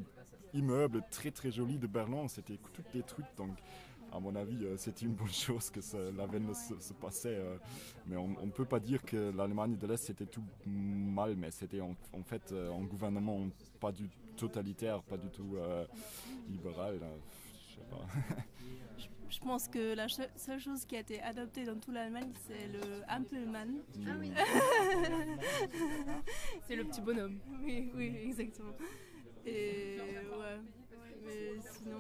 [SPEAKER 21] immeubles très très jolis de Berlin, c'était tout détruit. Donc, à mon avis, euh, c'était une bonne chose que ça- la Wende se, passait. euh, mais on ne peut pas dire que l'Allemagne de l'Est c'était tout mal, mais c'était en, en fait un gouvernement pas du totalitaire, pas du tout euh, libéral. euh, je sais pas.
[SPEAKER 20] Je pense que la seule chose qui a été adoptée dans toute l'Allemagne, c'est le Ampelmann.
[SPEAKER 21] Ah oui.
[SPEAKER 6] c'est le petit bonhomme.
[SPEAKER 20] Oui, oui, exactement. Et ouais. Mais sinon.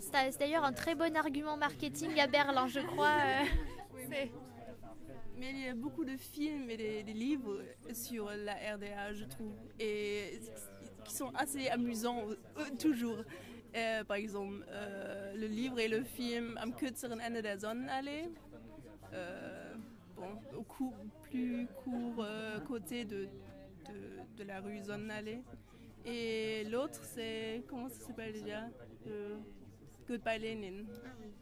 [SPEAKER 5] C'est c'est d'ailleurs un très bon argument marketing à Berlin, je crois. euh. C'est-
[SPEAKER 20] Mais il y a beaucoup de films et des, des livres sur la RDA, je trouve, et qui sont assez amusants euh, toujours. Euh, par exemple, euh, le livre et le film Am kürzeren Ende der Sonnenallee, euh, bon, au cou- plus court euh, côté de, de, de la rue Sonnenallee. Et l'autre, c'est, comment ça s'appelle déjà? Euh, Goodbye Lenin.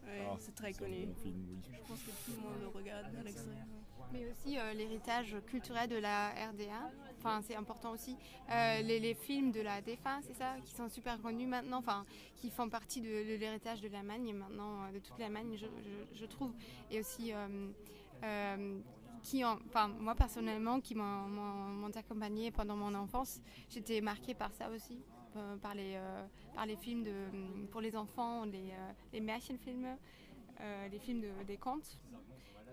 [SPEAKER 20] Ouais,
[SPEAKER 21] Ah,
[SPEAKER 20] c'est très connu.
[SPEAKER 21] bon film, oui.
[SPEAKER 20] Je pense que tout le monde le regarde à l'extérieur.
[SPEAKER 22] Mais aussi euh, l'héritage culturel de la RDA. Enfin, c'est important aussi. Euh, les, films de la DEFA, c'est ça, qui sont super connus maintenant, enfin, qui font partie de, de l'héritage de l'Allemagne maintenant, euh, de toute l'Allemagne, je, je- trouve. Et aussi, euh, qui, en- enfin, moi personnellement, qui m'ont- accompagné pendant mon enfance, j'étais marquée par ça aussi. par, les, films de, pour les enfants, les, les Märchenfilme, les films de- des contes.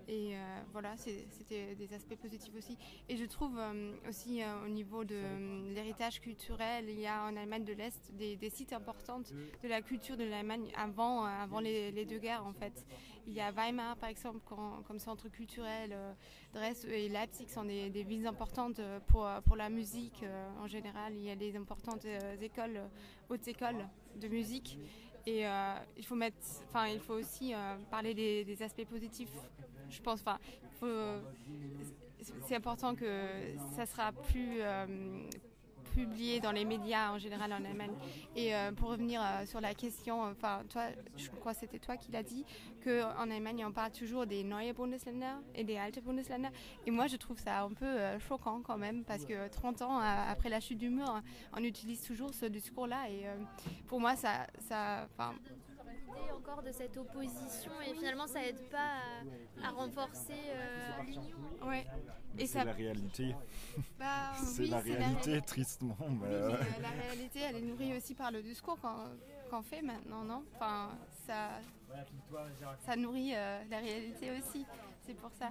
[SPEAKER 22] Et euh, voilà, c'était des aspects positifs aussi. Et je trouve euh, aussi euh, au niveau de l'héritage culturel, il y a en Allemagne de l'Est des, des sites importants de la culture de l'Allemagne avant, avant les, les deux guerres en fait. Il y a Weimar par exemple quand- comme centre culturel, Dresde et Leipzig sont des, des villes importantes pour, pour la musique en général. Il y a des importantes écoles, hautes écoles de musique. Et euh, il faut mettre, enfin, il faut aussi euh, parler des, des aspects positifs. Je pense, enfin, c'est important que ça sera plus euh, publié dans les médias en général en Allemagne. Et euh, pour revenir euh, sur la question, enfin, toi, je crois que c'était toi qui l'as dit, qu'en Allemagne, on parle toujours des neue Bundesländer et des alte Bundesländer. Et moi, je trouve ça un peu choquant quand même, parce que 30 ans après la chute du mur, on utilise toujours ce discours-là. Et pour moi, ça, ça,
[SPEAKER 5] encore de cette opposition et finalement ça aide pas à, à renforcer euh, l'union.
[SPEAKER 22] Ouais. Et
[SPEAKER 21] c'est
[SPEAKER 22] ça-
[SPEAKER 21] la réalité.
[SPEAKER 22] Bah,
[SPEAKER 21] c'est
[SPEAKER 22] oui,
[SPEAKER 21] la réalité,
[SPEAKER 22] ré-
[SPEAKER 21] tristement. Mais
[SPEAKER 22] Oui, mais
[SPEAKER 21] euh,
[SPEAKER 22] la réalité, elle est nourrie aussi par le discours qu'on fait maintenant, non? Enfin, ça, ça nourrit euh, la réalité aussi, c'est pour ça.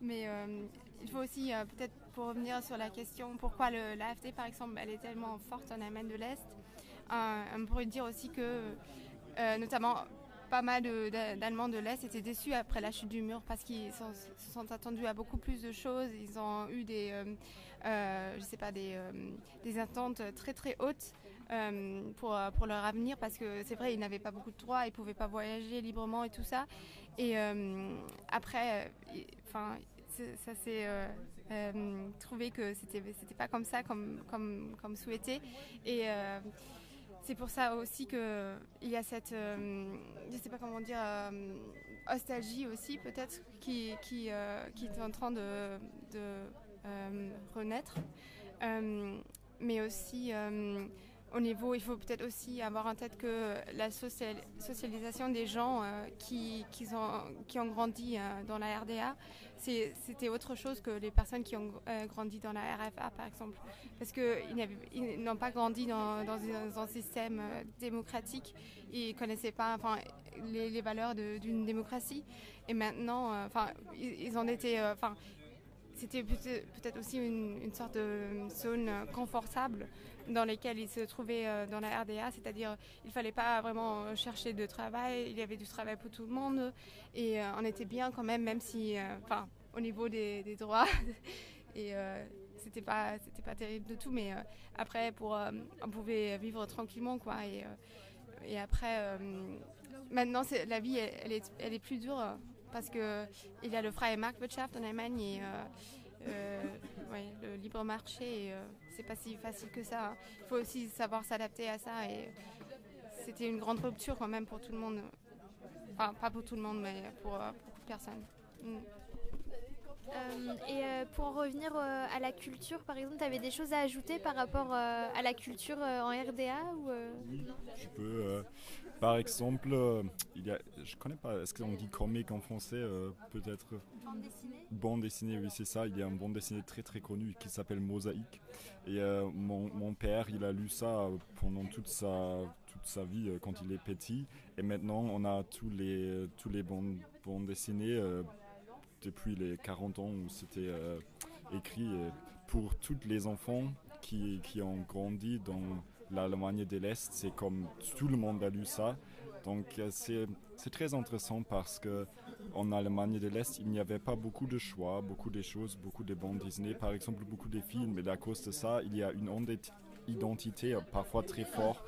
[SPEAKER 22] Mais euh, il faut aussi, euh, peut-être pour revenir sur la question, pourquoi l'AFD, par exemple, elle est tellement forte en Allemagne de l'Est, euh, on pourrait dire aussi que, euh, notamment, pas mal d'Allemands de l'Est étaient déçus après la chute du mur parce qu'ils se sont attendus à beaucoup plus de choses. Ils ont eu des, euh, euh, je sais pas, des, des attentes très très hautes pour, pour leur avenir parce que c'est vrai, ils n'avaient pas beaucoup de droits, ils ne pouvaient pas voyager librement et tout ça. Et après, enfin, ça s'est trouvé que c'était c'était pas comme ça, comme, comme, souhaité. Et c'est pour ça aussi que il y a cette, euh, je sais pas comment dire, euh, nostalgie aussi peut-être qui, qui, euh, qui est en train de, de euh, renaître. Euh, mais aussi euh, au niveau, il faut peut-être aussi avoir en tête que la social- socialisation des gens euh, qui, qui, ont, qui ont grandi euh, dans la RDA, c'était autre chose que les personnes qui ont euh, grandi dans la RFA, par exemple. Parce qu'ils n'ont pas grandi dans, un, système euh, démocratique, ils ne connaissaient pas enfin, les, valeurs d'une démocratie. Et maintenant, euh, enfin, ils, ils enfin, c'était peut-être aussi une, sorte de zone confortable dans laquelle ils se trouvaient euh, dans la RDA, c'est-à-dire il fallait pas vraiment euh, chercher de travail, il y avait du travail pour tout le monde et euh, on était bien quand même, même si, enfin, au niveau des, droits. Et c'était pas c'était pas terrible de tout, mais après pour on pouvait vivre tranquillement quoi. Et après maintenant la vie elle, est elle est plus dure parce que il y a le freie Marktwirtschaft en Allemagne ouais, le libre marché, euh, c'est pas si facile que ça. Il faut aussi savoir s'adapter à ça et c'était une grande rupture quand même pour tout le monde. Enfin, pas pour tout le monde, mais pour, euh, beaucoup de personnes. Mm.
[SPEAKER 5] Euh, et euh, pour en revenir euh, à la culture, par exemple, tu avais des choses à ajouter par rapport à la culture en RDA ou, euh,
[SPEAKER 21] Je peux, par exemple, il y a, je connais pas, est-ce qu'on dit comic en français Peut-être?
[SPEAKER 5] Bande dessinée?
[SPEAKER 21] Bande dessinée, oui, c'est ça. Il y a un bande dessinée très très connu qui s'appelle Mosaïque. Et mon, mon père, il a lu ça pendant toute sa, toute sa vie quand il est petit. Et maintenant, on a tous les, tous les bandes, bandes dessinées depuis les 40 ans où c'était euh, écrit euh, pour tous les enfants qui, ont grandi dans l'Allemagne de l'Est. C'est comme tout le monde a lu ça. Donc euh, c'est très intéressant parce que en Allemagne de l'Est, il n'y avait pas beaucoup de choix, beaucoup de choses, beaucoup de bandes Disney, par exemple beaucoup de films. Et à cause de ça, il y a une identité parfois très forte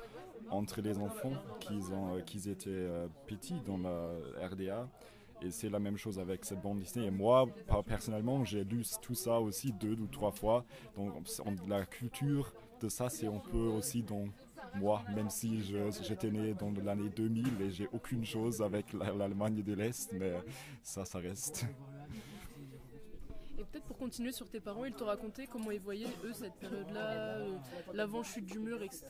[SPEAKER 21] entre les enfants qui étaient petits dans la RDA. Et c'est la même chose avec cette bande Disney. Et moi, personnellement, j'ai lu tout ça aussi deux ou trois fois. Donc on- la culture de ça, c'est un peu aussi dans moi, même si j'étais né dans l'année 2000 et j'ai aucune chose avec la- l'Allemagne de l'Est, mais ça, ça reste.
[SPEAKER 6] Et peut-être pour continuer sur tes parents, ils te racontaient comment ils voyaient eux cette période-là, euh, l'avant-chute du mur, etc.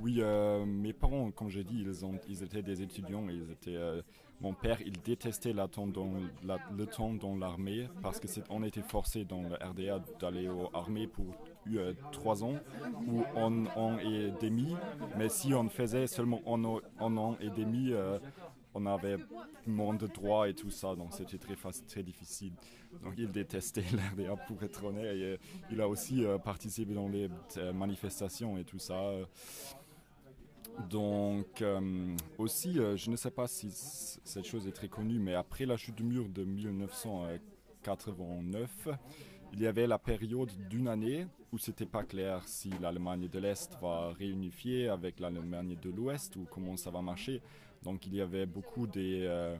[SPEAKER 21] Oui, euh, mes parents, comme j'ai dit, ils, ont, ils étaient des étudiants. Ils étaient, euh, mon père, il détestait le temps dans l'armée parce que on était forcé dans le RDA d'aller aux armées pour euh, trois ans ou un an et demi. Mais si on faisait seulement un, an- et demi, euh, on avait moins de droits et tout ça, donc c'était très, très difficile. Donc il détestait l'RDA pour être honnête. Euh, il a aussi participé dans les manifestations et tout ça. Donc euh, aussi, euh, je ne sais pas si cette chose est très connue, mais après la chute du mur de 1989, il y avait la période d'une année où c'était pas clair si l'Allemagne de l'Est va réunifier avec l'Allemagne de l'Ouest ou comment ça va marcher. Donc il y avait beaucoup des, euh,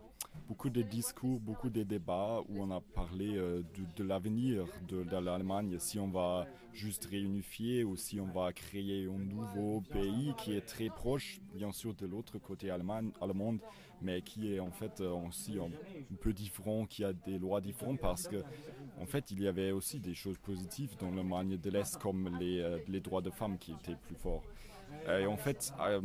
[SPEAKER 21] beaucoup de discours, beaucoup de débats où on a parlé euh, de, l'avenir de, l'Allemagne, si on va juste réunifier ou si on va créer un nouveau pays qui est très proche, bien sûr, de l'autre côté allemand, allemande, mais qui est en fait euh, aussi un, peu différent, qui a des lois différentes parce que en fait il y avait aussi des choses positives dans l'Allemagne de l'Est comme les, euh, les droits de femmes qui étaient plus forts. Et en fait, euh,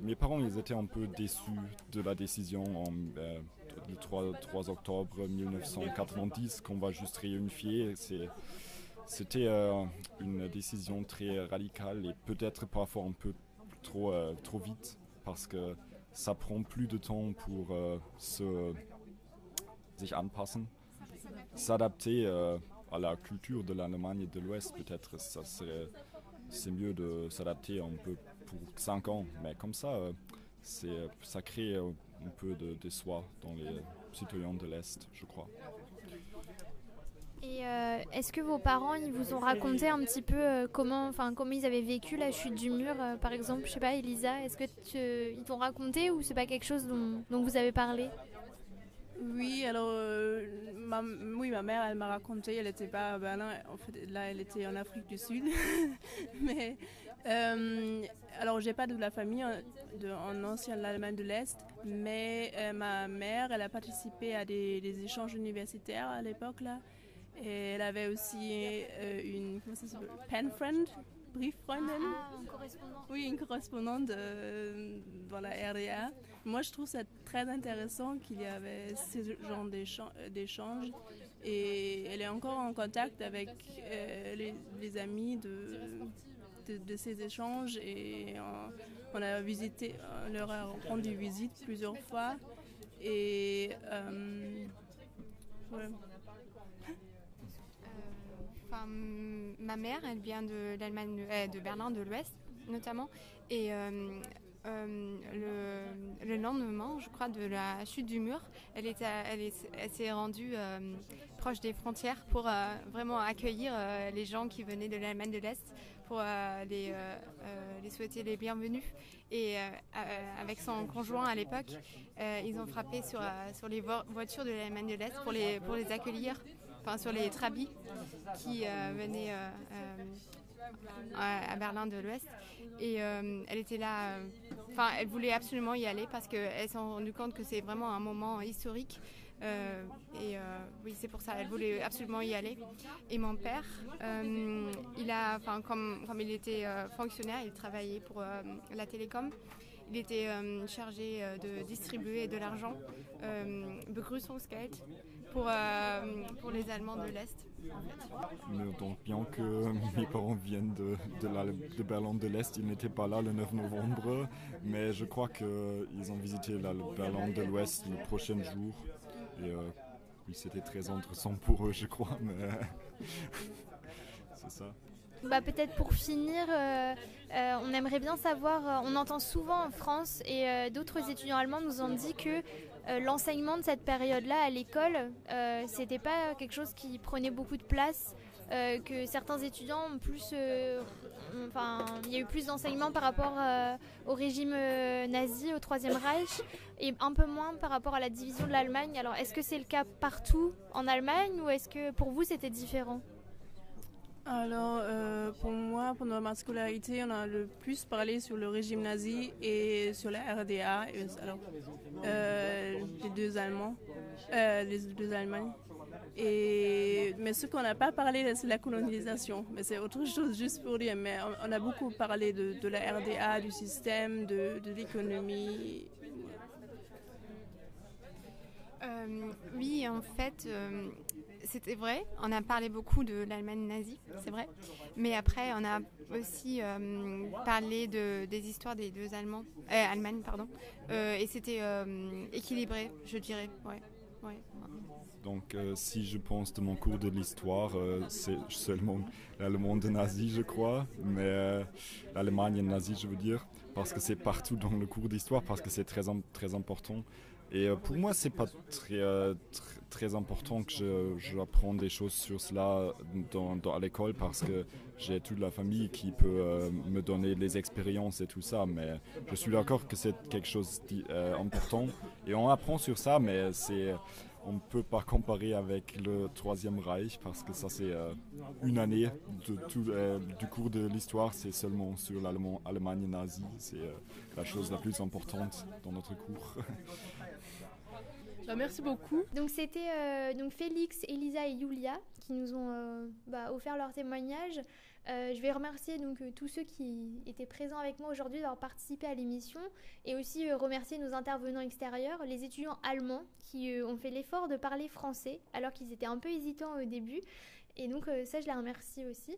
[SPEAKER 21] mes parents, ils étaient un peu déçus de la décision en, euh, le 3, 3 octobre 1990 qu'on va juste réunifier. C'était euh, une décision très radicale et peut-être parfois un peu trop, euh, trop vite parce que ça prend plus de temps pour euh, se, s'adapter euh, à la culture de l'Allemagne de l'Ouest. Peut-être ça serait c'est mieux de s'adapter un peu pour 5 ans, mais comme ça, euh, c'est, ça crée euh, un peu de, soi dans les citoyens de l'Est, je crois.
[SPEAKER 5] Et euh, est-ce que vos parents ils vous ont raconté un petit peu euh, comment, enfin comment ils avaient vécu la chute du mur, euh, par exemple, je sais pas, Elisa, est-ce que tu- ils t'ont raconté ou c'est pas quelque chose dont, dont vous avez parlé?
[SPEAKER 20] Oui, alors, euh, ma, oui, ma mère, elle m'a raconté, elle n'était pas à Berlin, en fait, là, elle était en Afrique du Sud. Mais, euh, alors, j'ai pas de la famille en, de, en ancienne Allemagne de l'Est, mais euh, ma mère, elle a participé à des, des échanges universitaires à l'époque, là. Et elle avait aussi euh, une, comment ça s'appelle, pen friend, brieffreundin.
[SPEAKER 5] Ah, correspondant.
[SPEAKER 20] Oui, une correspondante euh, dans la RDA. Moi, je trouve ça très intéressant qu'il y avait ce genre d'échan- d'échanges. Et elle est encore en contact avec euh, les, les amis de, de, de ces échanges. Et on, on a visité, on leur a rendu visite plusieurs fois. Et euh, ouais.
[SPEAKER 22] Enfin, ma mère, elle vient de l'Allemagne, euh, de Berlin de l'Ouest notamment, et euh, euh, le, le lendemain, je crois, de la chute du mur, elle, elle, est- elle s'est rendue proche des frontières pour vraiment accueillir les gens qui venaient de l'Allemagne de l'Est, pour les, souhaiter les bienvenus. Et avec son conjoint à l'époque, ils ont frappé sur, les vo- voitures de l'Allemagne de l'Est pour les, pour les accueillir, sur les trabis qui euh, venaient euh, euh, à Berlin de l'Ouest. Et elle était là, enfin elle voulait absolument y aller parce qu'elle s'est rendue compte que c'est vraiment un moment historique. Et oui, c'est pour ça, elle voulait absolument y aller. Et mon père, il a, enfin, comme, comme il était fonctionnaire, il travaillait pour la télécom. Il était chargé de distribuer de l'argent, Begrüßungsgeld, pour, euh, pour les Allemands de l'Est.
[SPEAKER 21] Mais donc, bien que mes parents viennent de, de, la- de Berlin de l'Est, ils n'étaient pas là le 9 novembre, mais je crois qu'ils ont visité la, le Berlin de l'Ouest le prochain jour. Et euh, oui, c'était très intéressant pour eux, je crois, mais c'est ça.
[SPEAKER 5] Bah, peut-être pour finir, euh, euh, on aimerait bien savoir, euh, on entend souvent en France et euh, d'autres étudiants allemands nous ont dit que euh, l'enseignement de cette période-là à l'école, euh, c'était pas quelque chose qui prenait beaucoup de place, euh, que certains étudiants ont plus, enfin, il y a eu plus d'enseignement par rapport au régime nazi, au Troisième Reich, et un peu moins par rapport à la division de l'Allemagne. Alors, est-ce que c'est le cas partout en Allemagne ou est-ce que pour vous c'était différent?
[SPEAKER 20] Alors, euh, pour moi, pendant ma scolarité, on a le plus parlé sur le régime nazi et sur la RDA, alors, euh, les deux Allemands, euh, les deux Allemagnes. Et, mais ce qu'on n'a pas parlé, c'est la colonisation. Mais c'est autre chose, juste pour dire. Mais on, a beaucoup parlé de, la RDA, du système, de, l'économie.
[SPEAKER 22] Oui, en fait, c'était vrai. On a parlé beaucoup de l'Allemagne nazie, c'est vrai. Mais après, on a aussi euh, parlé de, des histoires des deux Allemands, euh, pardon. Euh, et c'était euh, équilibré, je dirais. Ouais, ouais.
[SPEAKER 21] Donc, si je pense de mon cours de l'histoire, c'est seulement l'Allemagne nazi, je crois, mais l'Allemagne nazie, je veux dire, parce que c'est partout dans le cours d'histoire, parce que c'est très, très important. Et pour moi, c'est pas très, tr- très important que je, je apprends des choses sur cela dans, à l'école, parce que j'ai toute la famille qui peut euh, me donner les expériences et tout ça, mais je suis d'accord que c'est quelque chose d'important. et on apprend sur ça, mais on ne peut pas comparer avec le Troisième Reich parce que ça c'est euh, une année de tout, euh, du cours de l'histoire, c'est seulement sur l'Allemagne nazie. C'est euh, la chose la plus importante dans notre cours.
[SPEAKER 16] Bah, merci beaucoup.
[SPEAKER 5] Donc c'était euh, donc Félix, Elisa et Julia qui nous ont euh, bah, offert leur témoignage. Euh, je vais remercier donc tous ceux qui étaient présents avec moi aujourd'hui d'avoir participé à l'émission et aussi remercier nos intervenants extérieurs, les étudiants allemands qui ont fait l'effort de parler français alors qu'ils étaient un peu hésitants au début. Et donc ça je les remercie aussi.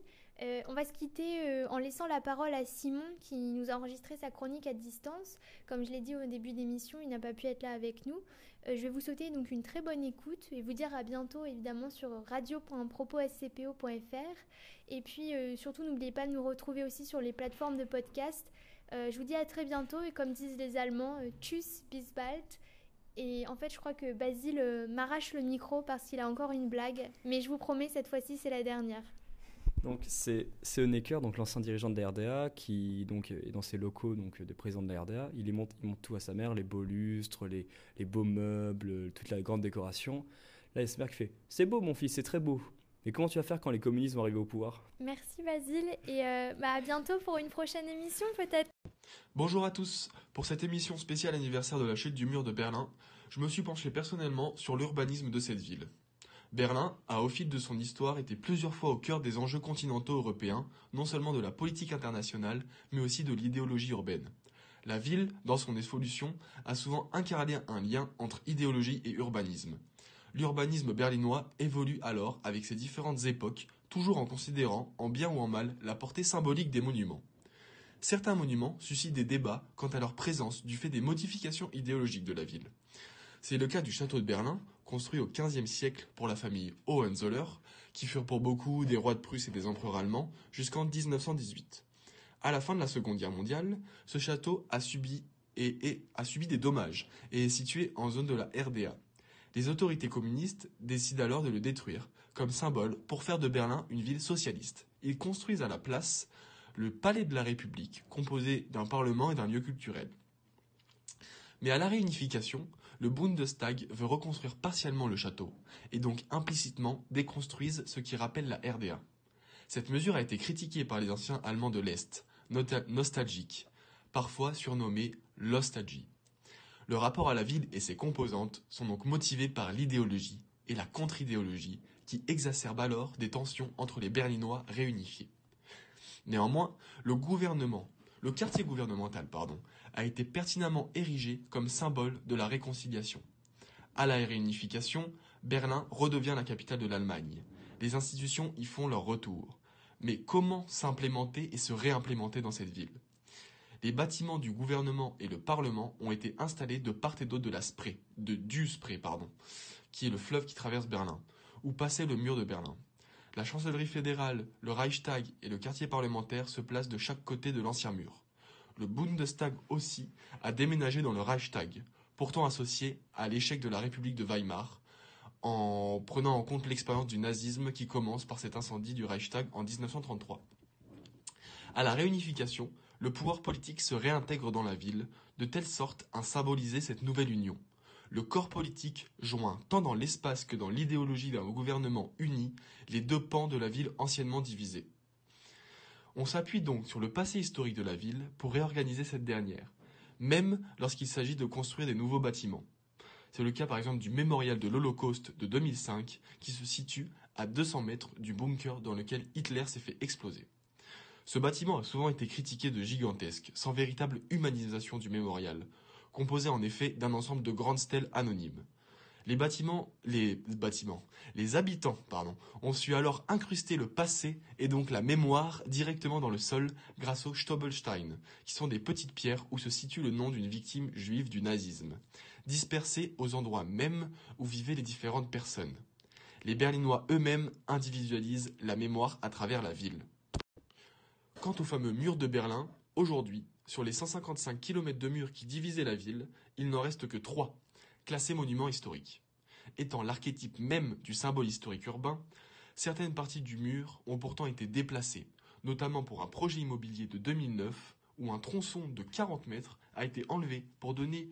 [SPEAKER 5] On va se quitter en laissant la parole à Simon qui nous a enregistré sa chronique à distance. Comme je l'ai dit au début d'émission, il n'a pas pu être là avec nous. Euh, je vais vous souhaiter donc une très bonne écoute et vous dire à bientôt évidemment sur radio.proposscpo.fr. Et puis euh, surtout n'oubliez pas de nous retrouver aussi sur les plateformes de podcast. Euh, je vous dis à très bientôt et comme disent les Allemands, tschüss, bis bald Et en fait, je crois que Basile m'arrache le micro parce qu'il a encore une blague. Mais je vous promets, cette fois-ci, c'est la dernière.
[SPEAKER 11] Donc c'est Honecker, donc l'ancien dirigeant de la RDA, qui donc est dans ses locaux donc de président de la RDA. Il monte, il monte tout à sa mère, les beaux lustres, les, les beaux meubles, toute la grande décoration. Là, il se met qui fait C'est beau, mon fils, c'est très beau. Et comment tu vas faire quand les communistes vont arriver au pouvoir?
[SPEAKER 5] Merci Basile et euh, bah, à bientôt pour une prochaine émission peut-être.
[SPEAKER 23] Bonjour à tous. Pour cette émission spéciale anniversaire de la chute du mur de Berlin, je me suis penché personnellement sur l'urbanisme de cette ville. Berlin a, au fil de son histoire, été plusieurs fois au cœur des enjeux continentaux européens, non seulement de la politique internationale, mais aussi de l'idéologie urbaine. La ville, dans son évolution, a souvent incarné un lien entre idéologie et urbanisme. L'urbanisme berlinois évolue alors avec ses différentes époques, toujours en considérant, en bien ou en mal, la portée symbolique des monuments. Certains monuments suscitent des débats quant à leur présence du fait des modifications idéologiques de la ville. C'est le cas du château de Berlin, construit au XVe siècle pour la famille Hohenzoller, qui furent pour beaucoup des rois de Prusse et des empereurs allemands, jusqu'en 1918. À la fin de la Seconde Guerre mondiale, ce château a subi, et, et- a subi des dommages et est situé en zone de la RDA. Les autorités communistes décident alors de le détruire, comme symbole pour faire de Berlin une ville socialiste. Ils construisent à la place le Palais de la République, composé d'un parlement et d'un lieu culturel. Mais à la réunification, le Bundestag veut reconstruire partiellement le château, et donc implicitement déconstruise ce qui rappelle la RDA. Cette mesure a été critiquée par les anciens Allemands de l'Est, nostalgiques, parfois surnommés l'ostalgie. Le rapport à la ville et ses composantes sont donc motivés par l'idéologie et la contre-idéologie qui exacerbent alors des tensions entre les Berlinois réunifiés. Néanmoins, le gouvernement, le quartier gouvernemental, pardon, a été pertinemment érigé comme symbole de la réconciliation. À la réunification, Berlin redevient la capitale de l'Allemagne. Les institutions y font leur retour. Mais comment s'implémenter et se réimplémenter dans cette ville? Les bâtiments du gouvernement et le parlement ont été installés de part et d'autre de la Spree, de du Spree, pardon, qui est le fleuve qui traverse Berlin, où passait le mur de Berlin. La chancellerie fédérale, le Reichstag et le quartier parlementaire se placent de chaque côté de l'ancien mur. Le Bundestag aussi a déménagé dans le Reichstag, pourtant associé à l'échec de la République de Weimar, en prenant en compte l'expérience du nazisme qui commence par cet incendie du Reichstag en 1933. À la réunification, le pouvoir politique se réintègre dans la ville, de telle sorte à symboliser cette nouvelle union. Le corps politique joint, tant dans l'espace que dans l'idéologie d'un gouvernement uni, les deux pans de la ville anciennement divisés. On s'appuie donc sur le passé historique de la ville pour réorganiser cette dernière, même lorsqu'il s'agit de construire des nouveaux bâtiments. C'est le cas par exemple du mémorial de l'Holocauste de 2005 qui se situe à 200 mètres du bunker dans lequel Hitler s'est fait exploser. Ce bâtiment a souvent été critiqué de gigantesque, sans véritable humanisation du mémorial, composé en effet d'un ensemble de grandes stèles anonymes. Les bâtiments, les habitants, pardon, ont su alors incruster le passé et donc la mémoire directement dans le sol grâce aux Stobelstein, qui sont des petites pierres où se situe le nom d'une victime juive du nazisme, dispersées aux endroits mêmes où vivaient les différentes personnes. Les Berlinois eux-mêmes individualisent la mémoire à travers la ville. Quant au fameux mur de Berlin, aujourd'hui, sur les 155 km de murs qui divisaient la ville, il n'en reste que 3 Classé monument historique. Étant l'archétype même du symbole historique urbain, certaines parties du mur ont pourtant été déplacées, notamment pour un projet immobilier de 2009 où un tronçon de 40 mètres a été enlevé pour donner,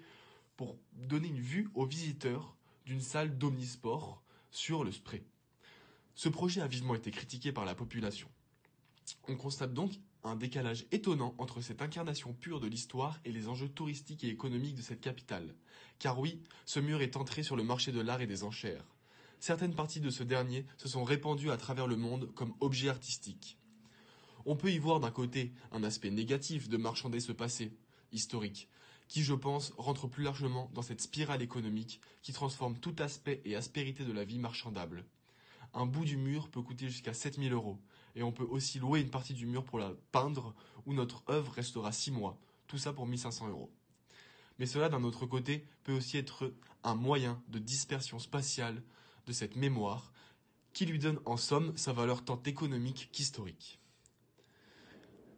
[SPEAKER 23] une vue aux visiteurs d'une salle d'omnisport sur le spray. Ce projet a vivement été critiqué par la population. On constate donc un décalage étonnant entre cette incarnation pure de l'histoire et les enjeux touristiques et économiques de cette capitale. Car oui, ce mur est entré sur le marché de l'art et des enchères. Certaines parties de ce dernier se sont répandues à travers le monde comme objets artistiques. On peut y voir d'un côté un aspect négatif de marchander ce passé historique, qui je pense rentre plus largement dans cette spirale économique qui transforme tout aspect et aspérité de la vie marchandable. Un bout du mur peut coûter jusqu'à 7000 euros, et on peut aussi louer une partie du mur pour la peindre, où notre œuvre restera 6 mois, tout ça pour 1500 euros. Mais cela, d'un autre côté, peut aussi être un moyen de dispersion spatiale de cette mémoire, qui lui donne en somme sa valeur tant économique qu'historique.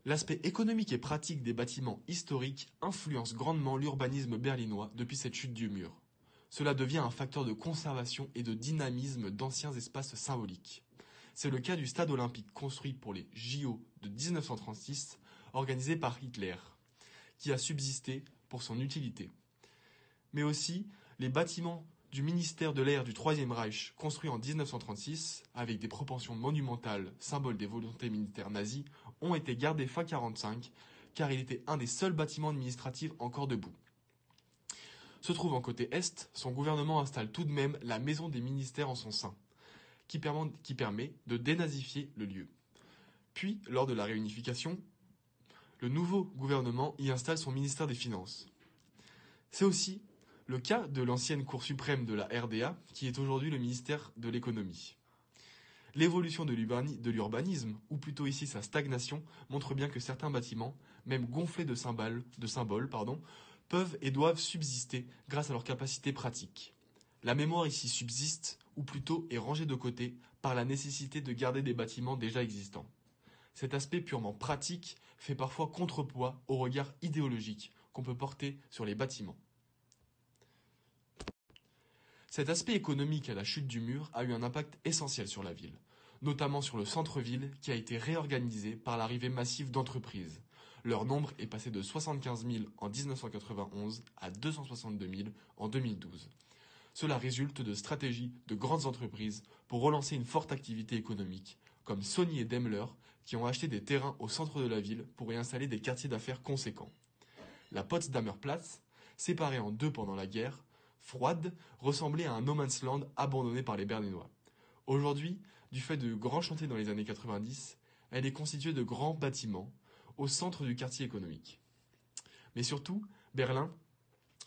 [SPEAKER 23] L'aspect économique et pratique des bâtiments historiques influence grandement l'urbanisme berlinois depuis cette chute du mur. cela devient un facteur de conservation et de dynamisme d'anciens espaces symboliques. C'est le cas du stade olympique construit pour les JO de 1936, organisé par Hitler, qui a subsisté pour son utilité. Mais aussi les bâtiments du ministère de l'air du Troisième Reich, construits en 1936, avec des proportions monumentales, symbole des volontés militaires nazies, ont été gardés fin 45, car il était un des seuls bâtiments administratifs encore debout. Se trouvant côté est, son gouvernement installe tout de même la maison des ministères en son sein, qui permet, de dénazifier le lieu. Puis, lors de la réunification, le nouveau gouvernement y installe son ministère des Finances. C'est aussi le cas de l'ancienne Cour suprême de la RDA, qui est aujourd'hui le ministère de l'économie. L'évolution de l'urbani- de l'urbanisme, ou plutôt ici sa stagnation, montre bien que certains bâtiments, même gonflés de symboles, peuvent et doivent subsister grâce à leur capacité pratique. La mémoire ici subsiste, ou plutôt est rangée de côté par la nécessité de garder des bâtiments déjà existants. Cet aspect purement pratique fait parfois contrepoids au regard idéologique qu'on peut porter sur les bâtiments. Cet aspect économique à la chute du mur a eu un impact essentiel sur la ville, notamment sur le centre-ville qui a été réorganisé par l'arrivée massive d'entreprises. Leur nombre est passé de 75 000 en 1991 à 262 000 en 2012. Cela résulte de stratégies de grandes entreprises pour relancer une forte activité économique, comme Sony et Daimler, qui ont acheté des terrains au centre de la ville pour y installer des quartiers d'affaires conséquents. La Potsdamer Platz, séparée en deux pendant la guerre, froide, ressemblait à un no man's land abandonné par les Berlinois. Aujourd'hui, du fait de grands chantiers dans les années 90, elle est constituée de grands bâtiments au centre du quartier économique. Mais surtout, Berlin,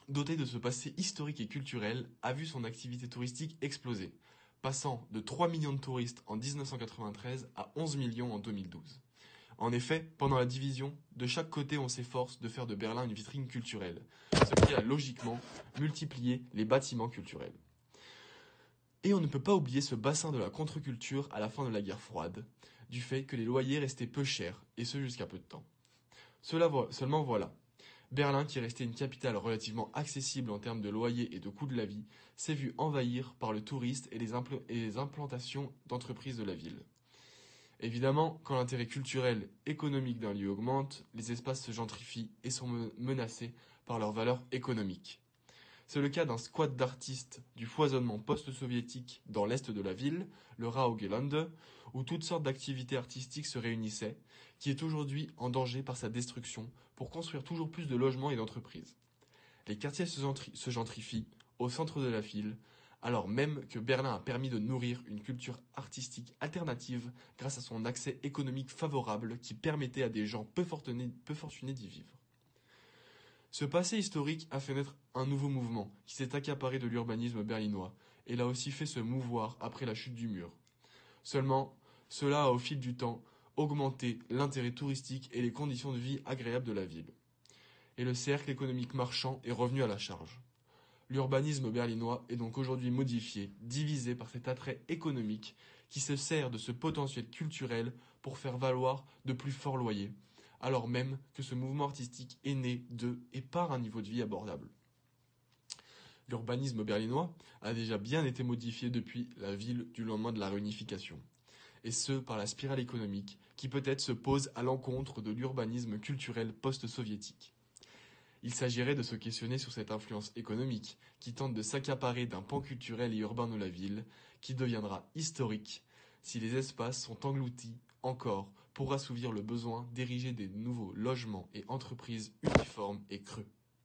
[SPEAKER 23] doté de ce passé historique et culturel, a vu son activité touristique exploser, passant de 3 millions de touristes en 1993 à 11 millions en 2012. En effet, pendant la division, de chaque côté on s'efforce de faire de Berlin une vitrine culturelle, ce qui a logiquement multiplié les bâtiments culturels. Et on ne peut pas oublier ce bassin de la contre-culture à la fin de la guerre froide, du fait que les loyers restaient peu chers, et ce jusqu'à peu de temps. Cela seulement voilà. Berlin, qui restait une capitale relativement accessible en termes de loyers et de coût de la vie, s'est vu envahir par le touriste et les, implantations d'entreprises de la ville. Évidemment, quand l'intérêt culturel, économique d'un lieu augmente, les espaces se gentrifient et sont me- menacés par leur valeur économique. C'est le cas d'un squat d'artistes du foisonnement post-soviétique dans l'est de la ville, le Raugelande, où toutes sortes d'activités artistiques se réunissaient, qui est aujourd'hui en danger par sa destruction pour construire toujours plus de logements et d'entreprises. Les quartiers se, gentri- se gentrifient au centre de la ville, alors même que Berlin a permis de nourrir une culture artistique alternative grâce à son accès économique favorable qui permettait à des gens peu fortunés, peu fortunés d'y vivre. Ce passé historique a fait naître un nouveau mouvement qui s'est accaparé de l'urbanisme berlinois et l'a aussi fait se mouvoir après la chute du mur. Seulement, cela a au fil du temps augmenté l'intérêt touristique et les conditions de vie agréables de la ville. Et le cercle économique marchand est revenu à la charge. L'urbanisme berlinois est donc aujourd'hui modifié, divisé par cet attrait économique qui se sert de ce potentiel culturel pour faire valoir de plus forts loyers, alors même que ce mouvement artistique est né de et par un niveau de vie abordable. L'urbanisme berlinois a déjà bien été modifié depuis la ville du lendemain de la réunification, et ce par la spirale économique qui peut-être se pose à l'encontre de l'urbanisme culturel post-soviétique. Il s'agirait de se questionner sur cette influence économique qui tente de s'accaparer d'un pan culturel et urbain de la ville, qui deviendra historique si les espaces sont engloutis encore pour assouvir le besoin d'ériger des nouveaux logements et entreprises uniformes et creux.